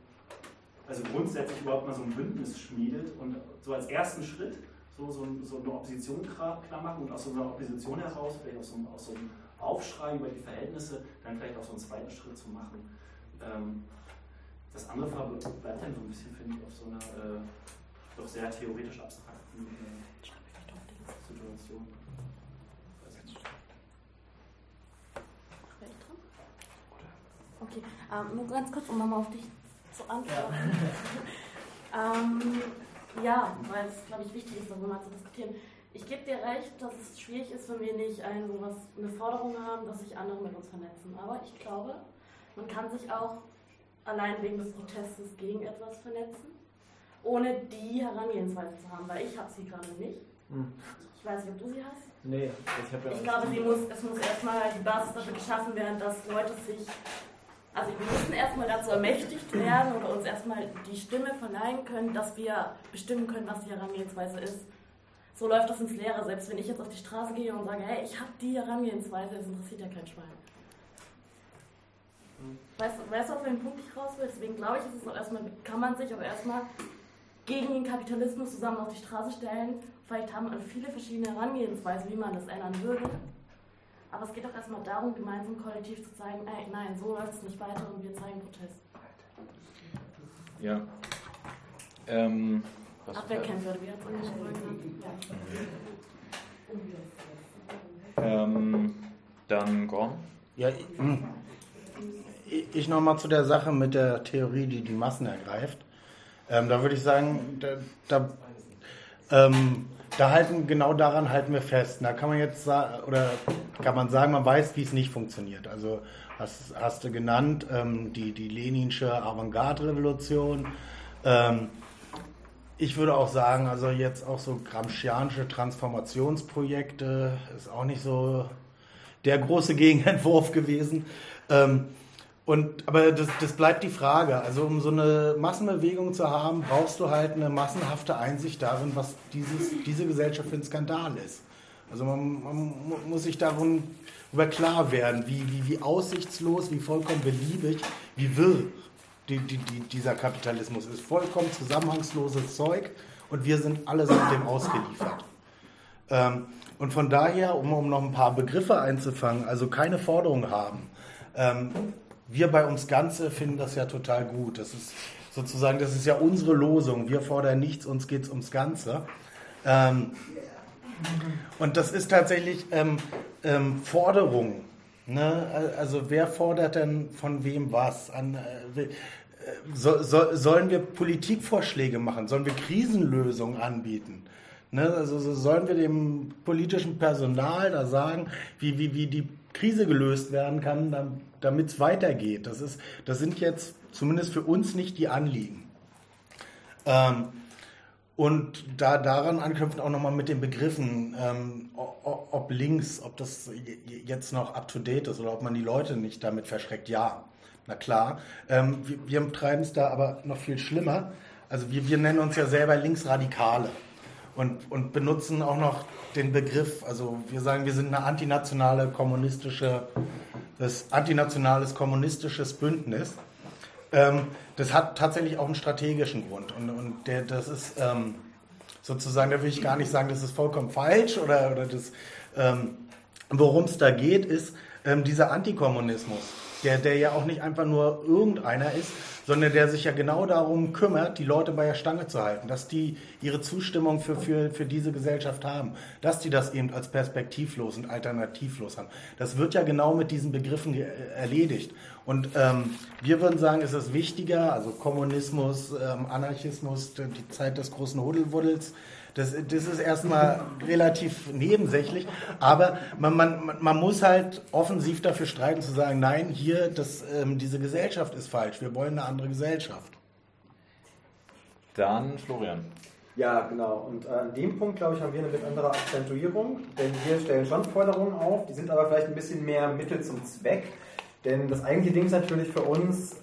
also grundsätzlich überhaupt mal so ein Bündnis schmiedet und so als ersten Schritt so, so, so eine Opposition klar, machen und aus so einer Opposition heraus, vielleicht aus so, aus so einem Aufschrei über die Verhältnisse, dann vielleicht auch so einen zweiten Schritt zu machen. Ähm, das andere bleibt dann so ein bisschen, finde ich, auf so einer äh, doch sehr theoretisch abstrakten äh, Situation. Okay, ähm, nur ganz kurz, um nochmal auf dich zu antworten. Ja. ähm, ja, weil es, glaube ich, wichtig ist, darüber mal zu diskutieren. Ich gebe dir recht, dass es schwierig ist, wenn wir nicht ein, sowas, eine Forderung haben, dass sich andere mit uns vernetzen. Aber ich glaube, man kann sich auch allein wegen des Protestes gegen etwas vernetzen, ohne die Herangehensweise zu haben, weil ich habe sie gerade nicht. Hm. Ich weiß nicht, ob du sie hast. Nee, ich habe ja Ich glaube, sie muss, es muss erstmal die Basis dafür geschaffen werden, dass Leute sich also wir müssen erstmal dazu ermächtigt werden oder uns erstmal die Stimme verleihen können, dass wir bestimmen können, was die Herangehensweise ist. So läuft das ins Leere. Selbst wenn ich jetzt auf die Straße gehe und sage, hey, ich habe die Herangehensweise, das interessiert ja kein Schwein. Weißt, weißt du, auf welchen Punkt ich raus will? Deswegen glaube ich, ist es auch erstmal, kann man sich auch erstmal gegen den Kapitalismus zusammen auf die Straße stellen. Vielleicht haben viele verschiedene Herangehensweisen, wie man das ändern würde. Aber es geht doch erstmal darum, gemeinsam kollektiv zu zeigen, ey, nein, so läuft es nicht weiter und wir zeigen Protest. Ja. Ähm, Abwehrkämpfer, wie hat es angesprochen? Ähm, dann Gorn. Ja, ich, ich nochmal zu der Sache mit der Theorie, die die Massen ergreift. Ähm, da würde ich sagen, da, da ähm, da halten, genau daran halten wir fest. Da kann man jetzt sagen, oder kann man sagen, man weiß, wie es nicht funktioniert. Also hast, hast du genannt, ähm, die, die leninsche Avantgarde-Revolution. Ähm, ich würde auch sagen, also jetzt auch so Gramscianische Transformationsprojekte ist auch nicht so der große Gegenentwurf gewesen. Ähm, und, aber das, das bleibt die Frage. Also um so eine Massenbewegung zu haben, brauchst du halt eine massenhafte Einsicht darin, was dieses, diese Gesellschaft für ein Skandal ist. Also man, man muss sich darüber klar werden, wie, wie, wie aussichtslos, wie vollkommen beliebig, wie wirr die, die, die, dieser Kapitalismus ist. Vollkommen zusammenhangsloses Zeug und wir sind allesamt dem ausgeliefert. Ähm, und von daher, um, um noch ein paar Begriffe einzufangen, also keine Forderung haben. Ähm, wir bei uns Ganze finden das ja total gut. Das ist sozusagen, das ist ja unsere Losung. Wir fordern nichts, uns geht es ums Ganze. Ähm, und das ist tatsächlich ähm, ähm, Forderung. Ne? Also wer fordert denn von wem was? An, äh, so, so, sollen wir Politikvorschläge machen? Sollen wir Krisenlösungen anbieten? Ne? Also sollen wir dem politischen Personal da sagen, wie, wie, wie die Krise gelöst werden kann, damit es weitergeht. Das, ist, das sind jetzt zumindest für uns nicht die Anliegen. Ähm, und da daran anknüpfen auch nochmal mit den Begriffen, ähm, ob links, ob das jetzt noch up-to-date ist oder ob man die Leute nicht damit verschreckt. Ja, na klar. Ähm, wir, wir treiben es da aber noch viel schlimmer. Also wir, wir nennen uns ja selber Linksradikale und, und benutzen auch noch den Begriff, also wir sagen, wir sind eine antinationale kommunistische, das antinationales kommunistisches Bündnis. Ähm, das hat tatsächlich auch einen strategischen Grund und, und der, das ist ähm, sozusagen, da will ich gar nicht sagen, das ist vollkommen falsch oder, oder das, ähm, worum es da geht, ist ähm, dieser Antikommunismus, der, der ja auch nicht einfach nur irgendeiner ist, sondern der sich ja genau darum kümmert, die Leute bei der Stange zu halten, dass die ihre Zustimmung für, für, für diese Gesellschaft haben, dass die das eben als perspektivlos und alternativlos haben. Das wird ja genau mit diesen Begriffen erledigt. Und ähm, wir würden sagen, es ist wichtiger, also Kommunismus, ähm, Anarchismus, die Zeit des großen Hudelwuddels, das, das ist erstmal relativ nebensächlich, aber man, man, man muss halt offensiv dafür streiten, zu sagen, nein, hier, das, ähm, diese Gesellschaft ist falsch, wir wollen eine andere Gesellschaft. Dann Florian. Ja, genau. Und äh, an dem Punkt, glaube ich, haben wir eine bisschen andere Akzentuierung, denn wir stellen schon Forderungen auf, die sind aber vielleicht ein bisschen mehr Mittel zum Zweck. Denn das eigentliche Ding ist natürlich für uns,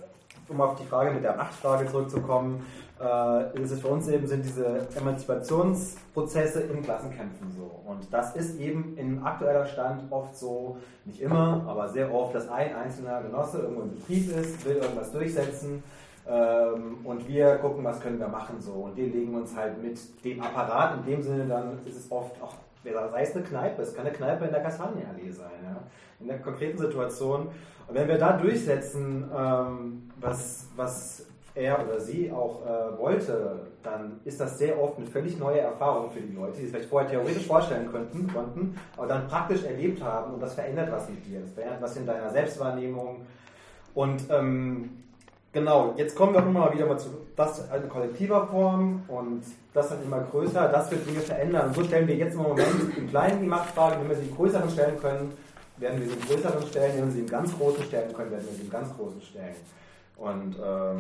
um auf die Frage mit der Machtfrage zurückzukommen, äh, ist es für uns eben sind diese Emanzipationsprozesse in Klassenkämpfen so. Und das ist eben in aktueller Stand oft so, nicht immer, aber sehr oft, dass ein einzelner Genosse irgendwo im Betrieb ist, will irgendwas durchsetzen ähm, und wir gucken, was können wir machen so. Und wir legen uns halt mit dem Apparat, in dem Sinne dann ist es oft auch, sei es eine Kneipe, es kann eine Kneipe in der Kastanienallee sein, ja, in der konkreten Situation. Und wenn wir da durchsetzen, ähm, was, was er oder sie auch äh, wollte, dann ist das sehr oft eine völlig neue Erfahrung für die Leute, die es vielleicht vorher theoretisch vorstellen könnten, konnten, aber dann praktisch erlebt haben und das verändert was mit dir, das verändert was in deiner Selbstwahrnehmung. Und ähm, genau, jetzt kommen wir immer wieder mal zu, das in kollektiver Form und das wird immer größer, das wird Dinge verändern. Und so stellen wir jetzt im Moment im Kleinen die Machtfrage, wenn wir sie im Größeren stellen können, werden wir sie im Größeren stellen, wenn wir sie im ganz Großen stellen können, werden wir sie im ganz Großen stellen. Und ähm,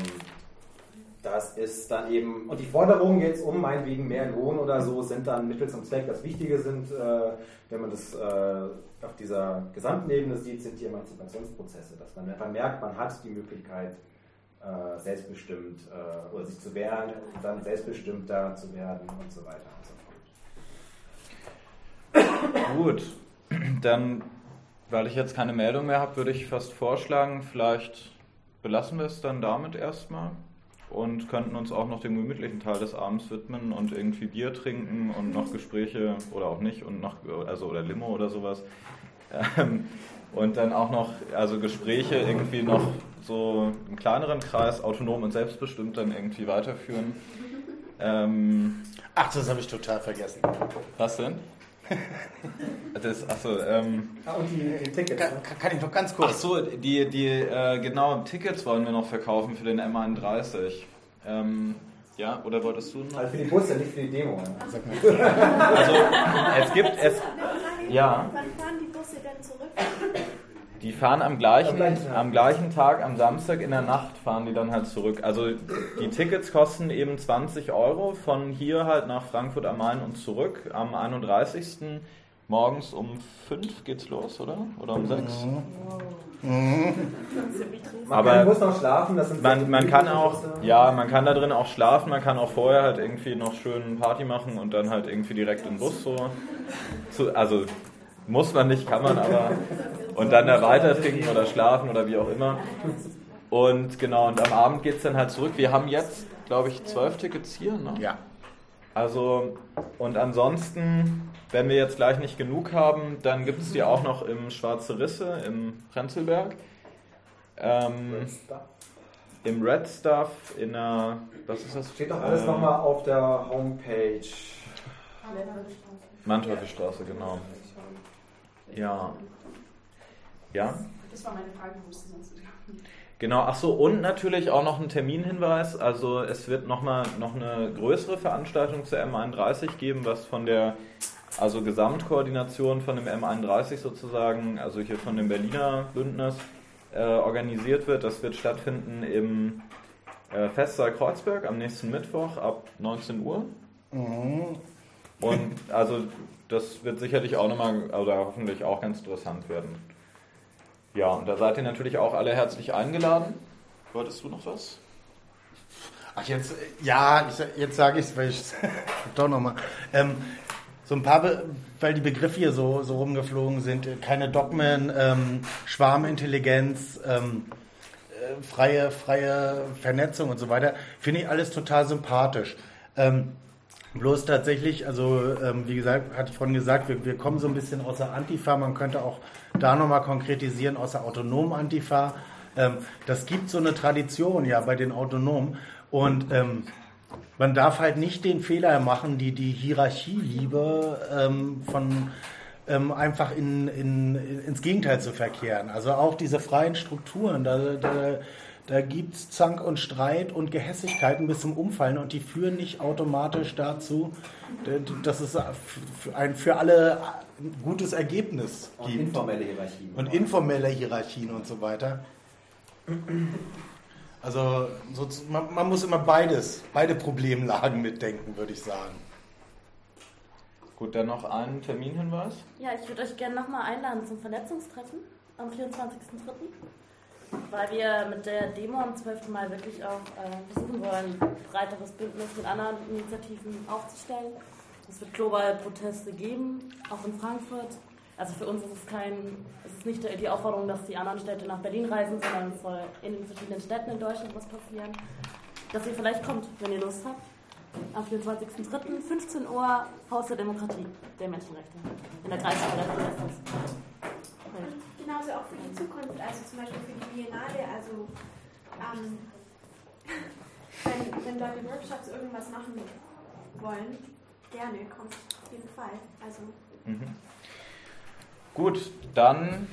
das ist dann eben, und die Forderungen jetzt um meinetwegen mehr Lohn oder so sind dann Mittel zum Zweck. Das Wichtige sind, äh, wenn man das äh, auf dieser gesamten Ebene sieht, sind die Emanzipationsprozesse, dass man einfach merkt, man hat die Möglichkeit, äh, selbstbestimmt äh, oder sich zu wehren, dann selbstbestimmter zu werden und so weiter und so fort. Gut, dann, weil ich jetzt keine Meldung mehr habe, würde ich fast vorschlagen, vielleicht belassen wir es dann damit erstmal und könnten uns auch noch dem gemütlichen Teil des Abends widmen und irgendwie Bier trinken und noch Gespräche oder auch nicht und noch also oder Limo oder sowas ähm, und dann auch noch also Gespräche irgendwie noch so im kleineren Kreis autonom und selbstbestimmt dann irgendwie weiterführen. Ähm, Ach, das habe ich total vergessen. Was denn? Das, achso, ähm, ah, und die, die Tickets. Kann, kann, ich noch ganz kurz? Achso, die, die äh, genau, Tickets wollen wir noch verkaufen für den M31. Ähm, Ja, oder wolltest du noch? Also für die Busse, nicht für die Demo. Sag mal. Also, es gibt, es, ja. Wann fahren die Busse denn zurück? Die fahren am gleichen, am gleichen Tag, am Samstag in der Nacht fahren die dann halt zurück. Also die Tickets kosten eben 20 Euro von hier halt nach Frankfurt am Main und zurück. Am 31. morgens um 5 geht's los, oder? Oder um 6? Mhm. Man Aber kann, muss noch schlafen, das sind man, man kann auch, ja, man kann da drin auch schlafen, man kann auch vorher halt irgendwie noch schön Party machen und dann halt irgendwie direkt im Bus so. Zu, also muss man nicht, kann man aber. Und dann da weiter trinken oder schlafen oder wie auch immer. Und genau, und am Abend geht es dann halt zurück. Wir haben jetzt, glaube ich, zwölf Tickets hier, ne? Ja. Also, und ansonsten, wenn wir jetzt gleich nicht genug haben, dann gibt es die auch noch im Schwarze Risse, im Prenzlberg. Ähm, Im Red Stuff, in der, was ist das? Steht doch alles Äh, nochmal auf der Homepage. Manteufelstraße, genau. Ja. Ja? Das war meine Frage, wo ist das sonst Genau, ach so, und natürlich auch noch ein Terminhinweis. Also es wird nochmal noch eine größere Veranstaltung zur M31 geben, was von der also Gesamtkoordination von dem M31 sozusagen, also hier von dem Berliner Bündnis, äh, organisiert wird. Das wird stattfinden im äh, Festsaal Kreuzberg am nächsten Mittwoch ab 19 Uhr. Mhm. Und also das wird sicherlich auch nochmal, oder hoffentlich auch ganz interessant werden. Ja, und da seid ihr natürlich auch alle herzlich eingeladen. Wolltest du noch was? Ach, jetzt, ja, ich, sag- jetzt sage ich es, weil ich doch nochmal. Ähm, so ein paar, Be weil die Begriffe hier so, so rumgeflogen sind, äh, keine Dogmen, ähm, Schwarmintelligenz, ähm, äh, freie, freie Vernetzung und so weiter, finde ich alles total sympathisch. Ähm, bloß tatsächlich, also ähm, wie gesagt, hatte ich vorhin gesagt, wir, wir kommen so ein bisschen aus der Antifa, man könnte auch da nochmal konkretisieren, aus der autonomen Antifa. Ähm, das gibt so eine Tradition ja bei den Autonomen und ähm, man darf halt nicht den Fehler machen, die, die Hierarchieliebe ähm, von ähm, einfach in, in, ins Gegenteil zu verkehren. Also auch diese freien Strukturen, da, da, da gibt es Zank und Streit und Gehässigkeiten bis zum Umfallen und die führen nicht automatisch dazu, dass es für ein für alle ein gutes Ergebnis Und gibt. informelle Hierarchien. Und informelle Hierarchien und so weiter. Also so, man, man muss immer beides, beide Problemlagen mitdenken, würde ich sagen. Gut, dann noch ein Terminhinweis. Ja, ich würde euch gerne nochmal einladen zum Vernetzungstreffen am 24.03. Weil wir mit der Demo am 12. Mai wirklich auch äh, versuchen wollen, ein breiteres Bündnis mit anderen Initiativen aufzustellen. Es wird global Proteste geben, auch in Frankfurt. Also für uns ist es kein, es ist nicht die Aufforderung, dass die anderen Städte nach Berlin reisen, sondern es soll in den verschiedenen Städten in Deutschland was passieren. Dass ihr vielleicht kommt, wenn ihr Lust habt. Am 24.03. 15 Uhr Haus der Demokratie der Menschenrechte in der Kreishalle Protestes. Genauso auch für die Zukunft, also zum Beispiel für die Biennale, also ähm, wenn, wenn Leute Workshops irgendwas machen wollen, gerne, kommt auf jeden Fall. Also Mhm. Gut, dann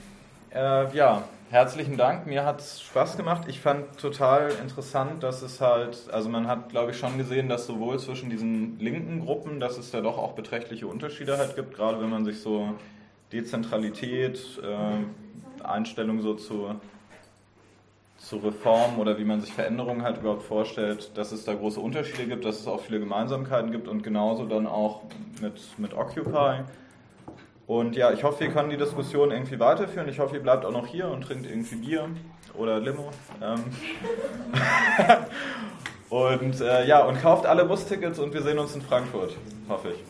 äh, ja, herzlichen Dank. Mir hat es Spaß gemacht. Ich fand total interessant, dass es halt, also man hat, glaube ich, schon gesehen, dass sowohl zwischen diesen linken Gruppen, dass es da doch auch beträchtliche Unterschiede halt gibt, gerade wenn man sich so Dezentralität, äh, Einstellung so zu, zu Reform oder wie man sich Veränderungen halt überhaupt vorstellt, dass es da große Unterschiede gibt, dass es auch viele Gemeinsamkeiten gibt und genauso dann auch mit, mit Occupy. Und ja, ich hoffe, wir können die Diskussion irgendwie weiterführen. Ich hoffe, ihr bleibt auch noch hier und trinkt irgendwie Bier oder Limo. Ähm und äh, ja, und kauft alle Bustickets und wir sehen uns in Frankfurt, hoffe ich.